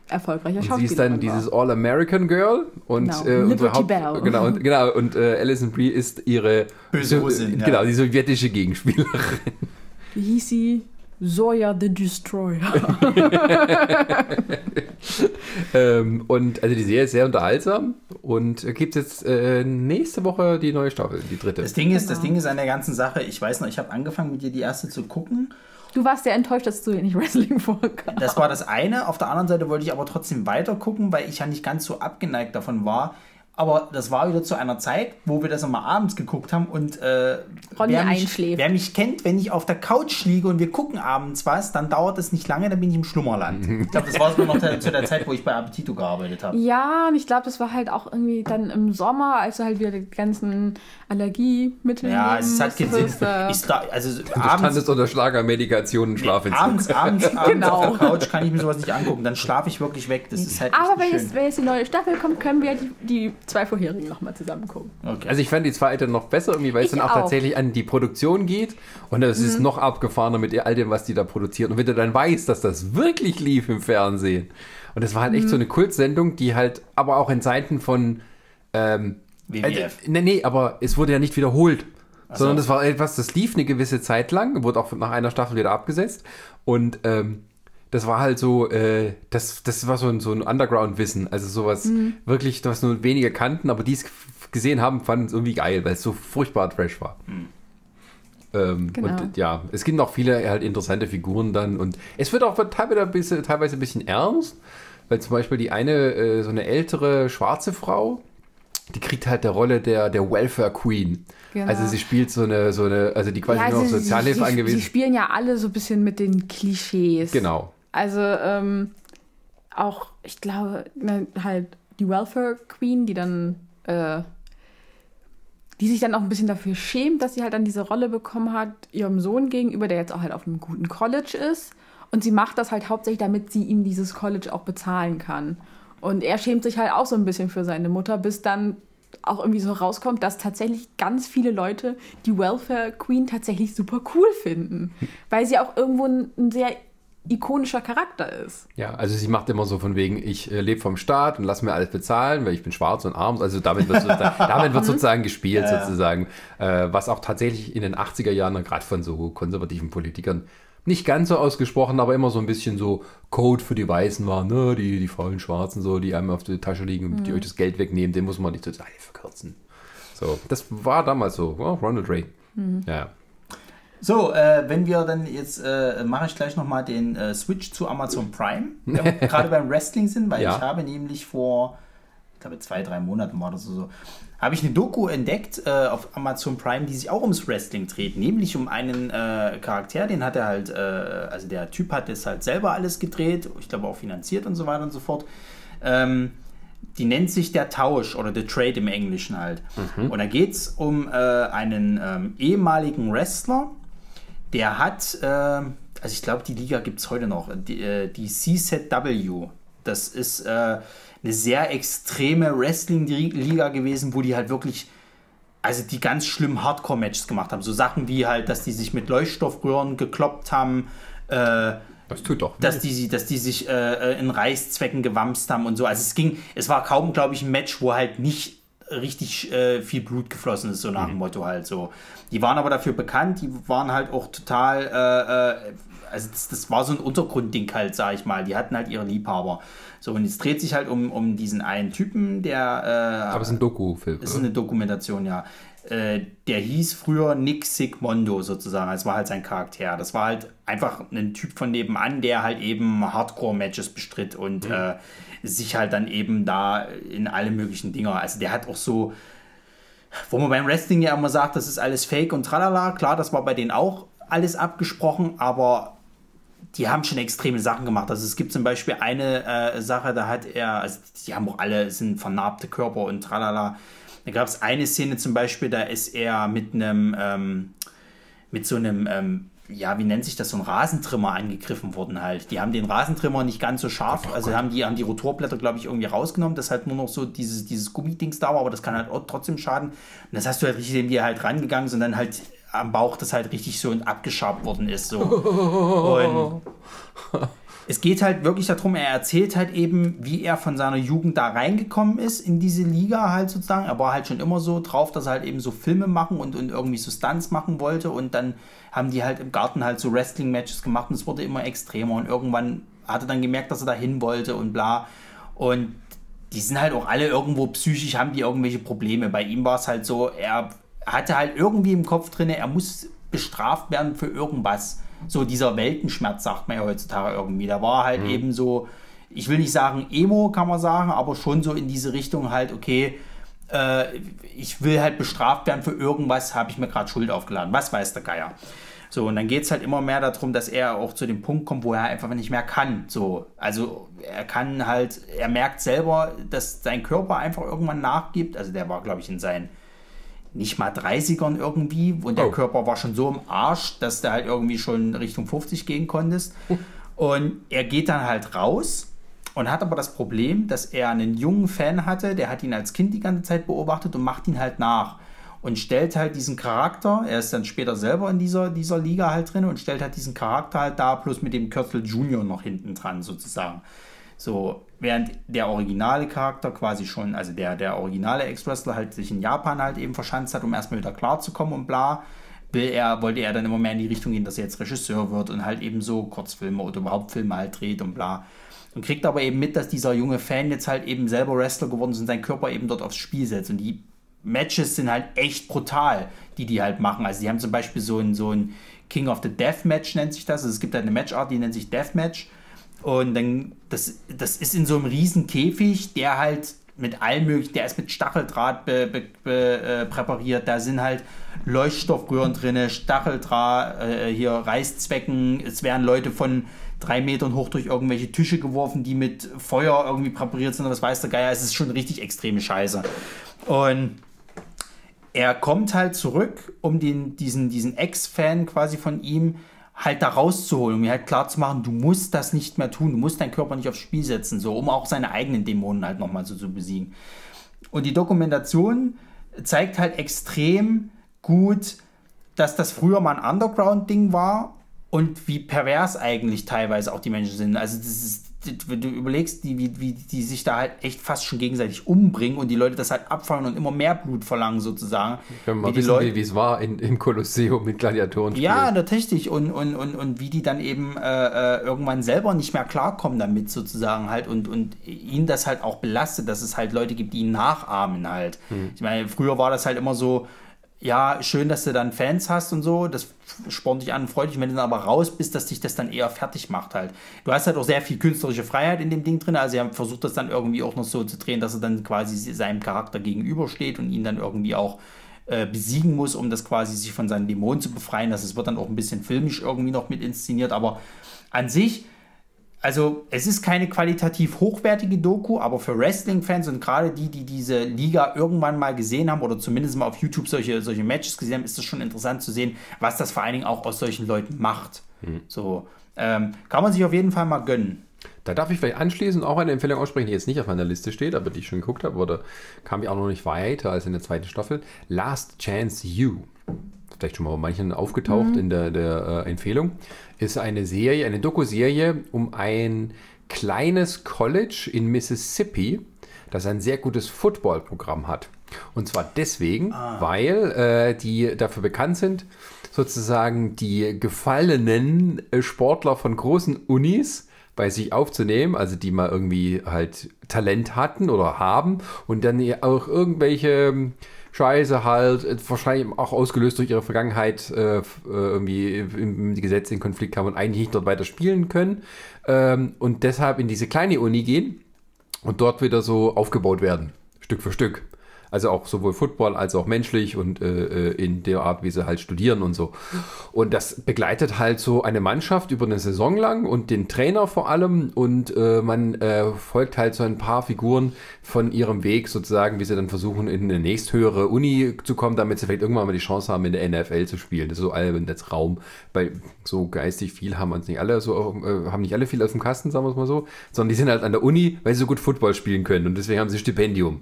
erfolgreicher Und sie ist dann war. dieses All-American Girl und Genau, äh, unsere Liberty Haupt Bell. genau und genau und äh, Alison Brie ist ihre Böse so, Russin, ja. genau die sowjetische Gegenspielerin. Wie hieß sie? Zoya the Destroyer. ähm, und also die Serie ist sehr unterhaltsam und gibt jetzt äh, nächste Woche die neue Staffel, die dritte. Das Ding ist, das Genau. Ding ist an der ganzen Sache, ich weiß noch, ich habe angefangen mit dir die erste zu gucken. Du warst sehr enttäuscht, dass du nicht Wrestling vorkam. Das war das eine. Auf der anderen Seite wollte ich aber trotzdem weiter gucken, weil ich ja nicht ganz so abgeneigt davon war. Aber das war wieder zu einer Zeit, wo wir das immer abends geguckt haben und äh, Ronny wer, mich, einschläft. wer mich kennt, wenn ich auf der Couch liege und wir gucken abends was, dann dauert es nicht lange, dann bin ich im Schlummerland. Ich glaube, das war sogar noch zu der Zeit, wo ich bei Appetito gearbeitet habe. Ja, und ich glaube, das war halt auch irgendwie dann im Sommer, als du halt wieder die ganzen Allergiemittel Ja, nehmen es hat keinen Sinn. äh, Ich sta- also Du abends, unter Schlagermedikation und Schlafentzug. abends, abends, abends Genau. auf der Couch kann ich mir sowas nicht angucken. Dann schlafe ich wirklich weg. Das ist halt Aber wenn jetzt, wenn jetzt die neue Staffel kommt, können wir die, die zwei vorherigen nochmal zusammen gucken. Okay. Also ich fand die zweite noch besser, irgendwie, weil es dann auch, auch. Mhm. tatsächlich an die Produktion geht. Und es ist noch abgefahrener mit all dem, was die da produzieren. Und wenn du dann weißt, dass das wirklich lief im Fernsehen. Und das war halt echt Mhm. so eine Kultsendung, die halt aber auch in Zeiten von ähm, WWF. Also, nee, nee, aber es wurde ja nicht wiederholt. so. Sondern das war etwas, das lief eine gewisse Zeit lang, wurde auch nach einer Staffel wieder abgesetzt. Und ähm, das war halt so, äh, das, das war so ein, so ein Underground-Wissen. Also sowas Mhm. wirklich, was nur wenige kannten, aber die es gesehen haben, fanden es irgendwie geil, weil es so furchtbar trash war. Ähm, Genau. Und ja, es gibt noch viele halt interessante Figuren dann und es wird auch teilweise ein bisschen, teilweise ein bisschen ernst, weil zum Beispiel die eine, äh, so eine ältere schwarze Frau, die kriegt halt der Rolle der, der Welfare Queen. Genau. Also sie spielt so eine, so eine, also die quasi nur auf Sozialhilfe sie, angewiesen. sie spielen ja alle so ein bisschen mit den Klischees. Genau. Also ähm, auch, ich glaube, ne, halt die Welfare Queen, die dann, äh, die sich dann auch ein bisschen dafür schämt, dass sie halt dann diese Rolle bekommen hat, ihrem Sohn gegenüber, der jetzt auch halt auf einem guten College ist. Und sie macht das halt hauptsächlich, damit sie ihm dieses College auch bezahlen kann. Und er schämt sich halt auch so ein bisschen für seine Mutter, bis dann auch irgendwie so rauskommt, dass tatsächlich ganz viele Leute die Welfare Queen tatsächlich super cool finden. Weil sie auch irgendwo ein, ein sehr ikonischer Charakter ist. Ja, also sie macht immer so von wegen, ich äh, lebe vom Staat und lass mir alles bezahlen, weil ich bin schwarz und arm. Also damit wird sozusagen, damit wird sozusagen gespielt, Ja. sozusagen. Äh, was auch tatsächlich in den 80er Jahren, gerade von so konservativen Politikern, nicht ganz so ausgesprochen, aber immer so ein bisschen so Code für die Weißen war, ne? Die, die faulen Schwarzen, so, die einem auf die Tasche liegen und die euch das Geld wegnehmen, den muss man nicht total verkürzen. So, das war damals so, ja, Ronald Reagan. Ja. So, äh, wenn wir dann jetzt, äh, mache ich gleich nochmal den äh, Switch zu Amazon Prime, gerade beim Wrestling sind, weil Ja. ich habe nämlich vor, ich glaube zwei, drei Monaten war das so, habe ich eine Doku entdeckt äh, auf Amazon Prime, die sich auch ums Wrestling dreht, nämlich um einen äh, Charakter, den hat er halt, äh, also der Typ hat das halt selber alles gedreht, ich glaube auch finanziert und so weiter und so fort. Ähm, die nennt sich der Tausch oder The Trade im Englischen halt. Und da geht es um äh, einen ähm, ehemaligen Wrestler, der hat, äh, also ich glaube, die Liga gibt es heute noch, die, äh, die CZW. Das ist äh, eine sehr extreme Wrestling-Liga gewesen, wo die halt wirklich, also die ganz schlimmen Hardcore-Matches gemacht haben. So Sachen wie halt, dass die sich mit Leuchtstoffröhren gekloppt haben, äh, Das tut doch. dass die, dass die sich äh, in Reißzwecken gewamst haben und so. Also es ging, es war kaum, glaube ich, ein Match, wo halt nicht richtig äh, viel Blut geflossen ist, so nach dem Motto halt so. Die waren aber dafür bekannt, die waren halt auch total, äh, äh, also das, das war so ein Untergrundding halt, sag ich mal. Die hatten halt ihre Liebhaber. So, und es dreht sich halt um, um diesen einen Typen, der äh, Aber es ist ein Doku-Film. ist eine Dokumentation, ja. Äh, der hieß früher Nick Sigmondo sozusagen. Das war halt sein Charakter. Das war halt einfach ein Typ von nebenan, der halt eben Hardcore-Matches bestritt und äh, sich halt dann eben da in alle möglichen Dinger. Also der hat auch so, wo man beim Wrestling ja immer sagt, das ist alles Fake und tralala. Klar, das war bei denen auch alles abgesprochen, aber die haben schon extreme Sachen gemacht. Also es gibt zum Beispiel eine äh, Sache, da hat er, also die haben auch alle, sind vernarbte Körper und tralala. Da gab es eine Szene zum Beispiel, da ist er mit einem, ähm, mit so einem, ähm, ja, wie nennt sich das, so ein Rasentrimmer angegriffen worden halt. Die haben den Rasentrimmer nicht ganz so scharf, oh, also haben die, haben die Rotorblätter, glaube ich, irgendwie rausgenommen, dass halt nur noch so dieses, dieses Gummidings da war, aber das kann halt auch trotzdem schaden. Und das hast du halt richtig, indem die halt rangegangen sind, dann halt am Bauch das halt richtig so abgeschabt worden ist. So. Und es geht halt wirklich darum, er erzählt halt eben, wie er von seiner Jugend da reingekommen ist in diese Liga halt sozusagen. Er war halt schon immer so drauf, dass er halt eben so Filme machen und, und irgendwie so Stunts machen wollte. Und dann haben die halt im Garten halt so Wrestling-Matches gemacht und es wurde immer extremer. Und irgendwann hat er dann gemerkt, dass er da hin wollte und bla. Und die sind halt auch alle irgendwo psychisch, haben die irgendwelche Probleme. Bei ihm war es halt so, er hatte halt irgendwie im Kopf drin, er muss bestraft werden für irgendwas so dieser Weltenschmerz, sagt man ja heutzutage irgendwie. Da war halt mhm. eben so, ich will nicht sagen Emo, kann man sagen, aber schon so in diese Richtung halt, okay, äh, ich will halt bestraft werden für irgendwas, habe ich mir gerade Schuld aufgeladen. Was weiß der Geier? So, und dann geht es halt immer mehr darum, dass er auch zu dem Punkt kommt, wo er einfach nicht mehr kann. So, also er kann halt, er merkt selber, dass sein Körper einfach irgendwann nachgibt. Also der war, glaube ich, in seinen nicht mal 30ern irgendwie und der oh. Körper war schon so im Arsch, dass du halt irgendwie schon Richtung 50 gehen konntest. Und er geht dann halt raus und hat aber das Problem, dass er einen jungen Fan hatte, der hat ihn als Kind die ganze Zeit beobachtet und macht ihn halt nach. Und stellt halt diesen Charakter, er ist dann später selber in dieser, dieser Liga halt drin und stellt halt diesen Charakter halt da, plus mit dem Kürzel Junior noch hinten dran sozusagen. So, während der originale Charakter quasi schon, also der, der originale Ex-Wrestler halt sich in Japan halt eben verschanzt hat, um erstmal wieder klarzukommen und bla, will er, wollte er dann immer mehr in die Richtung gehen, dass er jetzt Regisseur wird und halt eben so Kurzfilme oder überhaupt Filme halt dreht und bla. Und kriegt aber eben mit, dass dieser junge Fan jetzt halt eben selber Wrestler geworden ist und seinen Körper eben dort aufs Spiel setzt. Und die Matches sind halt echt brutal, die die halt machen. Also die haben zum Beispiel so ein, so ein King of the Death Match nennt sich das. Also es gibt halt eine Matchart, die nennt sich Death Match und dann, das, das ist in so einem riesen Käfig, der halt mit allem möglichen, der ist mit Stacheldraht be, be, be, äh, präpariert, da sind halt Leuchtstoffröhren drin, Stacheldraht, äh, hier Reißzwecken, es werden Leute von drei Metern hoch durch irgendwelche Tische geworfen, die mit Feuer irgendwie präpariert sind, was weiß der Geier, es ist schon richtig extreme Scheiße. Und er kommt halt zurück, um den, diesen, diesen Ex-Fan quasi von ihm halt da rauszuholen, um mir halt klar zu machen, du musst das nicht mehr tun, du musst deinen Körper nicht aufs Spiel setzen, so, um auch seine eigenen Dämonen halt nochmal so zu besiegen. Und die Dokumentation zeigt halt extrem gut, dass das früher mal ein Underground-Ding war und wie pervers eigentlich teilweise auch die Menschen sind. Also das ist wenn du überlegst, die, wie, wie die sich da halt echt fast schon gegenseitig umbringen und die Leute das halt abfangen und immer mehr Blut verlangen, sozusagen. Wenn man wie wissen, wie es war in, im Kolosseum mit Gladiatoren. Ja, tatsächlich. Und, und, und, und wie die dann eben äh, äh, irgendwann selber nicht mehr klarkommen damit, sozusagen halt. Und, und ihnen das halt auch belastet, dass es halt Leute gibt, die ihn nachahmen halt. Hm. Ich meine, früher war das halt immer so, ja, schön, dass du dann Fans hast und so, das spornt dich an und freut dich, wenn du dann aber raus bist, dass dich das dann eher fertig macht halt. Du hast halt auch sehr viel künstlerische Freiheit in dem Ding drin, also er versucht das dann irgendwie auch noch so zu drehen, dass er dann quasi seinem Charakter gegenübersteht und ihn dann irgendwie auch äh, besiegen muss, um das quasi sich von seinen Dämonen zu befreien. Das wird dann auch ein bisschen filmisch irgendwie noch mit inszeniert, aber an sich also es ist keine qualitativ hochwertige Doku, aber für Wrestling-Fans und gerade die, die diese Liga irgendwann mal gesehen haben oder zumindest mal auf YouTube solche, solche Matches gesehen haben, ist es schon interessant zu sehen, was das vor allen Dingen auch aus solchen Leuten macht. Mhm. So ähm, kann man sich auf jeden Fall mal gönnen. Da darf ich vielleicht anschließend auch eine Empfehlung aussprechen, die jetzt nicht auf meiner Liste steht, aber die ich schon geguckt habe, oder kam ich auch noch nicht weiter als in der zweiten Staffel. Last Chance You vielleicht schon mal bei manchen aufgetaucht mhm. in der, der äh, Empfehlung, ist eine Serie, eine Doku-Serie um ein kleines College in Mississippi, das ein sehr gutes Football-Programm hat. Und zwar deswegen, ah. weil äh, die dafür bekannt sind, sozusagen die gefallenen äh, Sportler von großen Unis bei sich aufzunehmen, also die mal irgendwie halt Talent hatten oder haben und dann auch irgendwelche Scheiße halt, äh, wahrscheinlich auch ausgelöst durch ihre Vergangenheit, äh, äh irgendwie im, im Gesetz in Konflikt haben und eigentlich nicht dort weiter spielen können ähm, und deshalb in diese kleine Uni gehen und dort wieder so aufgebaut werden, Stück für Stück. Also auch sowohl Football als auch menschlich und äh, äh, in der Art, wie sie halt studieren und so. Und das begleitet halt so eine Mannschaft über eine Saison lang und den Trainer vor allem. Und äh, man äh, folgt halt so ein paar Figuren von ihrem Weg sozusagen, wie sie dann versuchen, in eine nächsthöhere Uni zu kommen, damit sie vielleicht irgendwann mal die Chance haben, in der NFL zu spielen. Das ist so alle der Traum. Weil so geistig viel haben uns nicht alle, so äh, haben nicht alle viel aus dem Kasten, sagen wir es mal so, sondern die sind halt an der Uni, weil sie so gut Football spielen können und deswegen haben sie Stipendium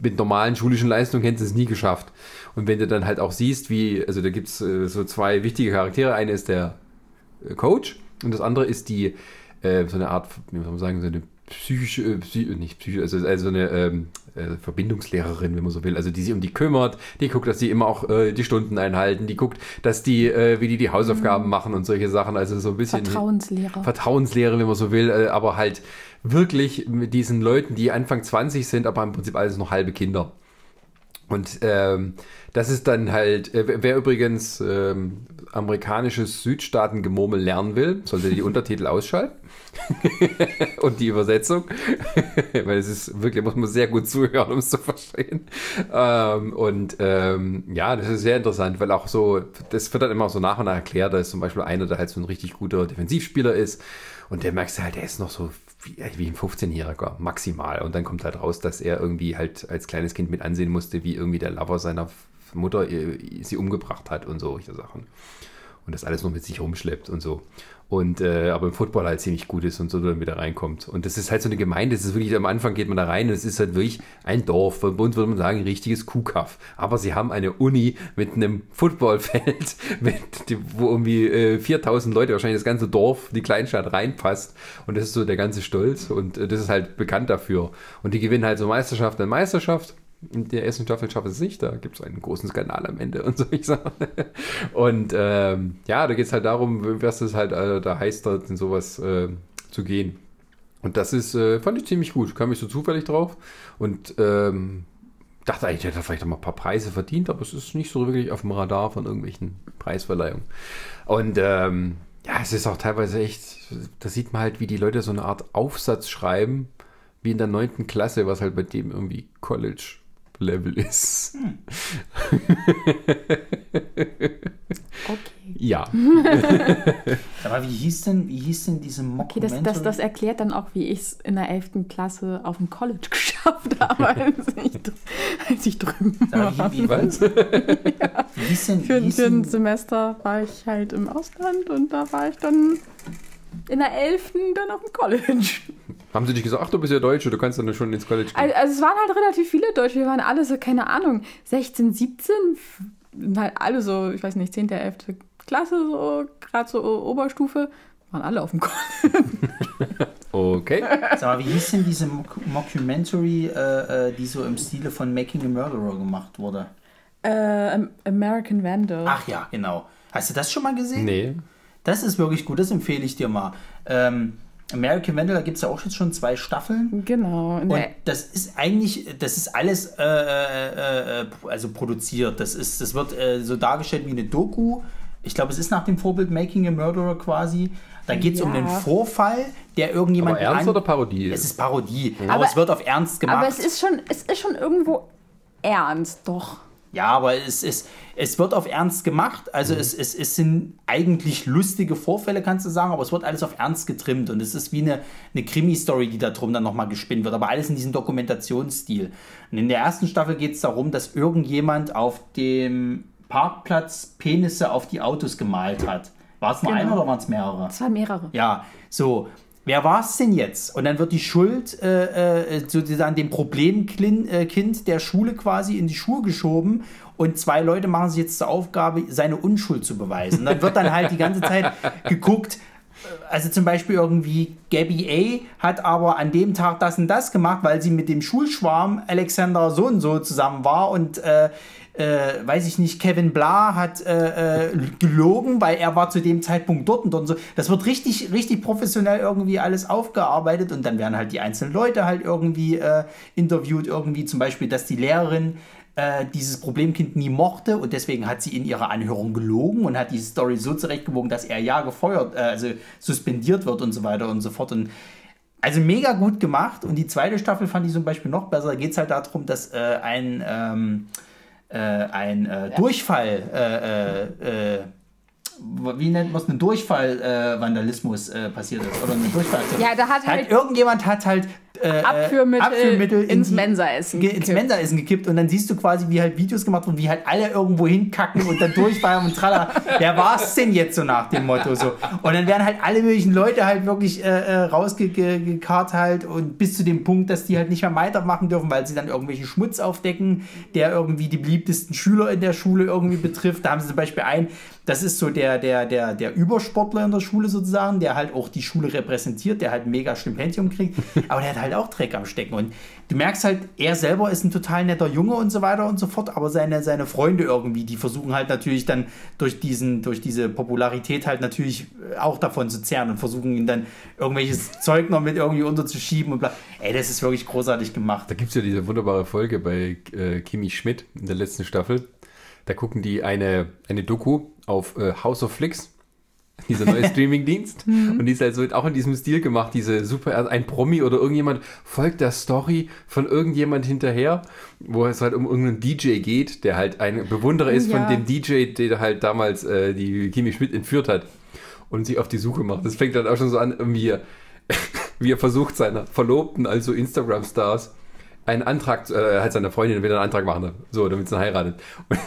mit normalen schulischen Leistungen hätten sie es nie geschafft. Und wenn du dann halt auch siehst, wie, also da gibt es äh, so zwei wichtige Charaktere. Eine ist der äh, Coach und das andere ist die, äh, so eine Art, wie soll man sagen, so eine psychische, äh, psy nicht psychische, also, also eine ähm, äh, Verbindungslehrerin, wenn man so will, also die sich um die kümmert, die guckt, dass die immer auch äh, die Stunden einhalten, die guckt, dass die, äh, wie die die Hausaufgaben mhm. machen und solche Sachen, also so ein bisschen Vertrauenslehre. Vertrauenslehre, wenn man so will, äh, aber halt wirklich mit diesen Leuten, die Anfang 20 sind, aber im Prinzip alles noch halbe Kinder. Und ähm, das ist dann halt, äh, wer übrigens ähm, amerikanisches Südstaatengemurmel lernen will, sollte die Untertitel ausschalten. und die Übersetzung. Weil es ist wirklich, muss man sehr gut zuhören, um es zu verstehen. Ähm, und ähm, ja, das ist sehr interessant, weil auch so, das wird dann immer so nach und nach erklärt, da ist zum Beispiel einer, der halt so ein richtig guter Defensivspieler ist. Und der merkst halt, der ist noch so wie, wie ein 15-Jähriger, maximal. Und dann kommt halt raus, dass er irgendwie halt als kleines Kind mit ansehen musste, wie irgendwie der Lover seiner Mutter äh, sie umgebracht hat und solche Sachen. Und das alles nur mit sich rumschleppt und so und äh, aber im Football halt ziemlich gut ist und so dann wieder reinkommt. Und das ist halt so eine Gemeinde, das ist wirklich, am Anfang geht man da rein und es ist halt wirklich ein Dorf, bei uns würde man sagen, ein richtiges Kuhkaff. Aber sie haben eine Uni mit einem Footballfeld, mit, wo irgendwie äh, 4000 Leute, wahrscheinlich das ganze Dorf, die Kleinstadt reinpasst und das ist so der ganze Stolz und äh, das ist halt bekannt dafür. Und die gewinnen halt so Meisterschaft an Meisterschaft in der ersten Staffel schafft es nicht, da gibt es einen großen Skandal am Ende und so ich sage. Und ähm, ja, da geht es halt darum, was es halt äh, da heißt, dort in sowas äh, zu gehen. Und das ist, äh, fand ich ziemlich gut, kam ich so zufällig drauf und ähm, dachte eigentlich, hätte vielleicht auch mal ein paar Preise verdient, aber es ist nicht so wirklich auf dem Radar von irgendwelchen Preisverleihungen. Und ähm, ja, es ist auch teilweise echt, da sieht man halt, wie die Leute so eine Art Aufsatz schreiben, wie in der neunten Klasse, was halt bei dem irgendwie College Level ist. Hm. okay. Ja. Aber wie hieß denn, wie hieß denn diese Okay, das, das, das erklärt dann auch, wie ich es in der 11. Klasse auf dem College geschafft habe, als ich, als ich drüben war. Wie, wie, was? ja. wie hieß denn, für, für ein Semester war ich halt im Ausland und da war ich dann in der 11. dann auf dem College. Haben sie dich gesagt, ach, du bist ja Deutsche, du kannst dann schon ins College gehen? Also, also, es waren halt relativ viele Deutsche, wir waren alle so, keine Ahnung, 16, 17, halt alle so, ich weiß nicht, 10., 11. Klasse, so, gerade so Oberstufe, waren alle auf dem College. okay. Sag mal, wie hieß denn diese Mockumentary, äh, äh, die so im Stile von Making a Murderer gemacht wurde? Äh, American Vandal. Ach ja, genau. Hast du das schon mal gesehen? Nee. Das ist wirklich gut, das empfehle ich dir mal. Ähm, American Vandal, da gibt es ja auch jetzt schon zwei Staffeln. Genau. Und das ist eigentlich, das ist alles äh, äh, äh, also produziert. Das, ist, das wird äh, so dargestellt wie eine Doku. Ich glaube, es ist nach dem Vorbild Making a Murderer quasi. Da geht es ja. um einen Vorfall, der irgendjemand. Aber Ernst oder Parodie? Es ist Parodie. Aber, aber, es wird auf Ernst gemacht. Aber es ist schon, es ist schon irgendwo ernst, doch. Ja, aber es, es, es wird auf Ernst gemacht. Also mhm. es, es, es sind eigentlich lustige Vorfälle, kannst du sagen, aber es wird alles auf Ernst getrimmt. Und es ist wie eine, eine Krimi-Story, die da drum dann nochmal gespinnt wird. Aber alles in diesem Dokumentationsstil. Und in der ersten Staffel geht es darum, dass irgendjemand auf dem Parkplatz Penisse auf die Autos gemalt hat. War es nur genau. einer oder waren es mehrere? Es waren mehrere. Ja, so wer war es denn jetzt? Und dann wird die Schuld äh, äh, sozusagen dem Problemkind äh, der Schule quasi in die Schuhe geschoben und zwei Leute machen sich jetzt zur Aufgabe, seine Unschuld zu beweisen. Dann wird dann halt die ganze Zeit geguckt, äh, also zum Beispiel irgendwie Gabby A. hat aber an dem Tag das und das gemacht, weil sie mit dem Schulschwarm Alexander so und so zusammen war und äh, äh, weiß ich nicht, Kevin Bla hat äh, äh, gelogen, weil er war zu dem Zeitpunkt dort und dort und so. Das wird richtig, richtig professionell irgendwie alles aufgearbeitet und dann werden halt die einzelnen Leute halt irgendwie äh, interviewt, irgendwie zum Beispiel, dass die Lehrerin äh, dieses Problemkind nie mochte und deswegen hat sie in ihrer Anhörung gelogen und hat die Story so zurechtgewogen, dass er ja gefeuert, äh, also suspendiert wird und so weiter und so fort. Und Also mega gut gemacht. Und die zweite Staffel fand ich zum Beispiel noch besser. Da geht es halt darum, dass äh, ein, ähm, äh, ein äh, Durchfall, äh, äh, äh, wie nennt man es, ein Durchfall-Vandalismus äh, passiert ist. Oder ein Durchfall. Ja, da hat halt- irgendjemand hat halt äh, Abführmittel, Abführmittel in ins Mensaessen ins gekippt. Mensaessen gekippt und dann siehst du quasi, wie halt Videos gemacht wurden, wie halt alle irgendwo hinkacken und dann durchfallen und tralala. Wer war's denn jetzt so nach dem Motto so? Und dann werden halt alle möglichen Leute halt wirklich äh, äh, rausgekarrt halt und bis zu dem Punkt, dass die halt nicht mehr weitermachen dürfen, weil sie dann irgendwelchen Schmutz aufdecken, der irgendwie die beliebtesten Schüler in der Schule irgendwie betrifft. Da haben sie zum Beispiel einen, das ist so der, der, der, der Übersportler in der Schule sozusagen, der halt auch die Schule repräsentiert, der halt mega Stipendium kriegt, aber der hat halt auch Dreck am Stecken. Und du merkst halt, er selber ist ein total netter Junge und so weiter und so fort, aber seine, seine Freunde irgendwie, die versuchen halt natürlich dann durch, diesen, durch diese Popularität halt natürlich auch davon zu zehren und versuchen ihn dann irgendwelches Zeug noch mit irgendwie unterzuschieben und bla. Ey, das ist wirklich großartig gemacht. Da gibt es ja diese wunderbare Folge bei äh, Kimi Schmidt in der letzten Staffel. Da gucken die eine, eine Doku auf äh, House of Flix, dieser neue Streamingdienst. Und die ist halt so auch in diesem Stil gemacht, diese super, also ein Promi oder irgendjemand folgt der Story von irgendjemand hinterher, wo es halt um irgendeinen DJ geht, der halt ein Bewunderer ist ja. von dem DJ, der halt damals äh, die Kimi Schmidt entführt hat und sich auf die Suche macht. Das fängt dann auch schon so an, irgendwie, wie er versucht, seiner Verlobten, also Instagram-Stars, einen Antrag, zu- äh, halt seiner Freundin wieder einen Antrag machen, so, damit sie heiratet. Und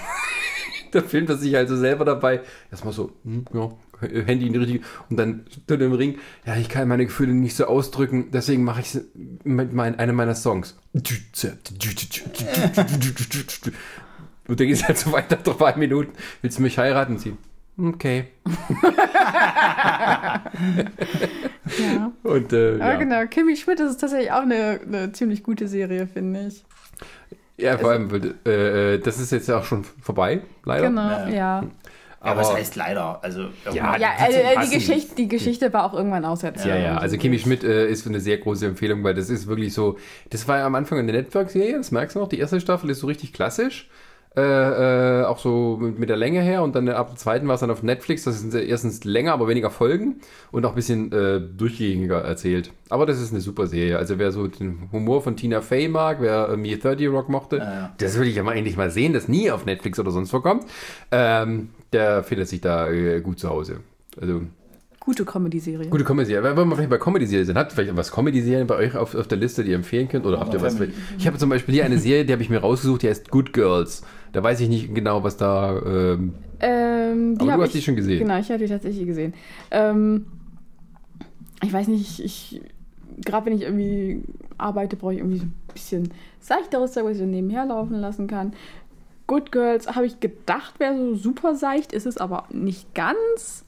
da filmt er sich also selber dabei, erstmal so, hm, ja, Handy in die richtige, und dann steht im Ring, ja, ich kann meine Gefühle nicht so ausdrücken, deswegen mache ich es mit mein, einem meiner Songs. Und dann geht es halt so weiter, drei Minuten, willst du mich heiraten? Sie, okay. Ja. Und, äh, ja. genau, Kimi Schmidt das ist tatsächlich auch eine, eine ziemlich gute Serie, finde ich. Ja, vor allem, äh, äh, das ist jetzt ja auch schon vorbei, leider. Genau, Ja. ja. Aber was heißt leider? Also Ja, wird's also, äh, die. Geschichte, die Geschichte war auch irgendwann auserzählt. Ja, ja, also Kimi Schmidt äh, ist eine sehr große Empfehlung, weil das ist wirklich so, das war ja am Anfang eine Network-Serie, das merkst du noch, die erste Staffel ist so richtig klassisch, äh, äh, auch so mit, mit der Länge her und dann ab der zweiten war es dann auf Netflix, das ist erstens länger, aber weniger Folgen und auch ein bisschen äh, durchgängiger erzählt. Aber das ist eine super Serie, also wer so den Humor von Tina Fey mag, wer äh, Me 30 Rock mochte, ja. das würde ich ja mal endlich mal sehen, das nie auf Netflix oder sonst wo kommt, ähm, der findet sich da äh, gut zu Hause. Also Gute Comedy-Serie. Gute Comedy-Serie. Wenn wir vielleicht bei Comedy-Serien sind, habt ihr vielleicht was Comedy-Serien bei euch auf, auf der Liste, die ihr empfehlen könnt? Oder habt ihr was? Ich habe zum Beispiel hier eine Serie, die habe ich mir rausgesucht, die heißt Good Girls. Da weiß ich nicht genau, was da. Ähm, Ähm, Aber du hast ich, die schon gesehen. Genau, ich habe die tatsächlich gesehen. Ähm, ich weiß nicht, ich, gerade wenn ich irgendwie arbeite, brauche ich irgendwie so ein bisschen seichteres Zeug, was ich so nebenher laufen lassen kann. Good Girls habe ich gedacht, wäre so super seicht, ist es aber nicht ganz.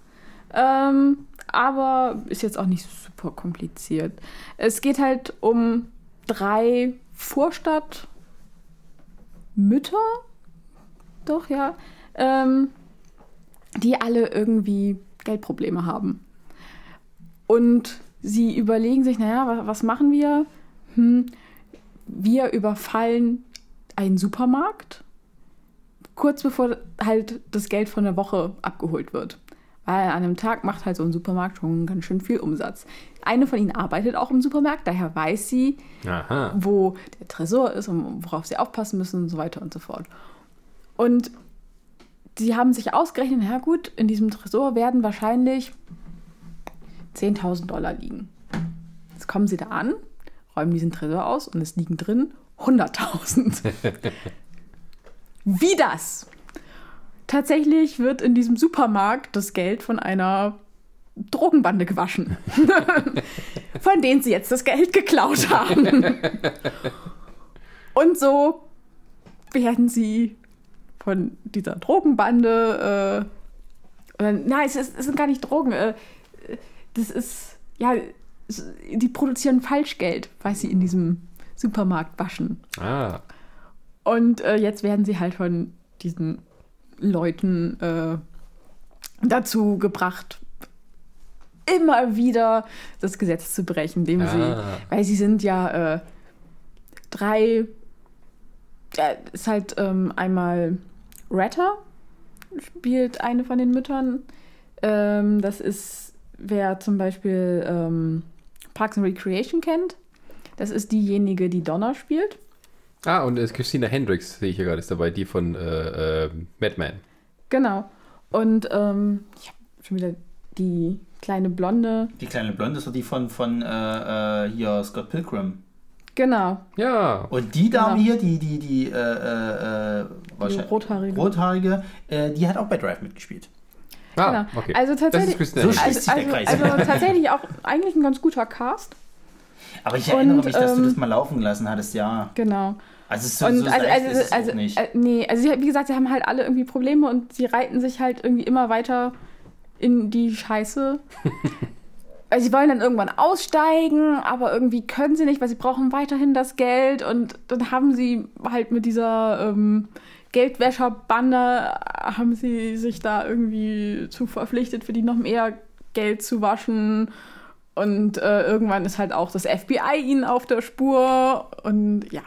Ähm, aber ist jetzt auch nicht super kompliziert. Es geht halt um drei Vorstadtmütter, doch, ja, ähm, die alle irgendwie Geldprobleme haben. Und sie überlegen sich, naja, was, was machen wir? Hm, wir überfallen einen Supermarkt, kurz bevor halt das Geld von der Woche abgeholt wird. Weil an einem Tag macht halt so ein Supermarkt schon ganz schön viel Umsatz. Eine von ihnen arbeitet auch im Supermarkt, daher weiß sie, aha. wo der Tresor ist und worauf sie aufpassen müssen und so weiter und so fort. Und sie haben sich ausgerechnet, na gut, in diesem Tresor werden wahrscheinlich 10.000 Dollar liegen. Jetzt kommen sie da an, räumen diesen Tresor aus und es liegen drin 100.000. Wie das? Tatsächlich wird in diesem Supermarkt das Geld von einer Drogenbande gewaschen, von denen sie jetzt das Geld geklaut haben. Und so werden sie von dieser Drogenbande, äh, oder, nein, es, ist, es sind gar nicht Drogen, äh, das ist, ja, die produzieren Falschgeld, weil sie in diesem Supermarkt waschen. Ah. Und äh, jetzt werden sie halt von diesen Leuten äh, dazu gebracht, immer wieder das Gesetz zu brechen, indem Ah. sie, weil sie sind ja äh, drei, ja, ist halt ähm, einmal Retta spielt eine von den Müttern. Ähm, das ist, wer zum Beispiel ähm, Parks and Recreation kennt. Das ist diejenige, die Donna spielt. Ah, und es Christina Hendricks, sehe ich hier gerade, ist dabei, die von äh, äh, Madman. Genau. Und ähm, ich habe schon wieder die kleine Blonde. Die kleine Blonde ist doch die von, von äh, äh, hier Scott Pilgrim. Genau. Ja. Und die Dame Genau. hier, die, die, die, äh, äh, äh, wahrscheinlich- Rothaarige. Rothaarige äh, die hat auch bei Drive mitgespielt. Ah, genau. okay. Also das ist tatsächlich. So also, der also, Kreis. also tatsächlich auch eigentlich ein ganz guter Cast. Aber ich erinnere Und, mich, dass du ähm, das mal laufen gelassen hattest, ja. Genau. Also, es ist so, Und so also, also, ist es also, auch nicht. äh, nee, also sie, wie gesagt, sie haben halt alle irgendwie Probleme und sie reiten sich halt irgendwie immer weiter in die Scheiße. also sie wollen dann irgendwann aussteigen, aber irgendwie können sie nicht, weil sie brauchen weiterhin das Geld und dann haben sie halt mit dieser ähm, Geldwäscherbande haben sie sich da irgendwie zu verpflichtet, für die noch mehr Geld zu waschen. Und äh, irgendwann ist halt auch das FBI ihnen auf der Spur. Und ja.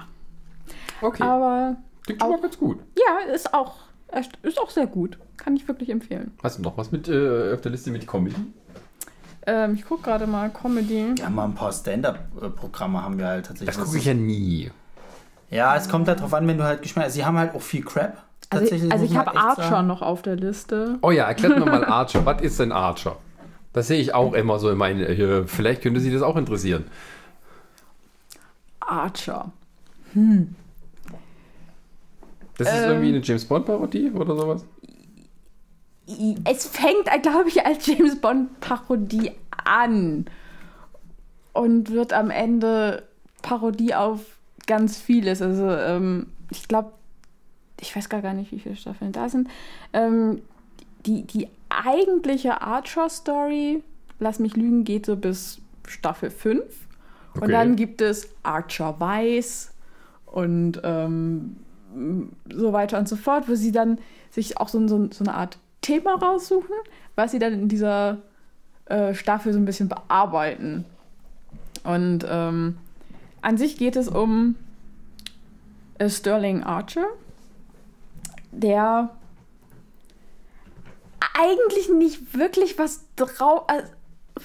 Okay. Aber Klingt schon mal auch- ganz gut. ja, ist auch, ist auch sehr gut. Kann ich wirklich empfehlen. Hast du noch was mit äh, auf der Liste mit Comedy? Ähm, ich gucke gerade mal Comedy. Ja, mal ein paar Stand-Up-Programme haben wir halt tatsächlich. Das gucke ich ja nie. Ja, es kommt halt drauf an, wenn du halt Geschmack Sie haben halt auch viel Crap. Also, Tatsächlich also ich man habe halt echt Archer sagen. noch auf der Liste. Oh ja, erklärt mir mal Archer. Was ist denn Archer? Das sehe ich auch immer so in meinen. Äh, vielleicht könnte Sie das auch interessieren. Archer. Das ist Ähm. irgendwie eine James Bond-Parodie oder sowas? Es fängt, glaube ich, als James Bond-Parodie an. Und wird am Ende Parodie auf ganz vieles. Also, ähm, ich glaube, ich weiß gar nicht, wie viele Staffeln da sind. Ähm, die, die eigentliche Archer-Story, lass mich lügen, geht so bis Staffel 5. Und Okay. dann gibt es Archer Weiß und ähm, so weiter und so fort, wo sie dann sich auch so, so, so eine Art Thema raussuchen, was sie dann in dieser äh, Staffel so ein bisschen bearbeiten. Und ähm, an sich geht es um äh, Sterling Archer, der eigentlich nicht wirklich was drauf äh,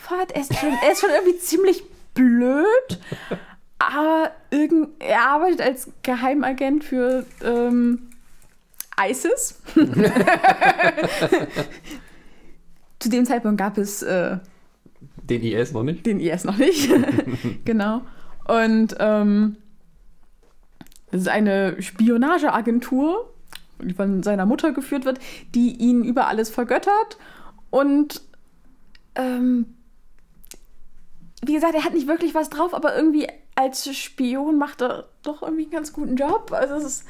hat. Er ist schon, er ist schon irgendwie ziemlich blöd, aber irgend, er arbeitet als Geheimagent für ähm, ISIS. Zu dem Zeitpunkt gab es äh, Den IS noch nicht? den IS noch nicht. genau. Und ähm, es ist eine Spionageagentur, die von seiner Mutter geführt wird, die ihn über alles vergöttert. Und ähm, wie gesagt, er hat nicht wirklich was drauf, aber irgendwie als Spion macht er doch irgendwie einen ganz guten Job. Also es ist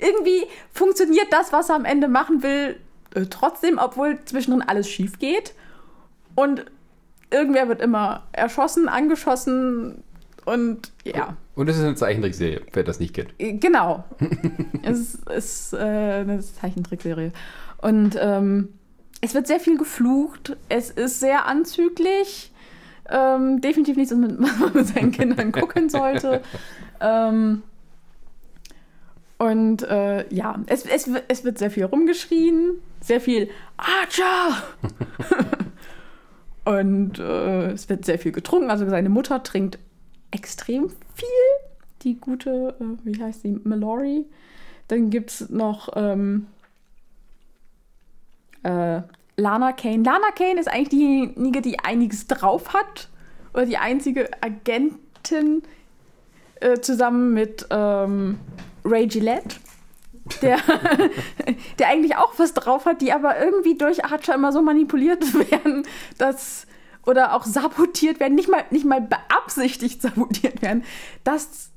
irgendwie funktioniert das, was er am Ende machen will, äh, trotzdem, obwohl zwischendrin alles schief geht. Und irgendwer wird immer erschossen, angeschossen und ja. Und es ist eine Zeichentrickserie, wer das nicht kennt. Äh, Genau. es ist äh, eine Zeichentrickserie. Und ähm, es wird sehr viel geflucht. Es ist sehr anzüglich. Ähm, definitiv nichts, was man was man mit seinen Kindern gucken sollte. Ähm, und äh, ja, es, es, wird- es wird sehr viel rumgeschrien, sehr viel Archer! und äh, es wird sehr viel getrunken. Also seine Mutter trinkt extrem viel. Die gute, äh, wie heißt die, Mallory. Dann gibt es noch ähm, äh, Lana Kane. Lana Kane ist eigentlich diejenige, die einiges drauf hat. Oder die einzige Agentin äh, zusammen mit ähm, Ray Gillette. Der, der eigentlich auch was drauf hat, die aber irgendwie durch Archer immer so manipuliert werden, dass oder auch sabotiert werden, nicht mal, nicht mal beabsichtigt sabotiert werden, dass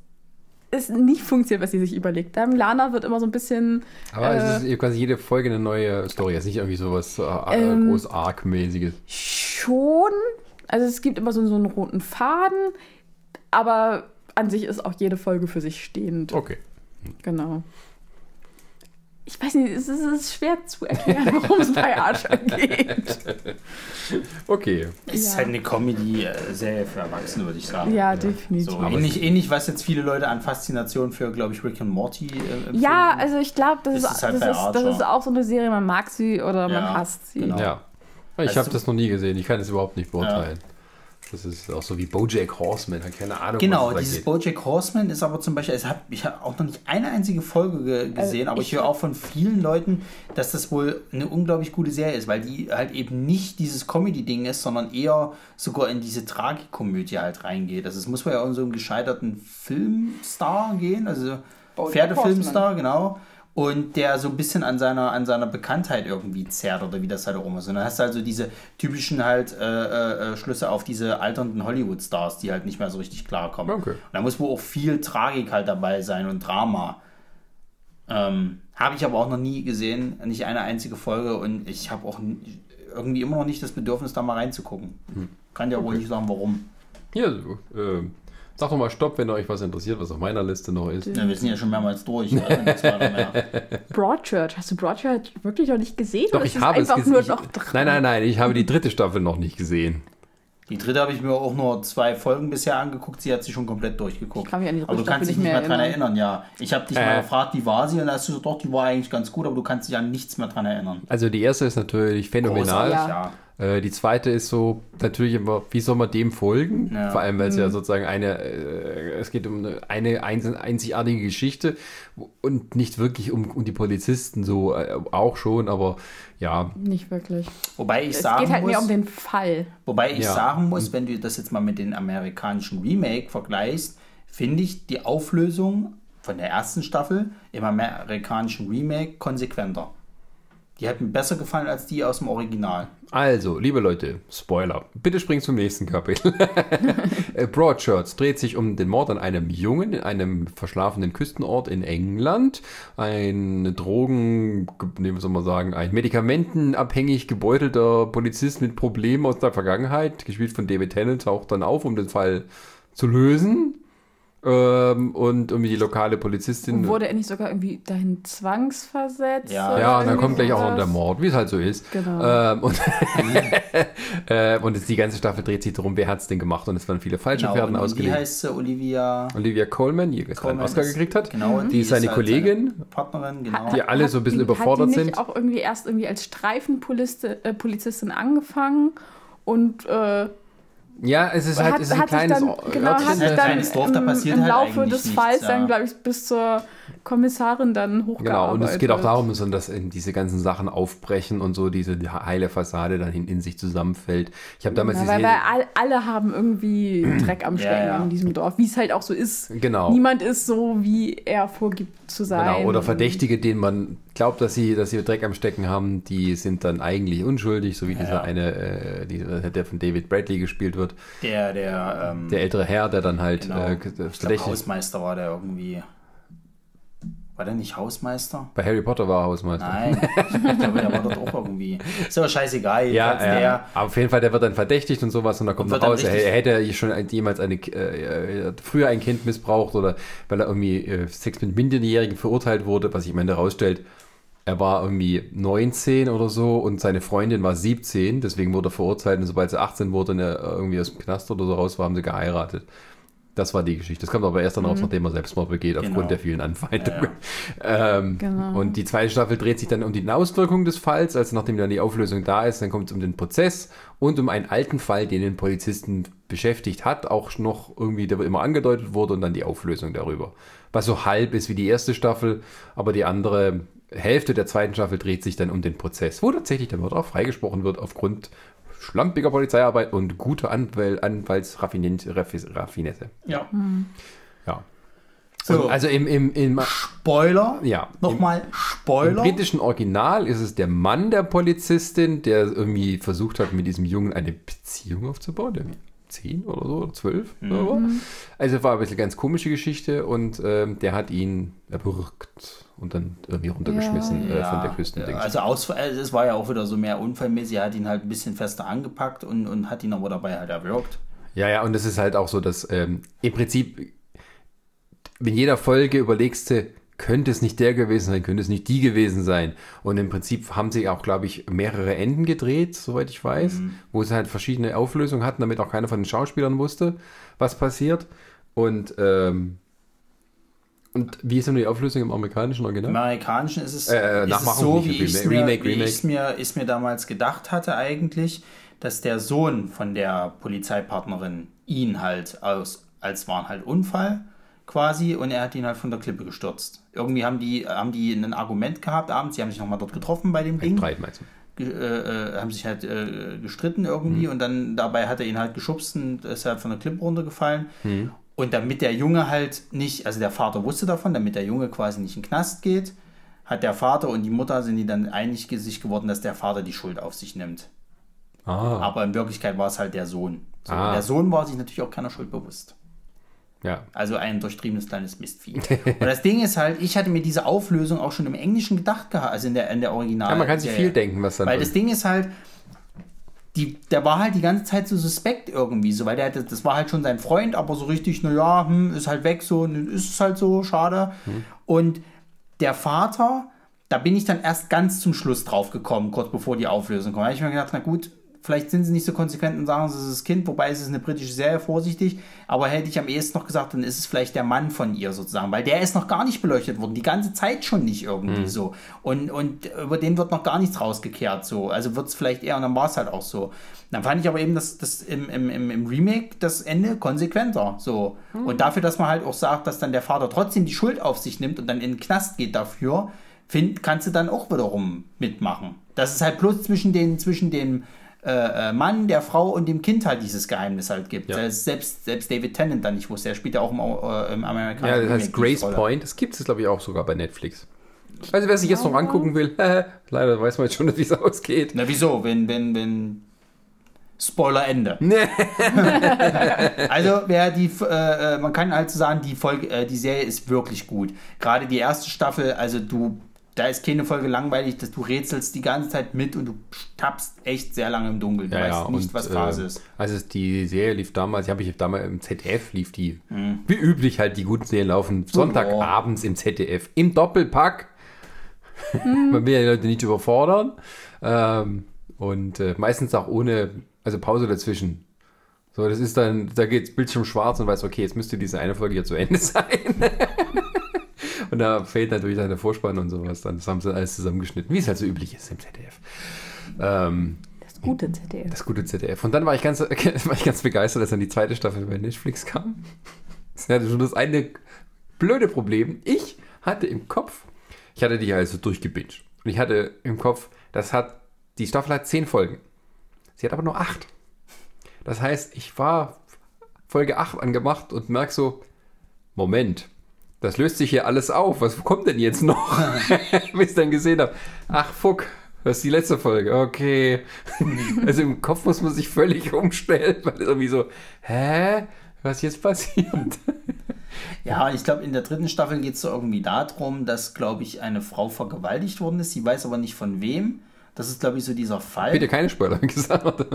es nicht funktioniert, was sie sich überlegt haben. Lana wird immer so ein bisschen Aber Äh. es ist quasi jede Folge eine neue Story. Es ist nicht irgendwie sowas äh, Ähm. groß Arc-mäßiges. Schon. Also es gibt immer so, so einen roten Faden, aber an sich ist auch jede Folge für sich stehend. Okay. Genau. Ich weiß nicht, es ist, es ist schwer zu erklären, worum es bei Archer geht. Okay. Es ist Ja. halt eine Comedy-Serie für Erwachsene, würde ich sagen. Ja, definitiv. So, Aber ähnlich, ähnlich, was jetzt viele Leute an Faszination für, glaube ich, Rick and Morty äh, empfinden. Ja, also ich glaube, das, Ist halt das, ist, das Archer. ist auch so eine Serie, man mag sie oder man Ja, hasst sie. genau. Ja. Ich Weißt habe das noch nie gesehen. Ich kann es überhaupt nicht beurteilen. Das ist auch so wie Bojack Horseman, hat keine Ahnung. Genau, es dieses geht. Bojack Horseman ist aber zum Beispiel, ich habe ich hab auch noch nicht eine einzige Folge ge gesehen, aber ich, ich- höre auch von vielen Leuten, dass das wohl eine unglaublich gute Serie ist, weil die halt eben nicht dieses Comedy-Ding ist, sondern eher sogar in diese Tragikomödie halt reingeht. Also es muss man ja auch in so einen gescheiterten Filmstar gehen, also Pferdefilmstar, genau. Und der so ein bisschen an seiner, an seiner Bekanntheit irgendwie zerrt oder wie das halt auch immer ist. Und dann hast du also diese typischen halt äh, äh, äh, Schlüsse auf diese alternden Hollywood-Stars, die halt nicht mehr so richtig klarkommen. Okay. Und da muss wohl auch viel Tragik halt dabei sein und Drama. Ähm, habe ich aber auch noch nie gesehen, nicht eine einzige Folge und ich habe auch irgendwie immer noch nicht das Bedürfnis, da mal reinzugucken. Kann dir wohl nicht sagen, warum. Ja, so, äh, sag doch mal Stopp, wenn euch was interessiert, was auf meiner Liste noch ist. Ja, wir sind ja schon mehrmals durch. Mehr. Broadchurch. Hast du Broadchurch wirklich noch nicht gesehen? Doch, Oder ich ist habe es einfach gesehen. nur Ich- noch dran? Nein, nein, nein, ich habe die dritte Staffel noch nicht gesehen. Die dritte habe ich mir auch nur zwei Folgen bisher angeguckt. Sie hat sich schon komplett durchgeguckt. Ich kann mich an die dritte aber du kannst dich Staffel nicht mehr mehr dran erinnern, ja. Ich habe dich Äh. mal gefragt, wie war sie? Und da hast du gesagt, doch, die war eigentlich ganz gut, aber du kannst dich an nichts mehr dran erinnern. Also die erste ist natürlich phänomenal. Großartig, Ja. Äh, die zweite ist so natürlich immer, wie soll man dem folgen? Ja. Vor allem, weil es Mhm. ja sozusagen eine, äh, es geht um eine, einzigartige Geschichte und nicht wirklich um, um die Polizisten so äh, auch schon, aber ja, Nicht wirklich. Wobei ich Es sagen geht halt muss, mehr um den Fall. wobei ich Ja. sagen muss, wenn du das jetzt mal mit den amerikanischen Remake vergleichst, finde ich die Auflösung von der ersten Staffel im amerikanischen Remake konsequenter. Die hat mir besser gefallen als die aus dem Original. Also, liebe Leute, Spoiler. Bitte springt zum nächsten Kapitel. Äh, Broadchurch dreht sich um den Mord an einem Jungen in einem verschlafenen Küstenort in England. Ein Drogen, was soll man sagen, ein medikamentenabhängig gebeutelter Polizist mit Problemen aus der Vergangenheit, gespielt von David Tennant, taucht dann auf, um den Fall zu lösen. Ähm, und irgendwie die lokale Polizistin. Wurde er nicht sogar irgendwie dahin zwangsversetzt? Ja. Ja, und dann kommt gleich auch noch der? Mord, wie es halt so ist. Genau. Ähm, und äh, und jetzt die ganze Staffel dreht sich darum, wer hat es denn gemacht. Und es waren viele falsche Genau, Pferden und wie ausgelegt. heißt sie? Olivia Olivia Colman, die gestern einen Oscar ist- gekriegt hat. Genau, Die ist seine halt Kollegin. seine Partnerin, genau. Die alle so ein bisschen die- überfordert hat die sind. nicht auch irgendwie erst irgendwie als Streifenpolizistin äh, angefangen und äh, Ja, es ist halt hat, es ist ein kleines dann, genau, hat sich dann kleines Dorf, da im, passiert im halt Laufe eigentlich des nichts, Falls ja. dann, glaube ich, bis zur Kommissarin dann hochgearbeitet. Genau, und es geht auch darum, dass in diese ganzen Sachen aufbrechen und so diese heile Fassade dann in, in sich zusammenfällt. Ich habe damals Ja, weil, weil all, alle haben irgendwie Dreck am Stecken ja. in diesem Dorf, wie es halt auch so ist. Genau. Niemand ist so, wie er vorgibt zu sein. Genau, oder Verdächtige, denen man glaubt, dass sie, dass sie Dreck am Stecken haben, die sind dann eigentlich unschuldig, so wie dieser eine, äh, dieser, der von David Bradley gespielt wird. Der, der, ähm, Der ältere Herr, der dann halt genau, äh, ich glaub, Hausmeister war der irgendwie. War der nicht Hausmeister? Bei Harry Potter war er Hausmeister. Nein, ich glaube, der war dort auch irgendwie. Ist aber scheißegal. Ja, ja. der, aber auf jeden Fall, der wird dann verdächtigt und sowas und da kommt Und raus, er, er hätte schon jemals eine, äh, äh, früher ein Kind missbraucht oder weil er irgendwie äh, Sex mit Minderjährigen verurteilt wurde, was sich am Ende rausstellt. Er war irgendwie 19 oder so und seine Freundin war 17, deswegen wurde er verurteilt und sobald sie 18 wurde und er irgendwie aus dem Knast oder so raus war, haben sie geheiratet. Das war die Geschichte. Das kommt aber erst dann raus, nachdem er Selbstmord begeht, aufgrund Genau. der vielen Anfeindungen. Ähm, Genau. Und die zweite Staffel dreht sich dann um die Auswirkungen des Falls, also nachdem dann die Auflösung da ist, dann kommt es um den Prozess und um einen alten Fall, den den Polizisten beschäftigt hat, auch noch irgendwie, der immer angedeutet wurde und dann die Auflösung darüber. Was so halb ist wie die erste Staffel, aber die andere Hälfte der zweiten Staffel dreht sich dann um den Prozess, wo tatsächlich der Mörder auch freigesprochen wird aufgrund schlampiger Polizeiarbeit und guter Anwäl Anwaltsraffinesse. ja. Ja. So, also im, im, im, Spoiler. ja, Nochmal Im Spoiler. britischen Original ist es der Mann der Polizistin, der irgendwie versucht hat, mit diesem Jungen eine Beziehung aufzubauen. Der zehn oder so, oder zwölf. oder so. Also war ein bisschen ganz komische Geschichte und ähm, der hat ihn erwürgt und dann irgendwie runtergeschmissen äh, von der Küste. Also aus, also es war ja auch wieder so mehr unfallmäßig. Er hat ihn halt ein bisschen fester angepackt und, und hat ihn aber dabei halt erwürgt. Ja, ja, und es ist halt auch so, dass ähm, im Prinzip in jeder Folge überlegst du, könnte es nicht der gewesen sein, könnte es nicht die gewesen sein. Und im Prinzip haben sie auch, glaube ich, mehrere Enden gedreht, soweit ich weiß, wo sie halt verschiedene Auflösungen hatten, damit auch keiner von den Schauspielern wusste, was passiert. Und, ähm, und wie ist denn die Auflösung im amerikanischen Im Original? Amerikanischen ist es, Äh, ist es so, wie ich es Remake, mir, Remake, wie Remake. mir, ich's mir damals gedacht hatte eigentlich. dass der Sohn von der Polizeipartnerin ihn halt aus, als waren halt Unfall quasi und er hat ihn halt von der Klippe gestürzt. Irgendwie haben die, haben die ein Argument gehabt abends, sie haben sich nochmal dort getroffen bei dem Ding. Breit meinst du? Äh, äh, haben sich halt äh, gestritten irgendwie und dann dabei hat er ihn halt geschubst und ist halt von der Klippe runtergefallen. Und damit der Junge halt nicht, also der Vater wusste davon, damit der Junge quasi nicht in den Knast geht, hat der Vater und die Mutter sind die dann einig sich geworden, dass der Vater die Schuld auf sich nimmt. Ah, Aber in Wirklichkeit war es halt der Sohn. So, Ah. Der Sohn war sich natürlich auch keiner Schuld bewusst. ja. Also ein durchtriebenes kleines Mistvieh. und das Ding ist halt, ich hatte mir diese Auflösung auch schon im Englischen gedacht gehabt, also in der, in der Original. ja. Man kann sich viel denken, was dann. Weil das Ding ist halt, die, der war halt die ganze Zeit so suspekt irgendwie, so, weil der, hatte- das war halt schon sein Freund, aber so richtig, naja, hm, ist halt weg, so, n- ist es halt so, schade. Und der Vater, da bin ich dann erst ganz zum Schluss drauf gekommen, kurz bevor die Auflösung kommt. Da habe ich mir gedacht, na gut, vielleicht sind sie nicht so konsequent und sagen, es ist das Kind, wobei es ist eine britische Serie, vorsichtig, aber hätte ich am ehesten noch gesagt, dann ist es vielleicht der Mann von ihr sozusagen, weil der ist noch gar nicht beleuchtet worden, die ganze Zeit schon nicht irgendwie so. Und, und über den wird noch gar nichts rausgekehrt, so. Also wird es vielleicht eher, und dann war es halt auch so. Dann fand ich aber eben das, das im, im, im, Remake das Ende konsequenter, so. Und dafür, dass man halt auch sagt, dass dann der Vater trotzdem die Schuld auf sich nimmt und dann in den Knast geht dafür, find, kannst du dann auch wiederum mitmachen. Das ist halt bloß zwischen den, zwischen dem äh, äh, Mann, der Frau und dem Kind halt dieses Geheimnis halt gibt. Ja. Ist selbst, selbst David Tennant dann nicht wusste. Er spielt ja auch im, äh, im amerikanischen Ja, das heißt Grace. Point. Das gibt es, glaube ich, auch sogar bei Netflix. Also wer sich jetzt noch angucken will, leider weiß man jetzt schon, wie es ausgeht. Na wieso? Wenn, wenn, wenn. Spoiler Ende. also wer die, äh, äh, man kann halt so sagen, die Folge, äh, die Serie ist wirklich gut. Gerade die erste Staffel, also du, da ist keine Folge langweilig, dass du rätselst die ganze Zeit mit und du tappst echt sehr lange im Dunkeln. Du Ja, ja, weißt nicht, und, was äh, Phase ist. Also es- die Serie lief damals, die habe ich damals im ZDF lief die. Wie üblich halt die guten Serien laufen Sonntagabends im ZDF im Doppelpack. Man will ja die Leute nicht überfordern ähm, und äh, meistens auch ohne also Pause dazwischen. So, das ist dann, da geht's Bildschirm schwarz und weiß, okay, jetzt müsste diese eine Folge hier zu Ende sein. Und da fehlt natürlich der Vorspann und sowas. Dann das haben sie alles zusammengeschnitten, wie es halt so üblich ist im ZDF. Ähm, Das gute ZDF. das gute ZDF. Und dann war ich ganz, war ich ganz begeistert, dass dann die zweite Staffel bei Netflix kam. Das hatte schon das eine blöde Problem. Ich hatte im Kopf, ich hatte die also durchgebinged. Und ich hatte im Kopf, das hat, die Staffel hat zehn Folgen. Sie hat aber nur acht. Das heißt, ich war Folge 8 angemacht und merk so, Moment, das löst sich hier alles auf. Was kommt denn jetzt noch? Bis ich dann gesehen habe, ach fuck, das ist die letzte Folge. Okay. also im Kopf muss man sich völlig umstellen, weil es irgendwie so, hä? Was jetzt passiert? Ja, ich glaube, in der dritten Staffel geht es so irgendwie darum, dass, glaube ich, eine Frau vergewaltigt worden ist. Sie weiß aber nicht von wem. Das ist, glaube ich, so dieser Fall. Bitte keine Spoiler gesagt.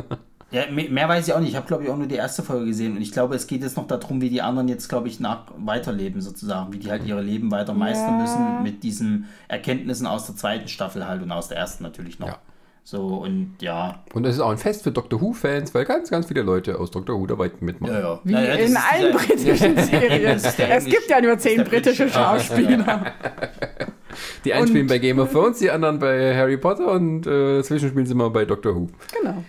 Ja, mehr, weiß ich auch nicht. Ich habe, glaube ich, auch nur die erste Folge gesehen. Und ich glaube, es geht jetzt noch darum, wie die anderen jetzt, glaube ich, nach weiterleben sozusagen. Wie die halt ihre Leben weiter meistern Ja. müssen mit diesen Erkenntnissen aus der zweiten Staffel halt und aus der ersten natürlich noch. Ja. So, und ja. Und das ist auch ein Fest für Doctor Who-Fans, weil ganz, ganz viele Leute aus Doctor Who dabei mitmachen. Ja, ja. Wie das in allen britischen Serien. Es gibt ja nur zehn britische britische- Schauspieler. Die einen Und- spielen bei Game of Thrones, die anderen bei Harry Potter und äh, dazwischen spielen sie mal bei Doctor Who. Genau.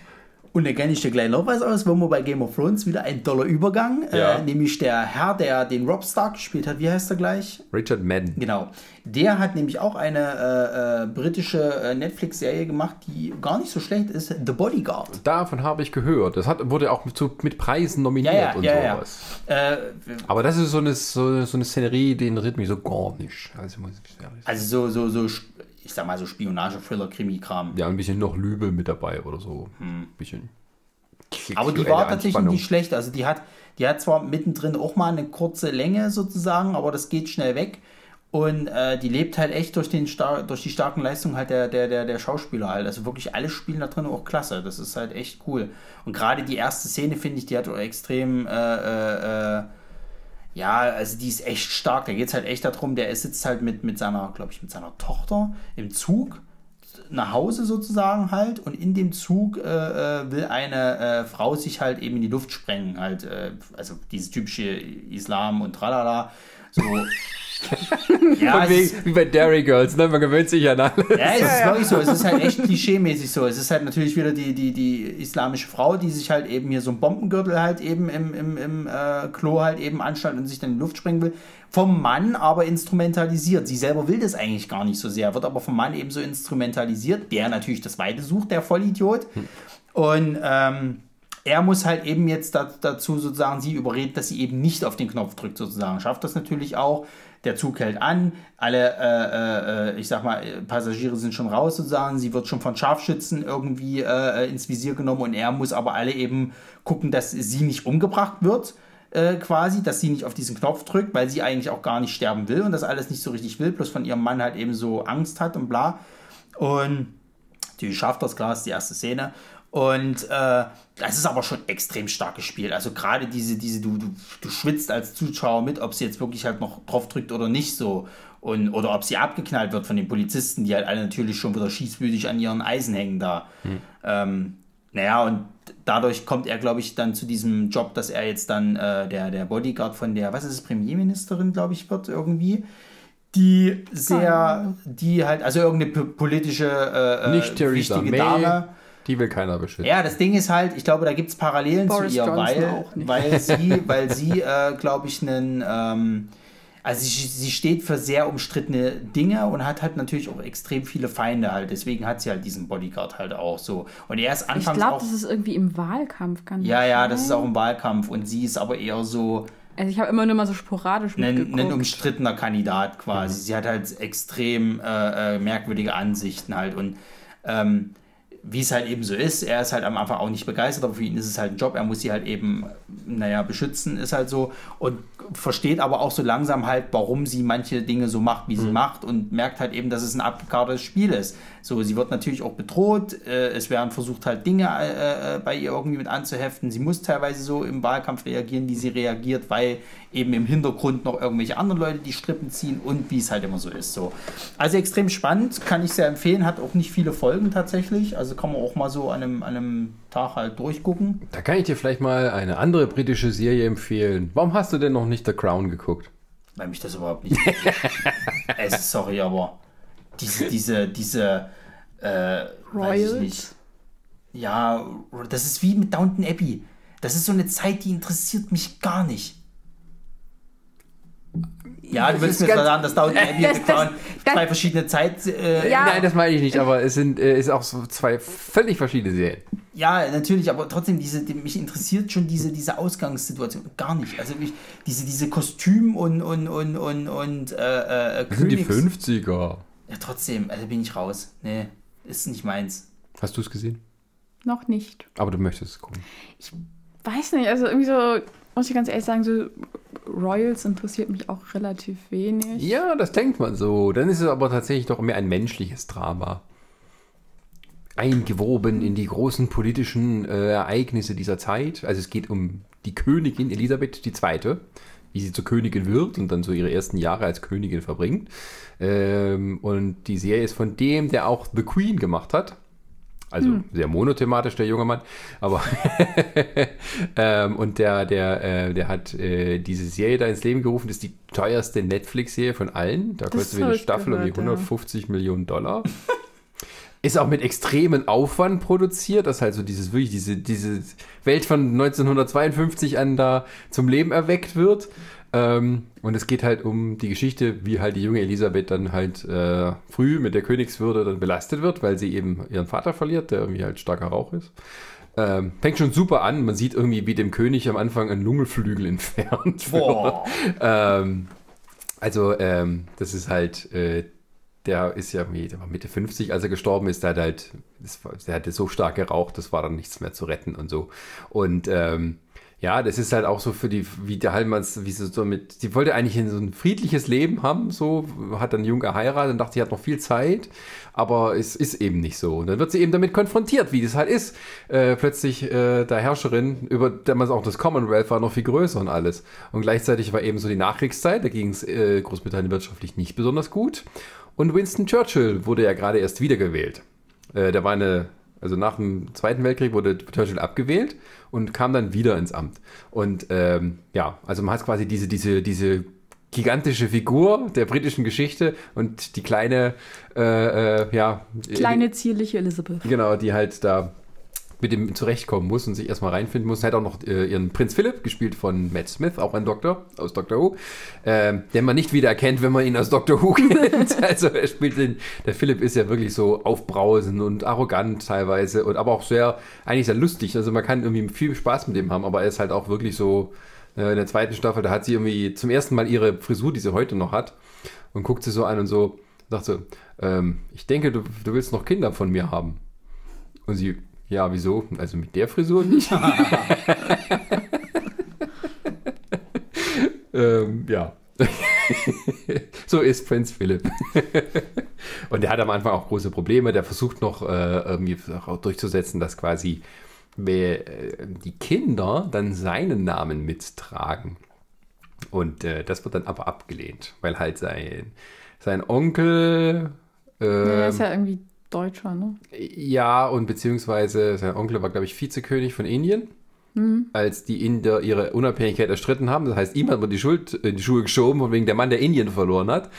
Und da kenne ich dir gleich noch was aus, wo wir bei Game of Thrones wieder ein toller Übergang, Ja. äh, nämlich der Herr, der den Rob Stark gespielt hat, wie heißt er gleich? Richard Madden. Genau. Der hat nämlich auch eine äh, äh, britische äh, Netflix-Serie gemacht, die gar nicht so schlecht ist, The Bodyguard. Davon habe ich gehört. Das hat, wurde auch mit, so, mit Preisen nominiert Ja, ja, und ja, sowas. Äh, Aber das ist so eine, so, so eine Szenerie, den ritt mich so gar nicht. Also muss ich ehrlich sagen. also so, so, so, ich sag mal so Spionage, Thriller, Krimi-Kram. Ja, ein bisschen noch Lübe mit dabei oder so. Ein bisschen. Hm. Aber die war tatsächlich Anspannung. nicht schlecht. Also die hat, die hat zwar mittendrin auch mal eine kurze Länge sozusagen, aber das geht schnell weg. Und äh, die lebt halt echt durch, den star durch die starken Leistungen halt der, der, der, der Schauspieler halt. Also wirklich alle spielen da drin auch klasse. Das ist halt echt cool. Und gerade die erste Szene, finde ich, die hat auch extrem, äh, äh, äh, ja, also die ist echt stark. Da geht es halt echt darum, der sitzt halt mit, mit seiner, glaube ich, mit seiner Tochter im Zug nach Hause sozusagen halt und in dem Zug äh, äh, will eine äh, Frau sich halt eben in die Luft sprengen halt, äh, also dieses typische Islam und tralala, so Ja, wegen, wie bei Dairy Girls, ne? man gewöhnt sich an alles. ja, es ist wirklich so. Es ist halt echt klischeemäßig so. Es ist halt natürlich wieder die, die, die islamische Frau, die sich halt eben hier so einen Bombengürtel halt eben im, im, im äh, Klo halt eben anstellt und sich dann in die Luft sprengen will. Vom Mann aber instrumentalisiert. Sie selber will das eigentlich gar nicht so sehr, wird aber vom Mann eben so instrumentalisiert, der natürlich das Weite sucht, der Vollidiot. Und ähm, er muss halt eben jetzt da, dazu sozusagen sie überreden, dass sie eben nicht auf den Knopf drückt sozusagen. Schafft das natürlich auch. Der Zug hält an, alle, äh, äh, ich sag mal, Passagiere sind schon raus sozusagen. Sie wird schon von Scharfschützen irgendwie äh, ins Visier genommen und er muss aber alle eben gucken, dass sie nicht umgebracht wird. Äh, quasi, dass sie nicht auf diesen Knopf drückt, weil sie eigentlich auch gar nicht sterben will und das alles nicht so richtig will, bloß von ihrem Mann halt eben so Angst hat und bla. Und die schafft das klar, ist die erste Szene. Und äh, das ist aber schon extrem stark gespielt. Also gerade diese, diese, du, du, du schwitzt als Zuschauer mit, ob sie jetzt wirklich halt noch drauf drückt oder nicht so. Und, oder ob sie abgeknallt wird von den Polizisten, die halt alle natürlich schon wieder schießwütig an ihren Eisen hängen da. Ähm, naja, und dadurch kommt er, glaube ich, dann zu diesem Job, dass er jetzt dann äh, der, der Bodyguard von der, was ist es, Premierministerin, glaube ich, wird irgendwie. Die sehr, die halt, also irgendeine po- politische, äh, Nicht Theresa wichtige May. Dame. Die will keiner beschützen. Ja, das Ding ist halt, ich glaube, da gibt es Parallelen Boris zu ihr, weil, weil sie, weil sie äh, glaube ich, einen, ähm, also sie, sie steht für sehr umstrittene Dinge und hat halt natürlich auch extrem viele Feinde halt. Deswegen hat sie halt diesen Bodyguard halt auch so. Und er ist Ich anfangs glaube, auch. das ist irgendwie im Wahlkampf. Kann Ja, ja, das ist sein? auch im Wahlkampf und sie ist aber eher so Also ich habe immer nur mal so sporadisch mitgeguckt. ein umstrittener Kandidat quasi. Sie hat halt extrem äh, äh, merkwürdige Ansichten halt und ähm, wie es halt eben so ist, er ist halt am Anfang auch nicht begeistert, aber für ihn ist es halt ein Job, er muss sie halt eben, naja, beschützen, ist halt so. Und versteht aber auch so langsam halt, warum sie manche Dinge so macht, wie sie macht und merkt halt eben, dass es ein abgekartetes Spiel ist. So, sie wird natürlich auch bedroht, äh, es werden versucht halt Dinge äh, äh, bei ihr irgendwie mit anzuheften, sie muss teilweise so im Wahlkampf reagieren, wie sie reagiert, weil eben im Hintergrund noch irgendwelche anderen Leute die Strippen ziehen und wie es halt immer so ist. So. Also extrem spannend, kann ich sehr empfehlen, hat auch nicht viele Folgen tatsächlich, also kann man auch mal so an einem, an einem Tag halt durchgucken. Da kann ich dir vielleicht mal eine andere britische Serie empfehlen. Warum hast du denn noch nicht The Crown geguckt? weil mich das überhaupt nicht. es ist sorry, aber diese, diese, diese, äh, weiß ich Royals? nicht. Ja, das ist wie mit Downton Abbey. Das ist so eine Zeit, die interessiert mich gar nicht. Ja, du Das willst mir zwar sagen, Das- und das- Crown das- zwei verschiedene Zeit. Äh, Ja. Nein, das meine ich nicht, aber es sind äh, ist auch so zwei völlig verschiedene Serien. Ja, natürlich, aber trotzdem, diese, die, mich interessiert schon diese, diese Ausgangssituation gar nicht. Also mich, diese, diese Kostüm und, und, und, und, und äh, äh, Das sind die Königs- 50er. Ja, trotzdem, also bin ich raus. Nee, ist nicht meins. Hast du es gesehen? Noch nicht. Aber du möchtest es gucken. Weiß nicht, also irgendwie so, muss ich ganz ehrlich sagen, so Royals interessiert mich auch relativ wenig. Ja, das denkt man so. Dann ist es aber tatsächlich doch mehr ein menschliches Drama. Eingewoben in die großen politischen äh, Ereignisse dieser Zeit. Also es geht um die Königin Elisabeth II., wie sie zur Königin wird und dann so ihre ersten Jahre als Königin verbringt. Ähm, und die Serie ist von dem, der auch The Queen gemacht hat. Also sehr monothematisch, der junge Mann. Aber ähm, und der, der, äh, der hat äh, diese Serie da ins Leben gerufen. Das ist die teuerste Netflix-Serie von allen. Da Das kostet eine Staffel um die gehört, ja. 150 Millionen Dollar. Ist auch mit extremen Aufwand produziert, dass halt so dieses wirklich diese, diese Welt von 1952 an da zum Leben erweckt wird. Ähm, und es geht halt um die Geschichte, wie halt die junge Elisabeth dann halt äh, früh mit der Königswürde dann belastet wird, weil sie eben ihren Vater verliert, der irgendwie halt starker Rauch ist. Ähm, fängt schon super an. Man sieht irgendwie, wie dem König am Anfang ein Lungenflügel entfernt wird. Ähm, also, ähm, das ist halt, äh, der ist ja irgendwie, der war Mitte 50, als er gestorben ist, der hat halt, das der hatte so stark geraucht, das war dann nichts mehr zu retten und so. Und ähm, ja, das ist halt auch so für die, wie der Hallmanns, wie sie so mit, sie wollte eigentlich so ein friedliches Leben haben, so, hat dann jung geheiratet und dachte, sie hat noch viel Zeit, aber es ist eben nicht so. Und dann wird sie eben damit konfrontiert, wie das halt ist. Äh, plötzlich äh, der Herrscherin, über damals auch das Commonwealth war noch viel größer und alles. Und gleichzeitig war eben so die Nachkriegszeit, da ging es äh, Großbritannien wirtschaftlich nicht besonders gut. Und Winston Churchill wurde ja gerade erst wiedergewählt. Äh, der war eine, also nach dem Zweiten Weltkrieg wurde Churchill abgewählt und kam dann wieder ins Amt. Und ähm, ja, also man hat quasi diese, diese, diese gigantische Figur der britischen Geschichte und die kleine, äh, äh, ja. Kleine, zierliche Elizabeth. Genau, die halt da mit dem zurechtkommen muss und sich erstmal reinfinden muss. Er hat auch noch äh, ihren Prinz Philipp, gespielt von Matt Smith, auch ein Doktor aus Doctor Who, äh, den man nicht wiedererkennt, wenn man ihn aus Doctor Who kennt. also er spielt den, der Philipp ist ja wirklich so aufbrausend und arrogant teilweise und aber auch sehr, eigentlich sehr lustig. Also man kann irgendwie viel Spaß mit dem haben, aber er ist halt auch wirklich so, äh, in der zweiten Staffel, da hat sie irgendwie zum ersten Mal ihre Frisur, die sie heute noch hat, und guckt sie so an und so, sagt so, ähm, ich denke, du, du willst noch Kinder von mir haben. Und sie, ja, wieso? Also mit der Frisur nicht. ähm, ja. so ist Prinz Philipp. und der hat am Anfang auch große Probleme. Der versucht noch äh, durchzusetzen, dass quasi wer, äh, die Kinder dann seinen Namen mittragen. Und äh, das wird dann aber abgelehnt, weil halt sein, sein Onkel. Ja, er ist ja irgendwie Deutscher, ne? Ja, und beziehungsweise sein Onkel war, glaube ich, Vizekönig von Indien, als die Inder ihre Unabhängigkeit erstritten haben. Das heißt, ihm hat man die Schuld in die Schuhe geschoben, von wegen der Mann, der Indien verloren hat.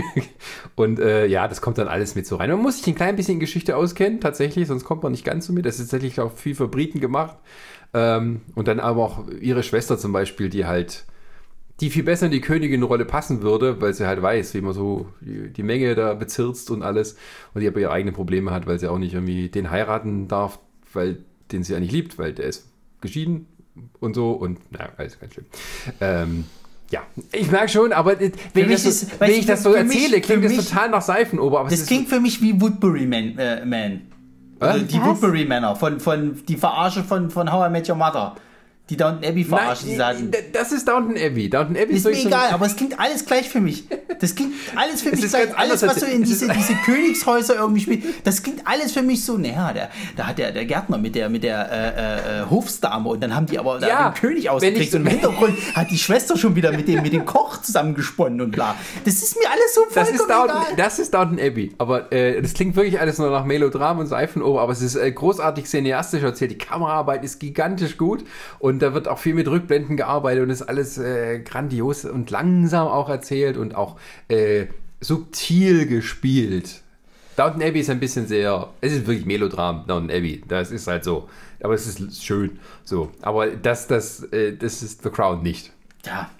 und äh, ja, das kommt dann alles mit so rein. Man muss sich ein klein bisschen Geschichte auskennen, tatsächlich, sonst kommt man nicht ganz so mit. Das ist tatsächlich auch viel für Briten gemacht. Ähm, und dann aber auch ihre Schwester zum Beispiel, die halt die viel besser in die Königin-Rolle passen würde, weil sie halt weiß, wie man so die, die Menge da bezirzt und alles. Und die aber ihre eigenen Probleme hat, weil sie auch nicht irgendwie den heiraten darf, weil den sie eigentlich liebt, weil der ist geschieden und so. Und naja, alles ganz schlimm. Ähm, ja, ich merke schon, aber wenn, ich das, so, ist- wenn ich das so für mich- erzähle, klingt das mich- total nach Seifenober. Aber es Das ist klingt für mich wie Woodbury Man. Äh, Man. Oder die Was? Woodbury Männer von, von die Verarsche von, von How I Met Your Mother. Die Downton Abbey verarschen, die Nein, sagen. d- das ist Downton Abbey. Downton Abbey Ist so mir so- egal, aber es klingt alles gleich für mich. Das klingt alles für mich gleich. Alles, was so in es diese, diese Königshäuser irgendwie spielt, das klingt alles für mich so, naja, der, da hat der, der Gärtner mit der, mit der äh, äh, Hofsdame und dann haben die aber da Ja, den König ausgekriegt ich- und im Hintergrund hat die Schwester schon wieder mit dem, mit dem Koch zusammengesponnen und bla. Das ist mir alles so Das vollkommen ist, Downton, egal. das ist Downton Abbey. Aber äh, das klingt wirklich alles nur nach Melodram und Seifenober. Aber es ist äh, großartig cineastisch erzählt. Die Kameraarbeit ist gigantisch gut. Und da wird auch viel mit Rückblenden gearbeitet. Und ist alles äh, grandios und langsam auch erzählt und auch äh, subtil gespielt. Downton Abbey ist ein bisschen sehr. Es ist wirklich Melodram, Downton Abbey. Das ist halt so. Aber es ist schön. So. Aber das, das, äh, das ist The Crown nicht. Ja.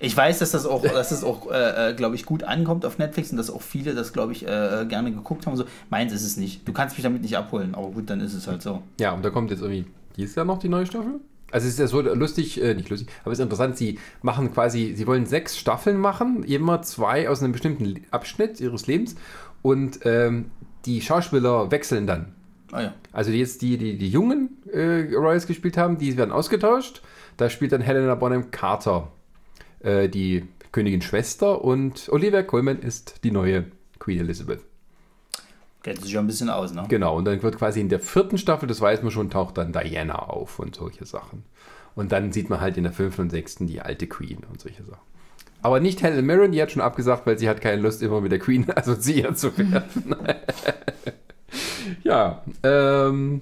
Ich weiß, dass das auch, dass das auch, äh, glaube ich, gut ankommt auf Netflix und dass auch viele das, glaube ich, äh, gerne geguckt haben. und So. Meins ist es nicht. Du kannst mich damit nicht abholen, aber gut, dann ist es halt so. Ja, und da kommt jetzt irgendwie dieses Jahr noch die neue Staffel. Also es ist ja so lustig, äh, nicht lustig, aber es ist interessant, sie machen quasi, sie wollen sechs Staffeln machen, immer zwei aus einem bestimmten Abschnitt ihres Lebens und ähm, die Schauspieler wechseln dann. Ah ja. Also jetzt die, die die jungen äh, Royals gespielt haben, die werden ausgetauscht. Da spielt dann Helena Bonham Carter, äh, die Königin Schwester und Olivia Colman ist die neue Queen Elizabeth. Kennt sich ja ein bisschen aus, ne? Genau, und dann wird quasi in der vierten Staffel, das weiß man schon, taucht dann Diana auf und solche Sachen. Und dann sieht man halt in der fünften und sechsten die alte Queen und solche Sachen. Aber nicht Helen Mirren, die hat schon abgesagt, weil sie hat keine Lust, immer mit der Queen assoziiert zu werden. ja, ähm,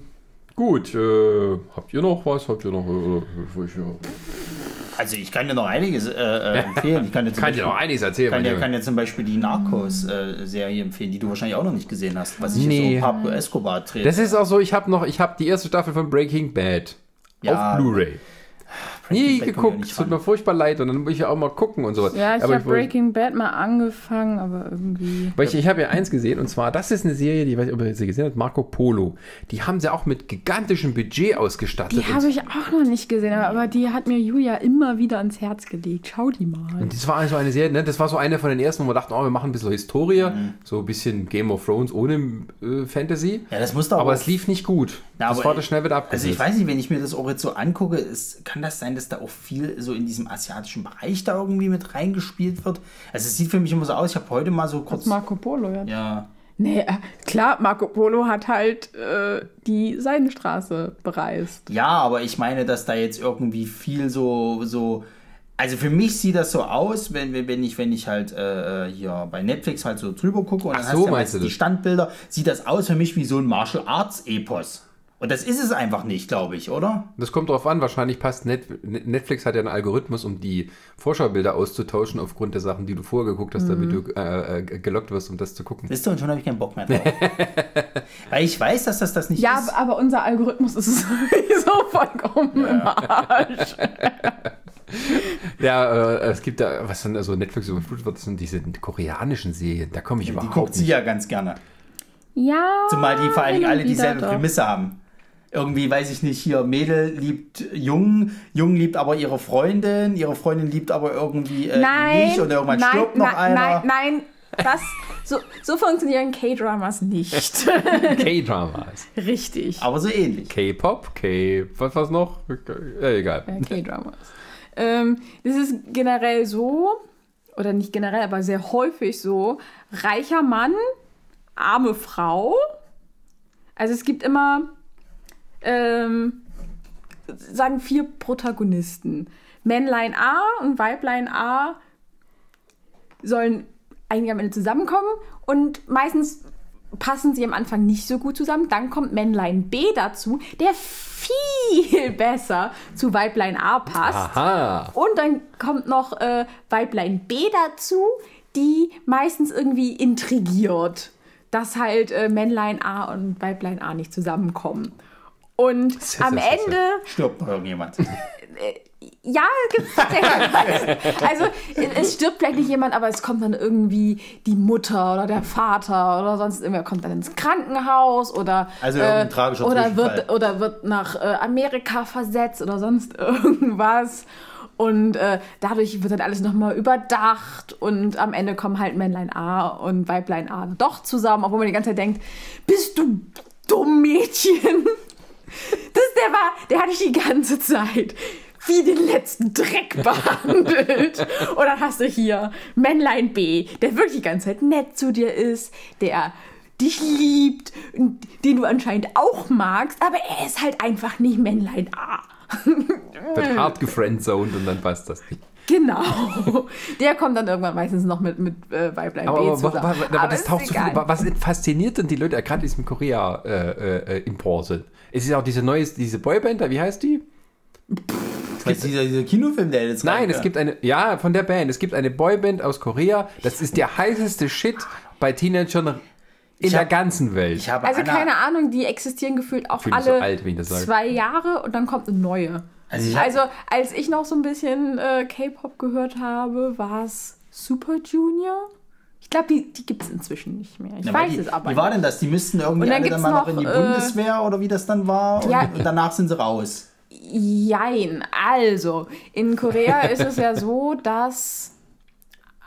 gut. Äh, habt ihr noch was? Habt ihr noch... Äh, ich, ja, Also ich kann dir noch einiges äh, äh, empfehlen. Ich kann dir kann dir Beispiel, noch einiges erzählen. kann dir, kann dir zum Beispiel die Narcos-Serie empfehlen, die du wahrscheinlich auch noch nicht gesehen hast, was ich Nee. so Pablo Escobar dreht. das ist auch so, ich habe noch, ich habe die erste Staffel von Breaking Bad Ja. auf Blu-ray. Breaking Nie Bad geguckt, es tut mir furchtbar leid und dann muss ich ja auch mal gucken und sowas. Ja, ich habe Breaking Bad mal angefangen, aber irgendwie. Weil ich, ich habe ja eins gesehen und zwar, das ist eine Serie, die, ich weiß nicht, ob ihr sie gesehen habt, Marco Polo. Die haben sie auch mit gigantischem Budget ausgestattet. Die habe ich auch noch nicht gesehen, aber die hat mir Julia immer wieder ans Herz gelegt. Schau die mal. und das war so eine Serie, ne? das war so eine von den ersten, wo wir dachten, oh, wir machen ein bisschen Historie, Mhm. so ein bisschen Game of Thrones ohne äh, Fantasy. Ja, das muss doch aber auch- es lief nicht gut. Na, das das schnell wieder Also abgesetzt. ich weiß nicht, wenn ich mir das auch jetzt so angucke, ist, kann das sein, dass da auch viel so in diesem asiatischen Bereich da irgendwie mit reingespielt wird? Also es sieht für mich immer so aus, ich habe heute mal so kurz... Marco Polo, ja. Ja, Nee, äh, klar, Marco Polo hat halt äh, die Seidenstraße bereist. ja, aber ich meine, dass da jetzt irgendwie viel so... so also für mich sieht das so aus, wenn, wenn ich, wenn ich halt äh, hier bei Netflix halt so drüber gucke und Ach dann so, hast du ja meinst du meistens die das? Standbilder, sieht das aus für mich wie so ein Martial Arts Epos. Und das ist es einfach nicht, glaube ich, oder? Das kommt drauf an, wahrscheinlich passt Net Netflix hat ja einen Algorithmus, um die Vorschaubilder auszutauschen aufgrund der Sachen, die du vorher geguckt hast, damit du äh, äh, gelockt wirst, um das zu gucken. Wisst ihr, und schon habe ich keinen Bock mehr drauf. Weil ich weiß, dass das das nicht Ja, ist. aber unser Algorithmus ist sowieso vollkommen im Arsch. Ja, äh, es gibt da, was dann also Netflix überflutet wird, das sind diese koreanischen Serien, da komme ich Die überhaupt guckt sie nicht. ja ganz gerne. Ja. Zumal die vor allen Dingen alle dieselbe doch. Prämisse haben. Irgendwie, weiß ich nicht, hier Mädel liebt Jungen, Jung liebt aber ihre Freundin, ihre Freundin liebt aber irgendwie äh, Nein, nicht und irgendwann nein, stirbt noch nein, einer. Nein, nein, das, so, so funktionieren K-Dramas nicht. K-Dramas. Richtig. Aber so ähnlich. K-Pop, K, was was noch? Äh, egal. Ja, K-Dramas. Ähm, das ist generell so, oder nicht generell, aber sehr häufig so, reicher Mann, arme Frau. Also es gibt immer, ähm, sagen vier Protagonisten. Männlein A und Weiblein A sollen eigentlich am Ende zusammenkommen und meistens passen sie am Anfang nicht so gut zusammen. Dann kommt Männlein B dazu, der viel besser zu Weiblein A passt. Aha. Und dann kommt noch äh, Weiblein B dazu, die meistens irgendwie intrigiert, dass halt äh, Männlein A und Weiblein A nicht zusammenkommen. Und ja am. Ende Stirbt noch irgendjemand. ja, gibt's Also es stirbt vielleicht nicht jemand, aber es kommt dann irgendwie die Mutter oder der Vater oder sonst irgendwer kommt dann ins Krankenhaus oder Also irgendein tragischer oder wird oder wird nach äh, Amerika versetzt oder sonst irgendwas. Und äh, dadurch wird dann alles nochmal überdacht und am Ende kommen halt Männlein A und Weiblein A doch zusammen, obwohl man die ganze Zeit denkt, bist du dumm Mädchen? Das, der war, der hat dich die ganze Zeit wie den letzten Dreck behandelt. Und dann hast du hier Männlein B, der wirklich die ganze Zeit nett zu dir ist, der dich liebt, den du anscheinend auch magst, aber er ist halt einfach nicht Männlein A. Wird hart gefriendzoned und dann passt das nicht. Genau. Der kommt dann irgendwann meistens noch mit, mit äh, Weiblein Aber, B zusammen. aber, aber, aber das ist taucht so viel, was fasziniert denn die Leute, gerade diesem Korea äh, äh, Import? Es ist auch diese neue, diese Boyband, da, wie heißt die? Das ist dieser, dieser Kinofilm, der jetzt Nein, es gibt eine, ja, von der Band. Es gibt eine Boyband aus Korea. Das ist der heißeste Shit bei Teenagern in Ich der hab- ganzen Welt. Ich habe Also keine Ahnung, die existieren gefühlt auch alle so alt, wenn ich das sage. zwei Jahre und dann kommt eine neue. Also Also als ich noch so ein bisschen äh, K-Pop gehört habe, war es Super Junior. Ich glaube, die, die gibt es inzwischen nicht mehr. Ich weil weiß die, es aber Wie war nicht. denn das? Die müssten irgendwie dann alle dann mal noch in die äh, Bundeswehr oder wie das dann war und, Ja. und danach sind sie raus. Jein. Also, in Korea ist es ja so, dass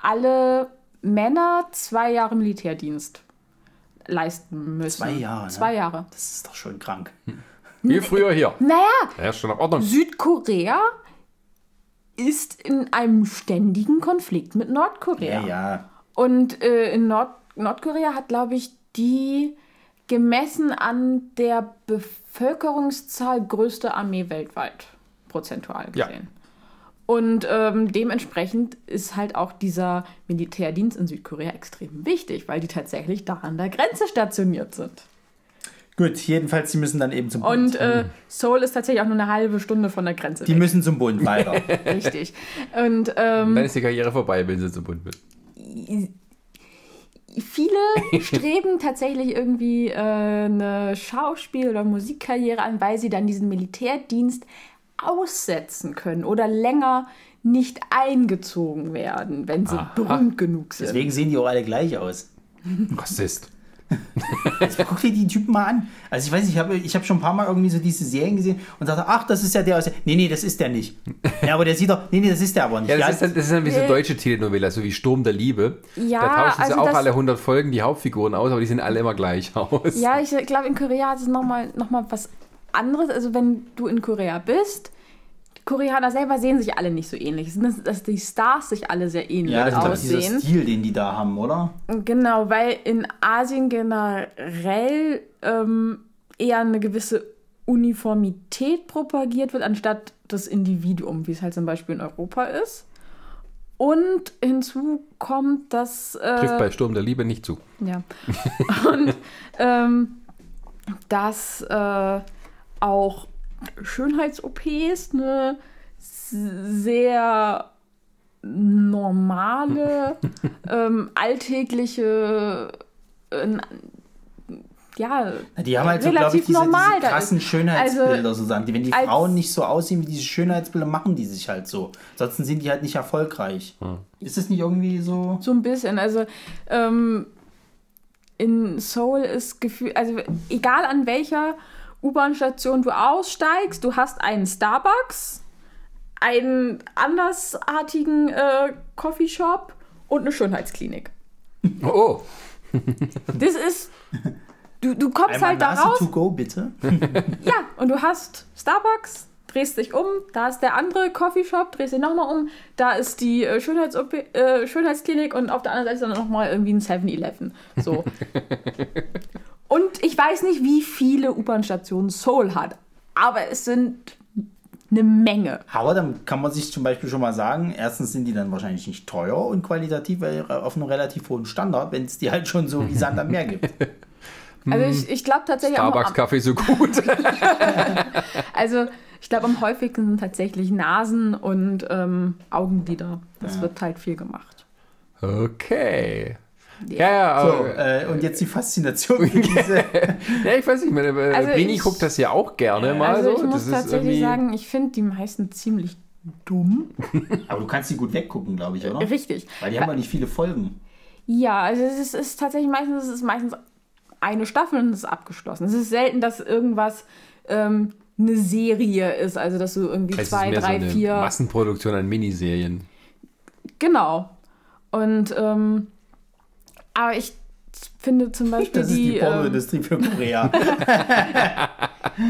alle Männer zwei Jahre Militärdienst leisten müssen. Zwei Jahre, ne? Zwei Jahre. Das ist doch schon krank. Wie früher hier. Naja, Ja, ist schon in Ordnung. Südkorea ist in einem ständigen Konflikt mit Nordkorea. Ja, ja. Und äh, in Nord Nordkorea hat, glaube ich, die gemessen an der Bevölkerungszahl größte Armee weltweit, prozentual Ja. gesehen. Und ähm, dementsprechend ist halt auch dieser Militärdienst in Südkorea extrem wichtig, weil die tatsächlich da an der Grenze stationiert sind. Gut, jedenfalls, die müssen dann eben zum Bund. Und äh, Seoul ist tatsächlich auch nur eine halbe Stunde von der Grenze die weg. müssen zum Bund weiter. Richtig. Und ähm, Dann ist die Karriere vorbei, wenn sie zum Bund wird. viele streben tatsächlich irgendwie äh, eine Schauspiel- oder Musikkarriere an, weil sie dann diesen Militärdienst aussetzen können oder länger nicht eingezogen werden, wenn sie Aha. berühmt genug sind. Deswegen sehen die auch alle gleich aus. Rassist. Guck dir die Typen mal an. Also ich weiß nicht, ich habe ich hab schon ein paar Mal irgendwie so diese Serien gesehen und dachte, ach, das ist ja der aus der... Nee, nee, das ist der nicht. Ja, aber der sieht doch... Nee, nee, das ist der aber nicht. Ja, das, Ja, ist dann, das ist dann wie so deutsche Telenovela, so wie Sturm der Liebe. Ja, da tauschen sie also auch das- alle 100 Folgen die Hauptfiguren aus, aber die sehen alle immer gleich aus. Ja, ich glaube, in Korea hat es nochmal noch mal was anderes. Also, wenn du in Korea bist, die Koreaner selber sehen sich alle nicht so ähnlich. Es sind das, dass die Stars sich alle sehr ähnlich ja, das ist doch dieser aussehen. Stil, den die da haben, oder? Genau, weil in Asien generell ähm, eher eine gewisse Uniformität propagiert wird, anstatt das Individuum, wie es halt zum Beispiel in Europa ist. Und hinzu kommt, dass. Äh, Trifft bei Sturm der Liebe nicht zu. ja. Und ähm, dass äh, auch Schönheits-OPs eine sehr normale, ähm, alltägliche, äh, ja, Die haben halt so, glaube relativ ich, diese, normal diese krassen ist. Schönheitsbilder Also, sozusagen. Die, wenn die Frauen nicht so aussehen wie diese Schönheitsbilder, machen die sich halt so. Ansonsten sind die halt nicht erfolgreich. Ist es nicht irgendwie so? So ein bisschen. Also ähm, in Seoul ist Gefühl, also egal an welcher U-Bahn-Station du aussteigst, du hast einen Starbucks, einen andersartigen äh, Coffeeshop und eine Schönheitsklinik. Oh, oh. Das ist. Du, du kommst Einmal halt da raus. to go, bitte. Ja, und du hast Starbucks, drehst dich um, da ist der andere Coffeeshop, drehst dich nochmal um, da ist die äh, Schönheits äh, Schönheitsklinik und auf der anderen Seite ist dann nochmal irgendwie ein 7-Eleven. So. und ich weiß nicht, wie viele U-Bahn-Stationen Seoul hat, aber es sind eine Menge. Aber dann kann man sich zum Beispiel schon mal sagen, erstens sind die dann wahrscheinlich nicht teuer und qualitativ äh, auf einem relativ hohen Standard, wenn es die halt schon so wie Sand am Meer gibt. Also ich, ich glaube tatsächlich Starbucks-Kaffee so gut. also ich glaube am häufigsten sind tatsächlich Nasen und ähm, Augenlider. Das Ja. wird halt viel gemacht. Okay. Ja, ja, So, aber, äh, und jetzt die Faszination für diese. ja, ich weiß nicht, meine, äh, Also Brini ich- guckt das ja auch gerne mal Also so. ich muss das ist tatsächlich irgendwie- sagen, ich finde die meisten ziemlich dumm. Aber du kannst die gut weggucken, glaube ich, oder? Richtig. Weil die haben ja nicht viele Folgen. Ja, also es ist, ist tatsächlich meistens, es ist meistens eine Staffel und es ist abgeschlossen. Es ist selten, dass irgendwas ähm, eine Serie ist, also dass du irgendwie Es ist zwei, mehr drei, so eine vier. Massenproduktion an Miniserien. Genau. Und ähm, aber ich finde zum Beispiel Das ist die die. ähm, Pornoindustrie für Korea.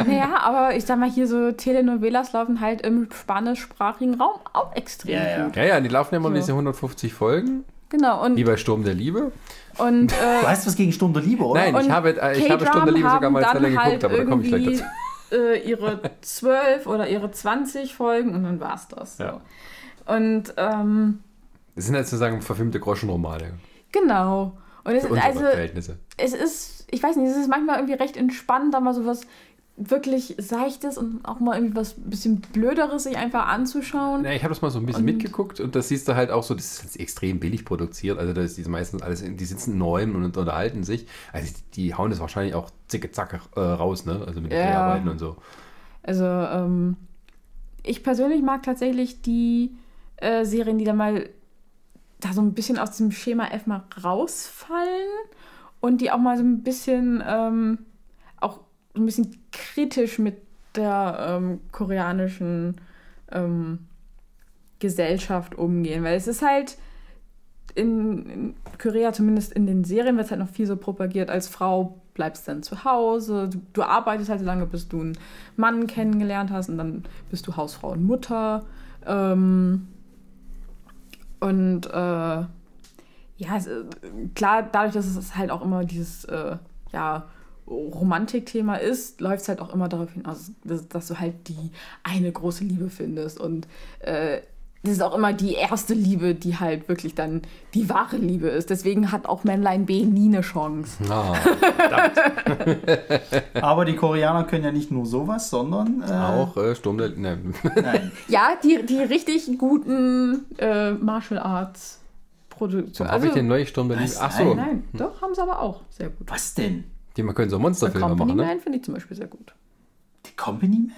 naja, aber ich sag mal, hier so Telenovelas laufen halt im spanischsprachigen Raum auch extrem Ja, ja. gut. Ja, ja, die laufen ja immer So. diese 150 Folgen, Genau. Und, wie bei Sturm der Liebe. und Du äh, hast was gegen Sturm der Liebe, oder? Nein, ich habe, äh, ich habe Sturm der Liebe sogar mal Trailer geguckt, halt aber da komme ich gleich dazu. Äh, ihre 12 oder ihre 20 Folgen und dann war's das. So. Ja. Und ähm, Das sind halt sozusagen verfilmte Groschenromane. Genau. Und es ist also, Verhältnisse. es ist, ich weiß nicht, es ist manchmal irgendwie recht entspannt, da mal so was wirklich Seichtes und auch mal irgendwie was bisschen Blöderes sich einfach anzuschauen. Ja, ich habe das mal so ein bisschen Und- mitgeguckt und das siehst du halt auch so, das ist extrem billig produziert. Also da ist die meistens alles, die sitzen Räumen und unterhalten sich. Also die, die hauen das wahrscheinlich auch zicke zack äh, raus, ne? Also mit den Ja. Dreharbeiten und so. Also, ähm, ich persönlich mag tatsächlich die äh, Serien, die da mal da so ein bisschen aus dem Schema F mal rausfallen und die auch mal so ein bisschen ähm, auch so ein bisschen kritisch mit der ähm, koreanischen ähm, Gesellschaft umgehen. Weil es ist halt in, in Korea, zumindest in den Serien, wird es halt noch viel so propagiert, als Frau bleibst dann zu Hause, du, du arbeitest halt so lange, bis du einen Mann kennengelernt hast und dann bist du Hausfrau und Mutter. Ähm, und äh, ja, es, äh, klar, dadurch, dass es halt auch immer dieses äh, ja, Romantikthema ist, läuft es halt auch immer darauf hinaus, dass, dass du halt die eine große Liebe findest. Und äh, das ist auch immer die erste Liebe, die halt wirklich dann die wahre Liebe ist. Deswegen hat auch Männlein B nie eine Chance. Ah, Aber die Koreaner können ja nicht nur sowas, sondern äh, auch äh, Sturm der ne. Nein. Ja, die, die richtig guten äh, Martial Arts Produktionen. Habe ich den neuen Sturm der Liebe? Ach so. Nein, doch, haben sie aber auch. Sehr gut. Was denn? Die man können so Monsterfilme Company machen, ne? Man finde ich zum Beispiel sehr gut. The Company Man?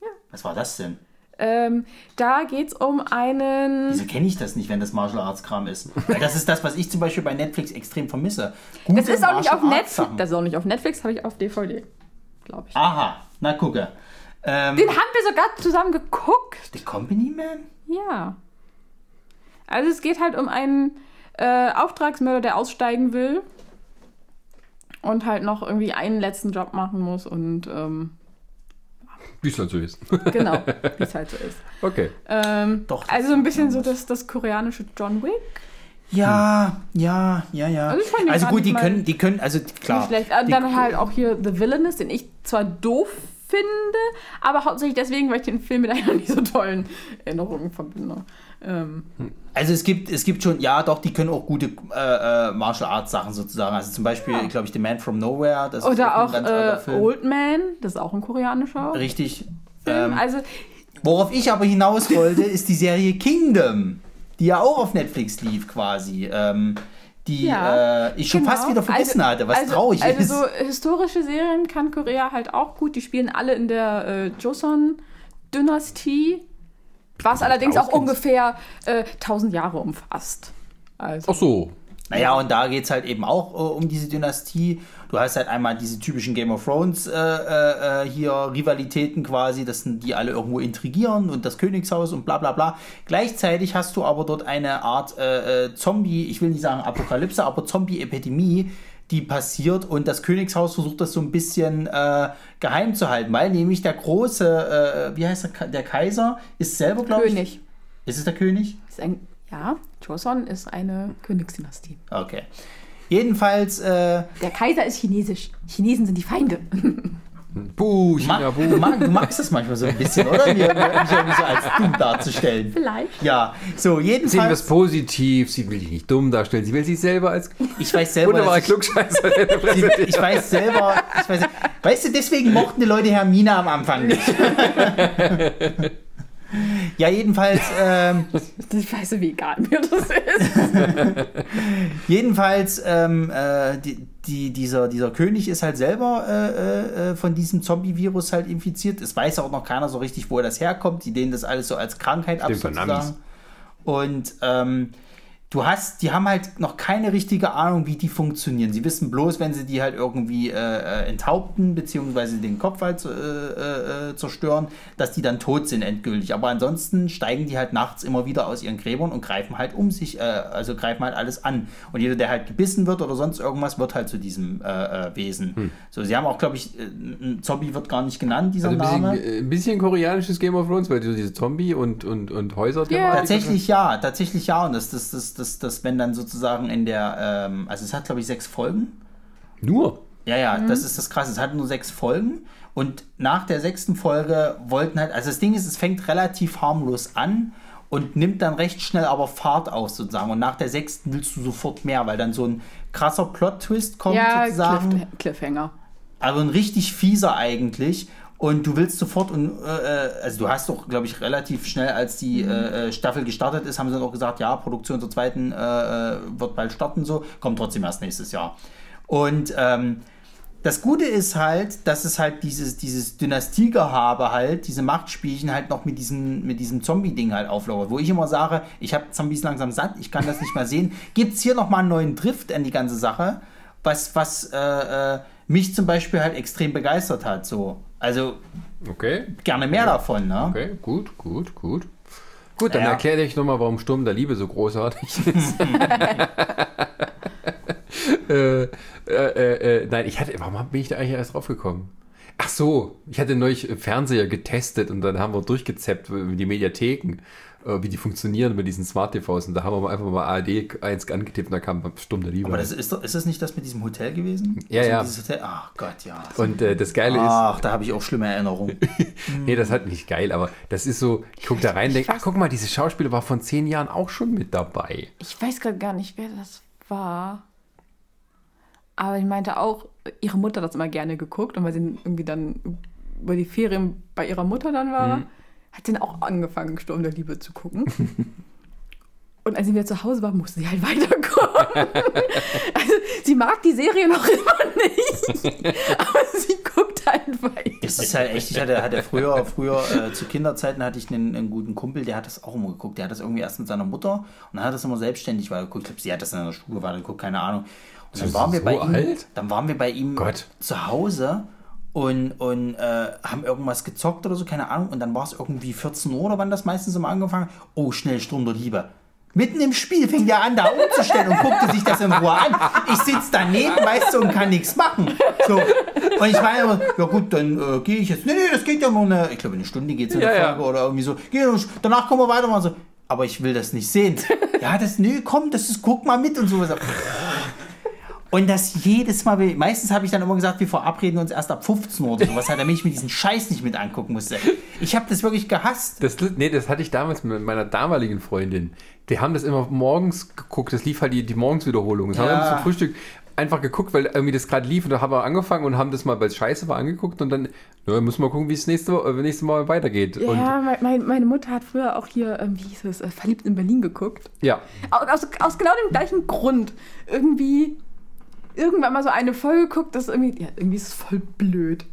Ja. Was war das denn? Ähm, da geht es um einen. Wieso kenne ich das nicht, wenn das Martial Arts Kram ist? Weil das ist das, was ich zum Beispiel bei Netflix extrem vermisse. Gute Das ist auch nicht auf Netflix. Sachen. Das ist auch nicht auf Netflix, habe ich auf DVD, glaube ich. Aha, na gucke. Ähm, Den haben wir sogar zusammen geguckt. The Company Man? Ja. Also es geht halt um einen äh, Auftragsmörder, der aussteigen will und halt noch irgendwie einen letzten Job machen muss und ähm, Wie es halt so ist. genau, wie es halt so ist. Okay. Ähm, Doch, also so ein bisschen so das, das koreanische John Wick. Ja, ja, ja, ja. Also Also gut, die können, die können, also klar. Schlecht. Die, Dann halt auch hier The Villainous, den ich zwar doof finde, aber hauptsächlich deswegen, weil ich den Film mit einer nicht so tollen Erinnerungen verbinde. Ähm, Also es gibt, es gibt schon, ja doch, die können auch gute äh, äh, Martial Arts Sachen sozusagen. Also zum Beispiel, Ja. glaube ich, The Man from Nowhere. Das ist oder auch alter äh. Old Man, das ist auch ein koreanischer Richtig. Film. Ähm, also, worauf ich aber hinaus wollte, ist die Serie Kingdom, die ja auch auf Netflix lief quasi. Ähm, die Ja, äh, ich schon genau. fast wieder vergessen Also- hatte, was also, traurig also ist. so historische Serien kann Korea halt auch gut. Die spielen alle in der äh, Joseon-Dynastie, was allerdings auch ungefähr äh, 1000 Jahre umfasst. Also, Ach so. Naja, und da geht es halt eben auch äh, um diese Dynastie. Du hast halt einmal diese typischen Game of Thrones äh, äh, äh, hier Rivalitäten quasi, dass die alle irgendwo intrigieren und das Königshaus und bla bla bla. Gleichzeitig hast du aber dort eine Art äh, äh, Zombie, ich will nicht sagen Apokalypse, aber Zombie-Epidemie, die passiert und das Königshaus versucht das so ein bisschen äh, geheim zu halten, weil nämlich der große, äh, wie heißt der, der Kaiser, ist selber, glaube ich. König. Ist es der König? Ist ein, ja, Joseon ist eine Königsdynastie. Okay. Jedenfalls, äh, Der Kaiser ist chinesisch. Chinesen sind die Feinde. Buh, Ma China, du, buh. mag, du magst es manchmal so ein bisschen, oder? Mir, mich irgendwie so als dumm darzustellen. Vielleicht. Ja, so Sehen wir es jedenfalls. positiv. Sie will dich nicht dumm darstellen. Sie will sich selber als Ich weiß selber, wunderbarer dass ich, Klugscheißer ich, ich weiß selber, ich weiß, weißt du, deswegen mochten die Leute Hermine am Anfang nicht. ja, jedenfalls, ähm, Ich weiß, wie egal mir das ist. jedenfalls, ähm, äh, die, die, dieser, dieser König ist halt selber äh, äh, von diesem Zombie-Virus halt infiziert. Es weiß auch noch keiner so richtig, wo das herkommt. Die denen das alles so als Krankheit ab Stimmt, sozusagen. Amis. Und ähm, du hast, die haben halt noch keine richtige Ahnung, wie die funktionieren. Sie wissen bloß, wenn sie die halt irgendwie äh, äh, enthaupten, beziehungsweise den Kopf halt äh, äh, äh, zerstören, dass die dann tot sind endgültig. Aber ansonsten steigen die halt nachts immer wieder aus ihren Gräbern und greifen halt um sich, äh, also greifen halt alles an. Und jeder, der halt gebissen wird oder sonst irgendwas, wird halt zu diesem Wesen. So, sie haben auch, glaube ich, ein Zombie wird gar nicht genannt, dieser Also ein Name. bisschen, äh, ein bisschen koreanisches Game of Thrones, weil du diese Zombie- und, und, und häuser Ja. Tatsächlich ja, tatsächlich ja. Und das, das, das, das, das, wenn dann sozusagen in der, ähm, also es hat glaube ich sechs Folgen. Nur. Ja, ja, das ist das Krasse. Es hat nur sechs Folgen. Und nach der sechsten Folge wollten halt, also das Ding ist, es fängt relativ harmlos an und nimmt dann recht schnell aber Fahrt auf sozusagen. Und nach der sechsten willst du sofort mehr, weil dann so ein krasser Plot-Twist kommt Ja, sozusagen. Cliff, Cliffhanger. Also ein richtig fieser eigentlich. Und du willst sofort, und, äh, also du hast doch, glaube ich, relativ schnell, als die äh, äh, Staffel gestartet ist, haben sie dann auch gesagt, ja, Produktion zur zweiten äh, äh, wird bald starten, so, kommt trotzdem erst nächstes Jahr. Und ähm, das Gute ist halt, dass es halt dieses, dieses Dynastiegehabe halt, diese Machtspielchen halt noch mit diesem, mit diesem Zombie-Ding halt auflauert. Wo ich immer sage, ich habe Zombies langsam satt, ich kann das nicht mehr sehen. Gibt es hier nochmal einen neuen Drift an die ganze Sache, was, was äh, äh, mich zum Beispiel halt extrem begeistert hat. So. Also Okay. gerne mehr davon, ne? Okay, gut, gut, gut. Gut, dann Naja. erkläre ich nochmal, warum Sturm der Liebe so großartig ist. äh, äh, äh, äh, nein, ich hatte, warum bin ich da eigentlich erst drauf gekommen? Ach so, ich hatte neulich Fernseher getestet und dann haben wir durchgezappt, wie die Mediatheken, wie die funktionieren mit diesen Smart TVs und da haben wir einfach mal ARD 1 angetippt und da kam Sturm der Liebe. Aber das ist, doch, ist das nicht das mit diesem Hotel gewesen? Ja, also ja. Dieses Hotel? Ach Gott, ja. und äh, das Geile ist, Ach, da habe ich auch schlimme Erinnerungen. Nee, das hat nicht geil, aber das ist so, ich gucke da rein, denke, ach guck mal, diese Schauspieler war von zehn Jahren auch schon mit dabei. Ich weiß gerade gar nicht, wer das war. Aber ich meinte auch, ihre Mutter hat das immer gerne geguckt und weil sie irgendwie dann über die Ferien bei ihrer Mutter dann war, hat dann auch angefangen, Sturm der Liebe zu gucken. Und als sie wieder zu Hause war, musste sie halt weitergucken. also sie mag die Serie noch immer nicht, aber sie guckt halt weiter. Das ist halt echt, ich hatte, hatte früher, früher äh, zu Kinderzeiten hatte ich einen, einen guten Kumpel, der hat das auch immer geguckt. Der hat das irgendwie erst mit seiner Mutter und dann hat das immer selbstständig weitergeguckt. Ich glaube, sie hat das in der Schule weitergeguckt, keine Ahnung. Und dann waren wir so bei ihm, alt? dann waren wir bei ihm Gott. zu Hause und, und äh, haben irgendwas gezockt oder so, keine Ahnung. Und dann war es irgendwie 14 Uhr oder wann das meistens immer angefangen. Oh, schnell Sturm der Liebe. Mitten im Spiel fing der an, da umzustellen und guckte sich das in Ruhe an. Ich sitze daneben, weißt du, und kann nichts machen. So. Und ich meine, aber, ja gut, dann äh, gehe ich jetzt. Nee, nee, das geht ja nur eine, ich glaube, eine Stunde geht es in Ja, der ja. Folge oder irgendwie so. Geh, danach kommen wir weiter. Und so, aber ich will das nicht sehen. Ja, das, nö, komm, das ist, guck mal mit und so. Und das jedes Mal, meistens habe ich dann immer gesagt, wir verabreden uns erst ab 15 Uhr oder sowas, damit ich mir diesen Scheiß nicht mit angucken musste. Ich habe das wirklich gehasst. Das, nee, das hatte ich damals mit meiner damaligen Freundin. Die haben das immer morgens geguckt. Das lief halt die, die Morgenswiederholung. Das haben Ja. wir zum Frühstück einfach geguckt, weil irgendwie das gerade lief und da haben wir angefangen und haben das mal, weil es scheiße war, angeguckt und dann ja, müssen wir gucken, wie es nächste, äh, nächste Mal weitergeht. Und Ja, mein, mein, meine Mutter hat früher auch hier, ähm, wie hieß es, äh, Verliebt in Berlin geguckt. ja, Aus, aus, aus genau dem gleichen Grund. Irgendwie, irgendwann mal so eine Folge guckt, das ist irgendwie, ja, irgendwie ist es voll blöd.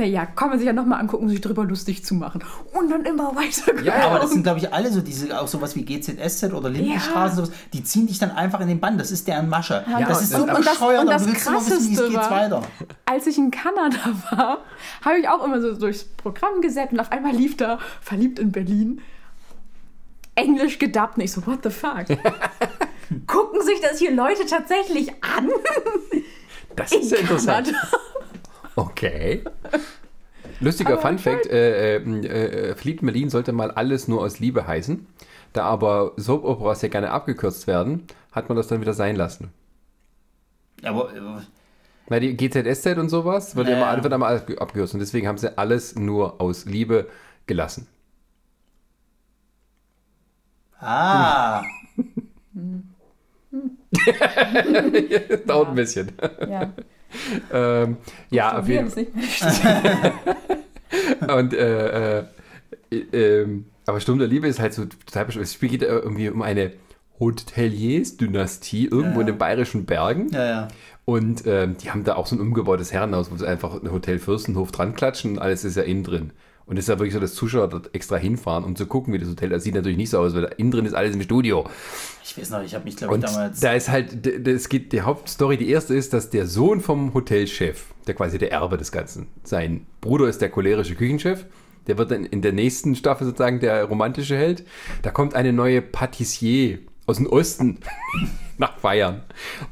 Naja, kann man sich ja nochmal angucken, um sich drüber lustig zu machen. Und dann immer weiter Ja, Aber das sind, glaube ich, alle so diese, auch sowas wie GZSZ oder Lindenstraße, sowas, die ziehen dich dann einfach in den Bann. Das ist deren Masche. Ja, das ist so und das- bescheuert, und das wissen, wie es Krasseste geht war- weiter. Als ich in Kanada war, habe ich auch immer so durchs Programm gesetzt und auf einmal lief da Verliebt in Berlin. Englisch gedubbt und ich so, what the fuck? Gucken sich das hier Leute tatsächlich an? das ist ja interessant. Okay. Lustiger Aber Fun Fact: äh, äh, äh, Verliebt in Berlin sollte mal alles nur aus Liebe heißen. Da aber Soap Operas ja gerne abgekürzt werden, hat man das dann wieder sein lassen. Aber äh, Weil die GZSZ und sowas wird, immer, wird immer alles abgekürzt und deswegen haben sie alles nur aus Liebe gelassen. ah, Dauert ein bisschen. Ja, ähm, ja, auf jeden Fall. Und äh, äh, äh, aber Sturm der Liebe ist halt so total bescheuert. Es geht äh, irgendwie um eine Hoteliers-Dynastie irgendwo in den bayerischen Bergen. ja, ja. Und ähm, die haben da auch so ein umgebautes Herrenhaus, wo sie einfach ein Hotel Fürstenhof dran klatschen und alles ist ja innen drin. Und es ist ja wirklich so, dass Zuschauer dort extra hinfahren, um zu gucken, wie das Hotel Das sieht natürlich nicht so aus, weil da innen drin ist alles im Studio. Ich weiß noch, ich habe mich, glaube ich, damals. da ist halt, es geht, die Hauptstory, die erste ist, dass der Sohn vom Hotelchef, der quasi der Erbe des Ganzen, sein Bruder ist der cholerische Küchenchef, der wird dann in der nächsten Staffel sozusagen der romantische Held. Da kommt eine neue Patissier aus dem Osten nach Bayern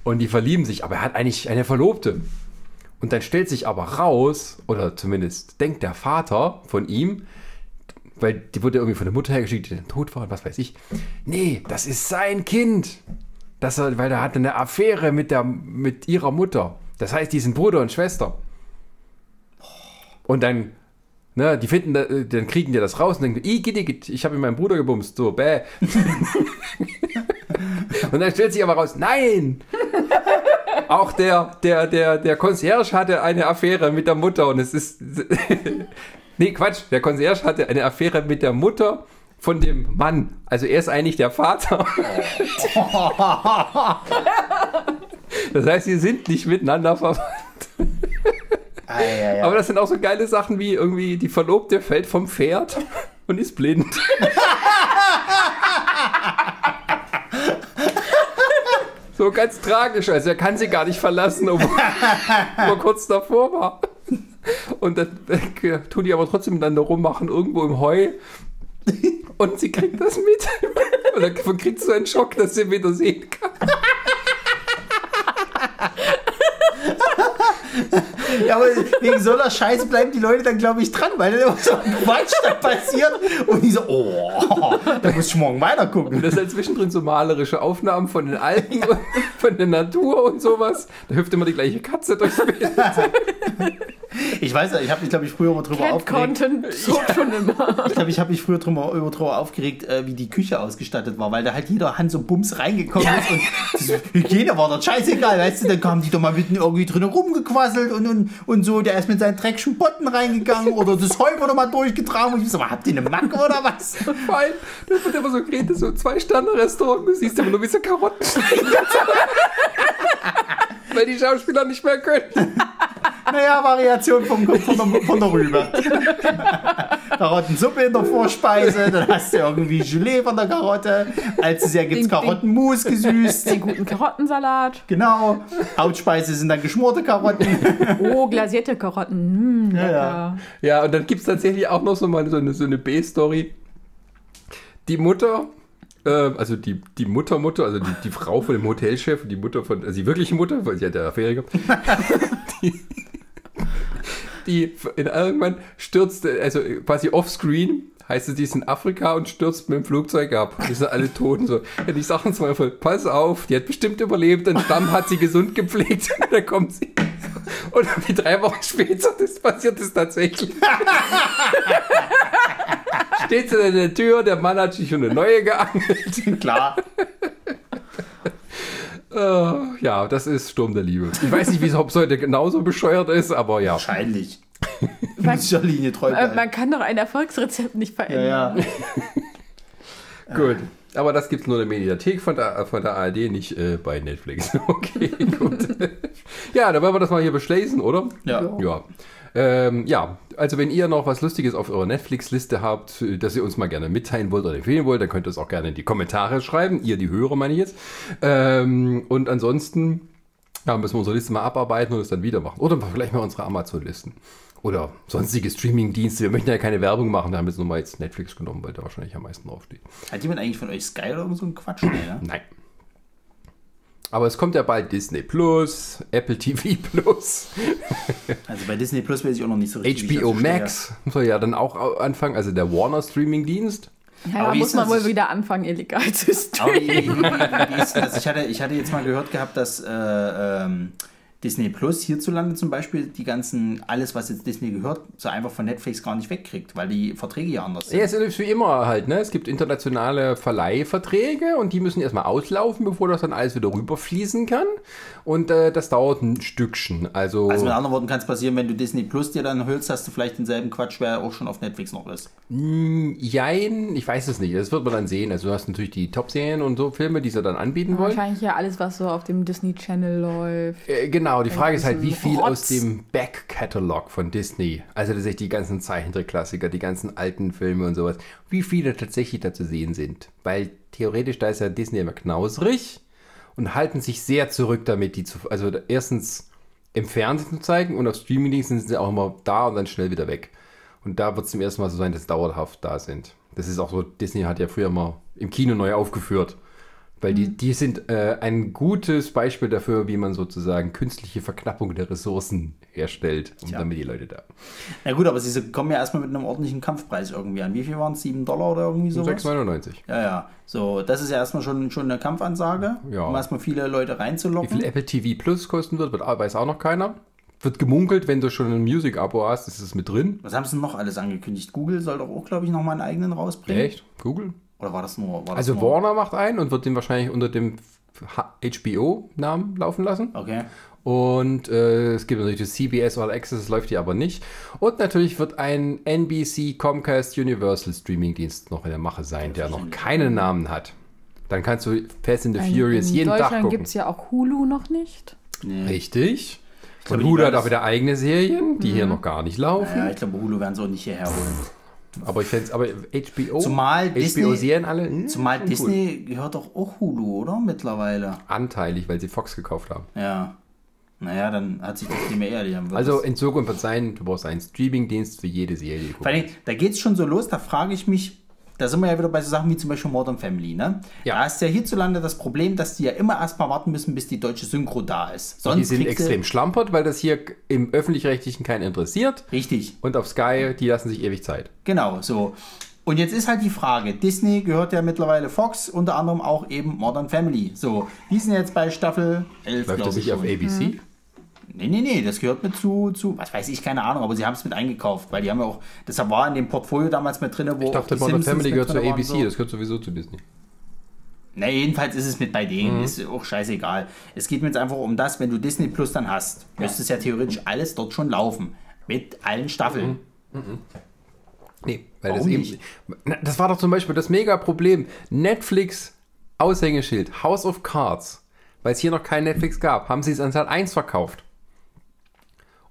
und die verlieben sich, aber er hat eigentlich eine Verlobte. Und dann stellt sich aber raus, oder zumindest denkt der Vater von ihm, weil die wurde irgendwie von der Mutter hergeschickt, die dann tot war, und was weiß ich. Nee, das ist sein Kind. Das, weil er hatte eine Affäre mit, der, mit ihrer Mutter. Das heißt, die sind Bruder und Schwester. Und dann, ne, die finden, da- dann kriegen die das raus und denken, "Ih, gitt, gitt, ich habe meinen Bruder gebumst. So, bäh. und dann stellt sich aber raus, nein! Auch der, der, der, der Concierge hatte eine Affäre mit der Mutter und es ist. nee, Quatsch, der Concierge hatte eine Affäre mit der Mutter von dem Mann. Also er ist eigentlich der Vater. das heißt, sie sind nicht miteinander verwandt. Ah, ja, ja. Aber das sind auch so geile Sachen wie irgendwie die Verlobte fällt vom Pferd und ist blind. So ganz tragisch, also er kann sie gar nicht verlassen, obwohl er kurz davor war. Und dann äh, tun die aber trotzdem miteinander rummachen, irgendwo im Heu. Und sie kriegt das mit. Und dann kriegt sie so einen Schock, dass sie wieder sehen kann. Ja, aber wegen so einer Scheiße bleiben die Leute dann, glaube ich, dran, weil dann immer so ein Quatsch da passiert und die so, oh, da muss ich morgen weiter gucken. Und das sind zwischendrin so malerische Aufnahmen von den Alpen und von der Natur und sowas. Da hüpft immer die gleiche Katze durchs Bild. Ich weiß ja, ich habe mich, glaube ich, früher mal drüber Cat aufgeregt. Content so schon immer. Ich glaube, ich habe mich früher drüber, über drüber aufgeregt, äh, wie die Küche ausgestattet war, weil da halt jeder Hans und Bums reingekommen ist und Hygiene war dort scheißegal, weißt du, dann kamen die doch mal mitten irgendwie drinnen rumgequasselt und, und, und so, der ist mit seinen dreckigen Botten reingegangen oder das Heu wurde mal durchgetragen und ich so, habt ihr eine Macke oder was? Vor das wird immer so geredet, so zwei Sterne-Restaurant, du siehst immer nur wie so Karotten stehen. Weil die Schauspieler nicht mehr können. Naja, Variation vom, von, der, von der Rübe. Karottensuppe in der Vorspeise, dann hast du irgendwie Gelee von der Karotte. Als Dessert gibt es Ding, ding. Karottenmus gesüßt. Den guten Karottensalat. Genau. Hauptspeise sind dann geschmorte Karotten. Oh, glasierte Karotten. Mm, lecker. ja. Ja, und dann gibt es tatsächlich auch noch so mal so eine, so eine B-Story. Die Mutter, äh, also die, die Mutter-Mutter, also die, die Frau von dem Hotelchef, die Mutter von, also die wirkliche Mutter, weil sie hat ja Affäre gehabt, die, die in irgendwann stürzt, also quasi offscreen, heißt es, die ist in Afrika und stürzt mit dem Flugzeug ab. Die sind alle tot. So. Ja, die sagen zwar voll, pass auf, die hat bestimmt überlebt, den Stamm hat sie gesund gepflegt. Und dann kommt sie. Und wie drei Wochen später, das passiert es tatsächlich. Steht sie in der Tür, der Mann hat sich schon eine neue geangelt. Klar. Oh, ja, das ist Sturm der Liebe. Ich weiß nicht, wieso ob es heute genauso bescheuert ist, aber ja. Wahrscheinlich. Man, Dieser Linie treu äh, bleiben. man kann doch ein Erfolgsrezept nicht Ja, verändern. ja. Gut. Aber das gibt es nur in der Mediathek von der, von der ARD, nicht äh, bei Netflix. Okay, gut. ja, dann wollen wir das mal hier beschließen, oder? Ja. Ja. Ähm, ja, also wenn ihr noch was Lustiges auf eurer Netflix-Liste habt, äh, das ihr uns mal gerne mitteilen wollt oder empfehlen wollt, dann könnt ihr es auch gerne in die Kommentare schreiben. Ihr, die Hörer, meine ich jetzt. Ähm, und ansonsten ja, müssen wir unsere Liste mal abarbeiten und es dann wieder machen. Oder vielleicht mal unsere Amazon-Listen. Oder sonstige Streaming-Dienste. Wir möchten ja keine Werbung machen, da haben wir jetzt nur mal jetzt Netflix genommen, weil da wahrscheinlich am meisten draufsteht. Hat jemand eigentlich von euch Sky oder so ein Quatsch? Nee, ne? Nein. Aber es kommt ja bald Disney Plus, Apple TV Plus, Also bei Disney Plus weiß ich auch noch nicht so richtig. HBO. Max soll ja dann auch au- anfangen, also der Warner Streaming Dienst. Ja, Aber da muss man das? wohl wieder anfangen, illegal zu Aber wie, streamen. wie, wie, wie ist das? Ich hatte, ich hatte jetzt mal gehört gehabt, dass äh, ähm, Disney Plus hierzulande zum Beispiel die ganzen, alles was jetzt Disney gehört, so einfach von Netflix gar nicht wegkriegt, weil die Verträge ja anders sind. Ja, es ist wie immer halt, ne? Es gibt internationale Verleihverträge und die müssen erstmal auslaufen, bevor das dann alles wieder rüberfließen kann. Und äh, das dauert ein Stückchen. Also, Also mit anderen Worten kann es passieren, wenn du Disney Plus dir dann hörst, hast du vielleicht denselben Quatsch, wer auch schon auf Netflix noch ist. jein, ich weiß es nicht. Das wird man dann sehen. Also du hast natürlich die Top-Serien und so Filme, die sie dann anbieten wollen. Wahrscheinlich ja alles, was so auf dem Disney Channel läuft. Äh, Genau, die Frage ist halt, wie viel Rotz. aus dem Back-Catalog von Disney, also ist die ganzen Zeichentrickklassiker, die ganzen alten Filme und sowas, wie viele tatsächlich da zu sehen sind. Weil theoretisch, da ist ja Disney immer knauserig und halten sich sehr zurück damit, die zu, also erstens im Fernsehen zu zeigen und auf Streamingdiensten sind sie auch immer da und dann schnell wieder weg. Und da wird es zum ersten Mal so sein, dass sie dauerhaft da sind. Das ist auch so, Disney hat ja früher mal im Kino neu aufgeführt. Weil die, die sind äh, ein gutes Beispiel dafür, wie man sozusagen künstliche Verknappung der Ressourcen herstellt, und Tja. damit die Leute da. Na gut, aber sie kommen ja erstmal mit einem ordentlichen Kampfpreis irgendwie an. Wie viel waren es? 7 Dollar oder irgendwie sowas? 6,99. Ja, ja. So, das ist ja erstmal schon, schon eine Kampfansage, Ja. um erstmal viele Leute Wie reinzulocken. viel Apple TV Plus kosten wird, wird weiß auch noch keiner. Wird gemunkelt, wenn du schon ein Music-Abo hast, ist es mit drin. Was haben sie denn noch alles angekündigt? Google soll doch auch, glaube ich, nochmal einen eigenen rausbringen. Echt? Google? Oder war das nur? War das Also nur? Warner macht einen und wird den wahrscheinlich unter dem HBO-Namen laufen lassen. Okay. Und äh, es gibt natürlich das CBS All Access, das läuft hier aber nicht. Und natürlich wird ein NBC Comcast Universal Streaming-Dienst noch in der Mache sein, der noch keinen Namen hat. Dann kannst du Fast and the Furious in jeden Tag Deutschland gucken. gibt es ja auch Hulu noch nicht. Nee. Richtig. Und Hulu hat auch wieder eigene Serien, die hier noch gar nicht laufen. Ja, ich glaube, Hulu werden sie auch nicht hierher holen. Aber ich fände aber HBO. Zumal Disney- HBO-Serien alle. hm, Zumal cool. Disney gehört doch auch Hulu, oder? Mittlerweile. Anteilig, weil sie Fox gekauft haben. Ja. Naja, dann hat sich das Thema ehrlich. Dann wird Also in Zukunft wird sein, du brauchst einen Streaming-Dienst für jede Serie. Vor allem, da geht es schon so los, da frage ich mich, da sind wir ja wieder bei so Sachen wie zum Beispiel Modern Family, ne? Ja. Da ist ja hierzulande das Problem, dass die ja immer erstmal warten müssen, bis die deutsche Synchro da ist. Sonst Die sind extrem schlampert, weil das hier im Öffentlich-Rechtlichen keinen interessiert. Richtig, Und auf Sky, die lassen sich ewig Zeit. genau, so. Und jetzt ist halt die Frage, Disney gehört ja mittlerweile Fox, unter anderem auch eben Modern Family. So, die sind jetzt bei Staffel 11, Läuft das ich nicht auf. ABC? Nee, nee, nee, das gehört mit zu, zu, was weiß ich, keine Ahnung, aber sie haben es mit eingekauft, weil die haben ja auch, deshalb war in dem Portfolio damals mit drin, wo Ich auch dachte, die Modern Family gehört waren, ABC, so. das gehört sowieso zu Disney. Na, jedenfalls ist es mit bei denen, ist auch scheißegal. Es geht mir jetzt einfach um das, wenn du Disney Plus dann hast, müsste es ja theoretisch alles dort schon laufen. Mit allen Staffeln. Nee, weil Warum das eben. nicht? Das war doch zum Beispiel das Mega-Problem. Netflix Aushängeschild, House of Cards. Weil es hier noch kein Netflix gab, haben sie es an Sat 1 verkauft.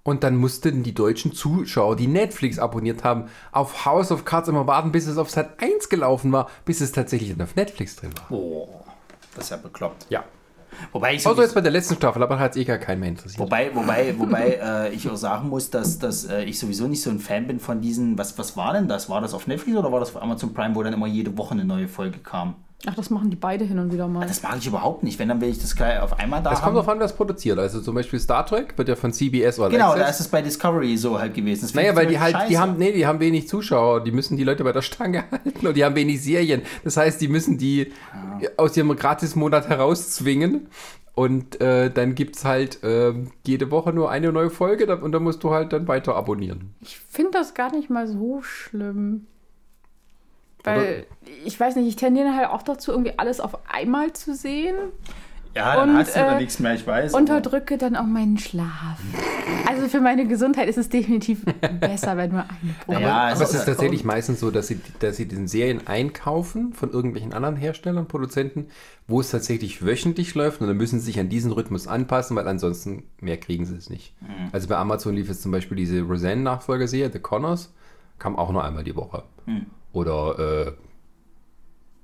Und dann mussten die deutschen Zuschauer, die Netflix abonniert haben, auf House of Cards immer warten, bis es auf Sat 1 gelaufen war, bis es tatsächlich dann auf Netflix drin war. Boah, das ist ja bekloppt. Ja. Wobei ich, Außer sowieso- jetzt bei der letzten Staffel, aber hat es eh gar keinen mehr interessiert. wobei, wobei, wobei äh, ich auch sagen muss, dass, dass äh, ich sowieso nicht so ein Fan bin von diesen, was, was war denn das? War das auf Netflix oder war das auf Amazon Prime, wo dann immer jede Woche eine neue Folge kam? Ach, das machen die beide hin und wieder mal. Das mag ich überhaupt nicht. Wenn, dann will ich das gleich auf einmal da Es kommt darauf an, wer es produziert. Also zum Beispiel Star Trek wird ja von CBS oder Genau, da Access. ist es bei Discovery so halt gewesen. Das Naja, weil die halt, die haben, nee, die haben wenig Zuschauer, die müssen die Leute bei der Stange halten und die haben wenig Serien. Das heißt, die müssen die aus ihrem Gratismonat herauszwingen. Und äh, dann gibt es halt äh, jede Woche nur eine neue Folge da- und dann musst du halt dann weiter abonnieren. Ich finde das gar nicht mal so schlimm. Weil, ich weiß nicht, ich tendiere halt auch dazu, irgendwie alles auf einmal zu sehen. Ja, dann Und, hast du äh, nichts mehr, ich weiß. aber- Unterdrücke dann auch meinen Schlaf. Also für meine Gesundheit ist es definitiv besser, wenn nur eine pro Ja, Aber es es ist- tatsächlich meistens so, dass sie, dass sie den Serien einkaufen von irgendwelchen anderen Herstellern, Produzenten, wo es tatsächlich wöchentlich läuft und dann müssen sie sich an diesen Rhythmus anpassen, weil ansonsten mehr kriegen sie es nicht. Mhm. Also bei Amazon lief es zum Beispiel diese Roseanne-Nachfolgerserie, The Connors, kam auch nur einmal die Woche. Mhm. Oder, äh,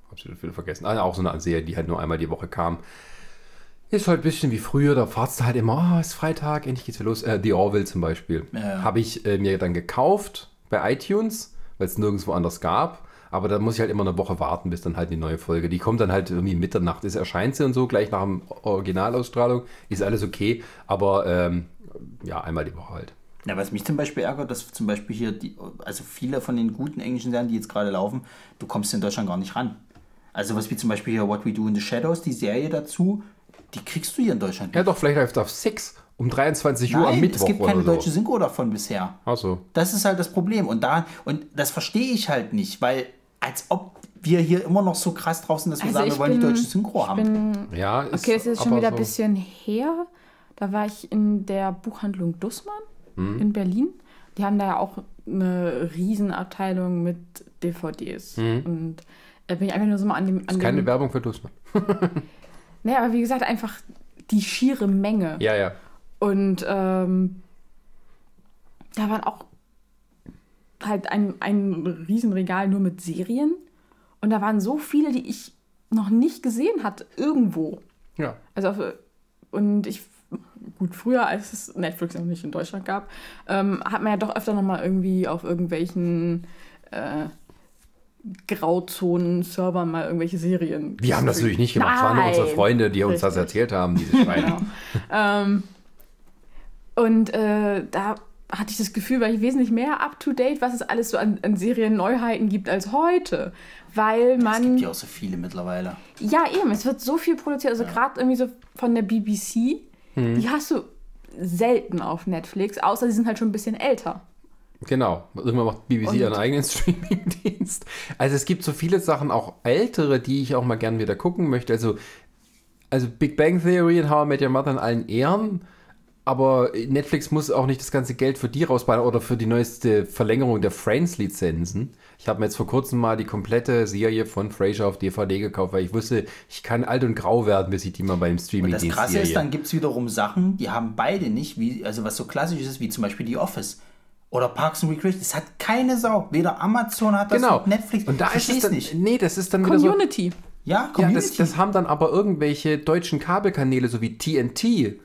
hab ich wieder vergessen, ah, auch so eine Serie, die halt nur einmal die Woche kam. Ist halt ein bisschen wie früher, da fahrst du halt immer, oh, ist Freitag, endlich geht's wieder los. Äh, The Orville zum Beispiel. Ja. Habe ich äh, mir dann gekauft bei iTunes, weil es nirgendwo anders gab. Aber da muss ich halt immer eine Woche warten, bis dann halt die neue Folge. Die kommt dann halt irgendwie Mitternacht. Es erscheint sie und so, gleich nach dem Originalausstrahlung. Ist alles okay. Aber ähm, ja, einmal die Woche halt. Ja, was mich zum Beispiel ärgert, dass zum Beispiel hier, die, also viele von den guten englischen Serien, die jetzt gerade laufen, du kommst in Deutschland gar nicht ran. Also was wie zum Beispiel hier What We Do in the Shadows, die Serie dazu, die kriegst du hier in Deutschland Ja, nicht. doch, vielleicht läuft auf 6 um 23 Uhr am Nein, Mittwoch es gibt keine oder so. deutsche Synchro davon bisher. Ach so. Das ist halt das Problem. Und da, und das verstehe ich halt nicht, weil als ob wir hier immer noch so krass drauf sind, dass wir Also sagen, wir wollen die bin- deutsche Synchro Ich haben. bin, Ja, ist okay, das ist schon wieder ein so. bisschen her. Da war ich in der Buchhandlung Dussmann Mhm. in Berlin. Die haben da ja auch eine Riesenabteilung mit DVDs. Und da bin ich einfach nur so mal an dem. An Mhm. Ist keine dem Werbung für Dussmann. naja, aber wie gesagt, einfach die schiere Menge. Ja, ja. Und ähm, da waren auch halt ein, ein Riesenregal nur mit Serien. Und da waren so viele, die ich noch nicht gesehen hatte, irgendwo. Ja. Also auf, und ich, gut, früher, als es Netflix noch nicht in Deutschland gab, ähm, hat man ja doch öfter nochmal irgendwie auf irgendwelchen äh, Grauzonen-Servern mal irgendwelche Serien. Wir haben das natürlich nicht gemacht. Es waren nur unsere. Freunde, die uns das Richtig. erzählt haben, diese Schweine. Genau. ähm, und äh, da hatte ich das Gefühl, weil ich wesentlich mehr up-to-date, was es alles so an, an Serien-Neuheiten gibt als heute. Weil Es man. gibt ja auch so viele mittlerweile. Ja, eben, es wird so viel produziert. Also gerade irgendwie so von der BBC, Mhm. die hast du selten auf Netflix, außer die sind halt schon ein bisschen älter. Genau. Irgendwann macht BBC Und- ihren eigenen Streaming-Dienst. Also es gibt so viele Sachen, auch ältere, die ich auch mal gern wieder gucken möchte. Also, also Big Bang Theory und How I Met Your Mother in allen Ehren. Aber Netflix muss auch nicht das ganze Geld für die rausbauen oder für die neueste Verlängerung der Friends-Lizenzen. Ich habe mir jetzt vor kurzem mal die komplette Serie von Frasier auf DVD gekauft, weil ich wusste, ich kann alt und grau werden, bis ich die mal beim Und das Streaming-Dienst Krasse sehe. ist, dann gibt es wiederum Sachen, die haben beide nicht, wie, also was so klassisch ist, wie zum Beispiel The Office. Oder Parks and Recreation. Das hat keine Sau. Weder Amazon hat das, Genau. noch Netflix. Und da ist es dann, nicht. Nee, das ist dann wieder so. Community. Ja, Ja, Community. das, das haben dann aber irgendwelche deutschen Kabelkanäle, so wie TNT,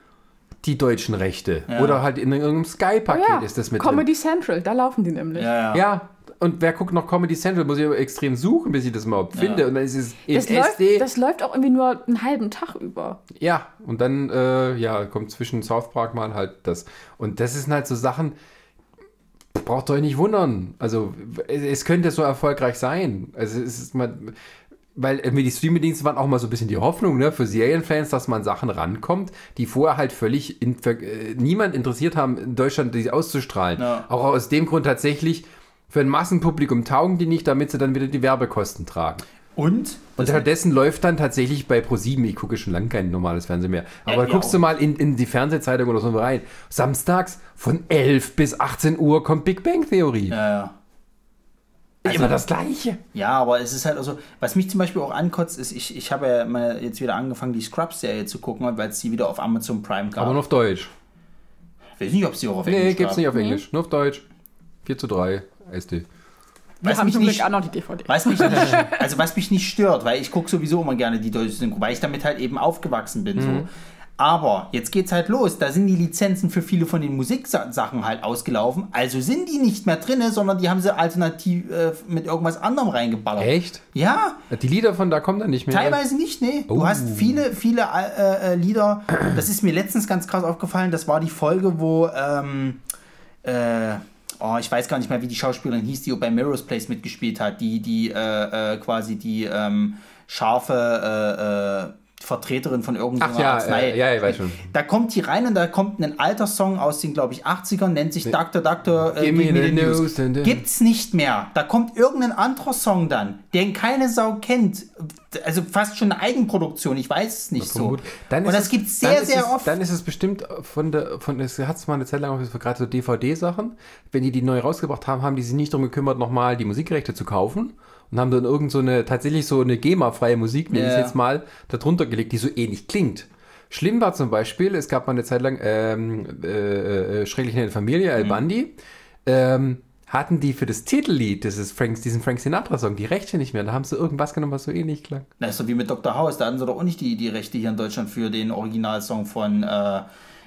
die deutschen Rechte. Ja. Oder halt in irgendeinem Oh Sky-Paket ja, ist das mit Comedy Central, da laufen die nämlich. ja, drin. Ja, und wer guckt noch Comedy Central, muss ich aber extrem suchen, bis ich das mal finde. Und dann ist es in Das, läuft, SD. das läuft auch irgendwie nur einen halben Tag über. ja, und dann äh, ja, kommt zwischen South Park mal halt das. Und das sind halt so Sachen, braucht euch nicht wundern. Also es, es könnte so erfolgreich sein. Also es ist mal, weil irgendwie die Streamingdienste waren auch mal so ein bisschen die Hoffnung ne, für Serienfans, dass man Sachen rankommt, die vorher halt völlig in, äh, niemand interessiert haben, in Deutschland die auszustrahlen. Ja. Auch aus dem Grund tatsächlich, für ein Massenpublikum taugen die nicht, damit sie dann wieder die Werbekosten tragen. Und? Und stattdessen läuft dann tatsächlich bei ProSieben, ich gucke schon lange kein normales Fernsehen mehr, aber Ja, guckst ja. du mal in, in die Fernsehzeitung oder so rein. Samstags von 11 bis 18 Uhr kommt Big Bang Theorie. Ja, ja. Immer das Gleiche. Ja, aber es ist halt also, was mich zum Beispiel auch ankotzt, ist, ich, ich habe ja mal jetzt wieder angefangen, die Scrubs-Serie zu gucken, weil es die wieder auf Amazon Prime gab. Aber nur auf Deutsch. ich weiß nicht, ob es die auch auf Nee, Englisch gibt's gab. nicht auf Englisch. Nur auf Deutsch. 4 zu 3 SD. Wir Was haben mich zum nicht- Glück auch noch die DVD. Was mich nicht, also was mich nicht stört, weil ich gucke sowieso immer gerne die deutsche Synchro, weil ich damit halt eben aufgewachsen bin. Mhm. So. Aber jetzt geht's halt los. Da sind die Lizenzen für viele von den Musiksachen halt ausgelaufen. Also sind die nicht mehr drinne, sondern die haben sie alternativ äh, mit irgendwas anderem reingeballert. Echt? Ja, Die Lieder von da kommen dann nicht mehr. teilweise nicht, nee. Du Oh. hast viele, viele äh, äh, Lieder. Das ist mir letztens ganz krass aufgefallen. Das war die Folge, wo ähm, äh, oh, ich weiß gar nicht mehr, wie die Schauspielerin hieß, die bei Mirror's Place mitgespielt hat, die, die äh, äh, quasi die ähm, scharfe äh, äh, Vertreterin von irgendeiner Ach ja, Arznei. äh, ja, ich weiß schon. Da kommt die rein und da kommt ein alter Song aus den, glaube ich, 80ern, nennt sich Dr. Dr. Äh, Give me the News. Gibt's nicht mehr. Da kommt irgendein anderer Song dann, den keine Sau kennt. Also fast schon eine Eigenproduktion, ich weiß es nicht so. Gut. Dann und ist das es- gibt's sehr, sehr es, oft. Dann ist es bestimmt von der, von, es hat es mal eine Zeit lang auch gerade so DVD-Sachen. Wenn die die neu rausgebracht haben, haben die sich nicht darum gekümmert, nochmal die Musikrechte zu kaufen und haben dann irgend so eine, tatsächlich so eine GEMA-freie Musik, nenne ich Ja. jetzt mal, darunter gelegt, die so ähnlich klingt. Schlimm war zum Beispiel, es gab mal eine Zeit lang ähm, äh, äh, Schrecklich in der Familie, Mhm. El Bundy, ähm, hatten die für das Titellied, das ist Frank, diesen Frank Sinatra-Song, die Rechte nicht mehr. Da haben sie irgendwas genommen, was so ähnlich klang. Das ist so wie mit Dr. House, da hatten sie doch auch nicht die, die Rechte hier in Deutschland für den Originalsong von, äh,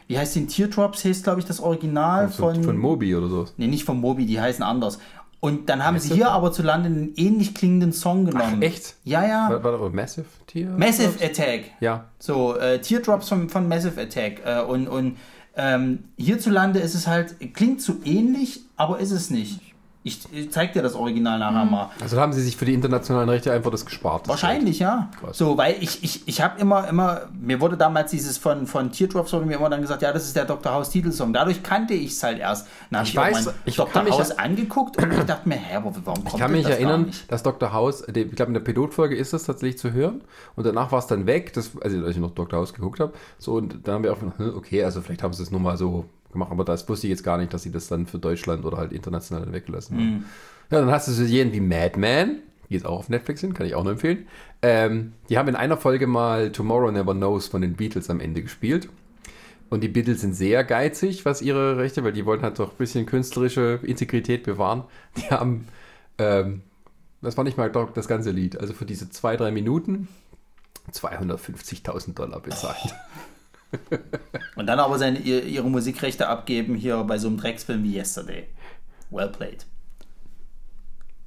wie heißt den Teardrops, heißt glaube ich das Original Von, von, von Moby oder so. nee, nicht von Moby, die heißen anders. Und dann haben Weißt sie hier aber zu Lande einen ähnlich klingenden Song genommen. echt? Ja, ja. War, war das Massive Tier? Massive Attack. Ja. So, äh, Teardrops von, von Massive Attack. Äh, und und ähm, hierzulande ist es halt, klingt so ähnlich, aber ist es nicht. Ich, zeig dir das Original nachher mal. Also haben sie sich für die internationalen Rechte einfach das gespart. das Wahrscheinlich, ja. Krass. So, weil ich, ich, ich habe immer, immer, mir wurde damals dieses von, von Teardrops, wurde mir immer dann gesagt, ja, das ist der Dr. House Titelsong. Dadurch kannte ich es halt erst. Dann habe Ich ich, weiß, ich Dr. House angeguckt und ich dachte mir, hä, aber warum kommt Ich kann mich das erinnern, dass Dr. House, ich glaube in der Pilotfolge ist das tatsächlich zu hören und danach war es dann weg, das, also als ich noch Dr. House geguckt habe, so und dann haben wir auch gedacht, okay, also vielleicht haben sie es nur mal so gemacht, aber das wusste ich jetzt gar nicht, dass sie das dann für Deutschland oder halt international weggelassen Mhm. haben. Ja, dann hast du so jeden wie Madman, die jetzt auch auf Netflix sind, kann ich auch nur empfehlen. Ähm, die haben in einer Folge mal Tomorrow Never Knows von den Beatles am Ende gespielt. Und die Beatles sind sehr geizig, was ihre Rechte, weil die wollen halt doch ein bisschen künstlerische Integrität bewahren. Die haben, ähm, das war nicht mal doch das ganze Lied, also für diese zwei, drei Minuten 250.000 Dollar bezahlt. Und dann aber seine, ihr- ihre Musikrechte abgeben hier bei so einem Drecksfilm wie Yesterday. Well played.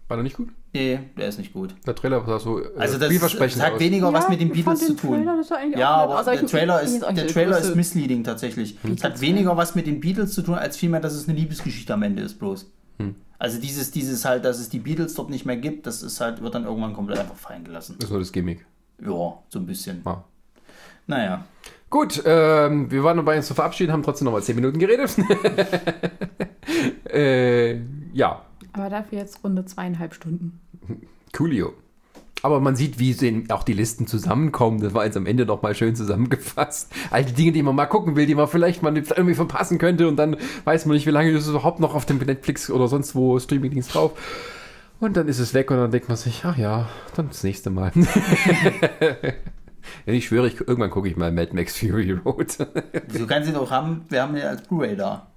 War der nicht gut? Nee, der ist nicht gut. Der Trailer sah so äh, Also das, vielversprechend das hat weniger was Ja, mit den Beatles zu den tun. War eigentlich ja, aber Also der Trailer ist der Trailer ist misleading tatsächlich. Es hat weniger was mit den Beatles zu tun, als vielmehr, dass es eine Liebesgeschichte am Ende ist bloß. Hm. Also dieses, dieses halt, dass es die Beatles dort nicht mehr gibt, das ist halt, wird dann irgendwann komplett einfach fallen gelassen. Das ist nur das Gimmick. Ja, so ein bisschen. Ah. Naja. Gut, ähm, wir waren dabei, uns zu verabschieden, haben trotzdem noch mal 10 Minuten geredet. äh, ja, Aber dafür jetzt Runde zweieinhalb Stunden. coolio. Aber man sieht, wie auch die Listen zusammenkommen. Das war jetzt am Ende noch mal schön zusammengefasst. All die Dinge, die man mal gucken will, die man vielleicht mal irgendwie verpassen könnte und dann weiß man nicht, wie lange ist es überhaupt noch auf dem Netflix oder sonst wo Streamingdienst drauf. Und dann ist es weg und dann denkt man sich, ach ja, dann das nächste Mal. ja, ich schwöre, ich, irgendwann gucke ich mal Mad Max Fury Road. Du kannst ihn doch haben, wir haben ihn als Blu-ray da.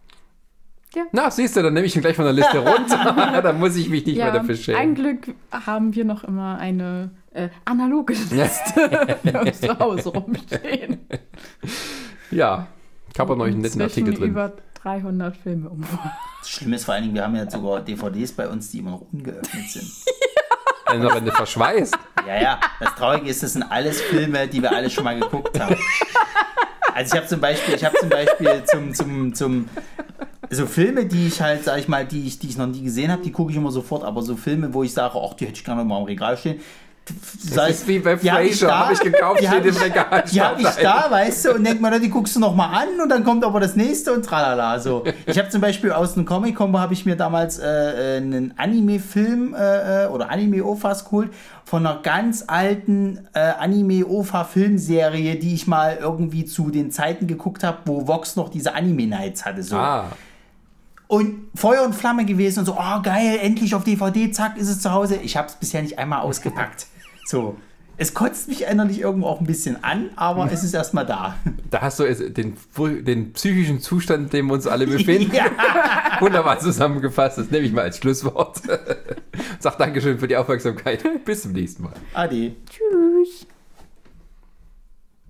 Na, siehst du, dann nehme ich ihn gleich von der Liste runter. dann muss ich mich nicht mehr dafür ein schämen. Glück haben wir noch immer eine äh, analoge Liste für uns zu Hause rumstehen. Ja, ich habe auch noch einen netten Artikel drin. über 300 Filme umfasst. Das Schlimme ist vor allen Dingen, wir haben ja sogar DVDs bei uns, die immer noch ungeöffnet sind. Also, wenn du verschweißt. Ja, ja. Das Traurige ist, das sind alles Filme, die wir alle schon mal geguckt haben. Also ich habe zum Beispiel, ich habe zum Beispiel zum, zum, zum, so Filme, die ich halt, sag ich mal, die ich, die ich noch nie gesehen habe, die gucke ich immer sofort, aber so Filme, wo ich sage, ach, die hätte ich gerne mal im Regal stehen. Das ist wie bei da, habe ich gekauft, die steht im ich- Regal. Die habe ich da, weißt du, und denk mal, die guckst du noch mal an und dann kommt aber das nächste und tralala. So. Ich habe zum Beispiel aus einem Comic-Combo habe ich mir damals äh, äh, einen Anime-Film äh, äh, oder Anime-OFAs geholt von einer ganz alten äh, Anime-OFA-Filmserie, die ich mal irgendwie zu den Zeiten geguckt habe, wo Vox noch diese Anime-Nights hatte. So. Ah, Und Feuer und Flamme gewesen und so, oh geil, endlich auf DVD, zack, ist es zu Hause. Ich habe es bisher nicht einmal ausgepackt. So. Es kotzt mich innerlich irgendwo auch ein bisschen an, aber es ist erstmal da. da hast du den, den psychischen Zustand, in dem wir uns alle befinden. Ja. Wunderbar zusammengefasst. Das nehme ich mal als Schlusswort. Sag Dankeschön für die Aufmerksamkeit. Bis zum nächsten Mal. Ade. Tschüss.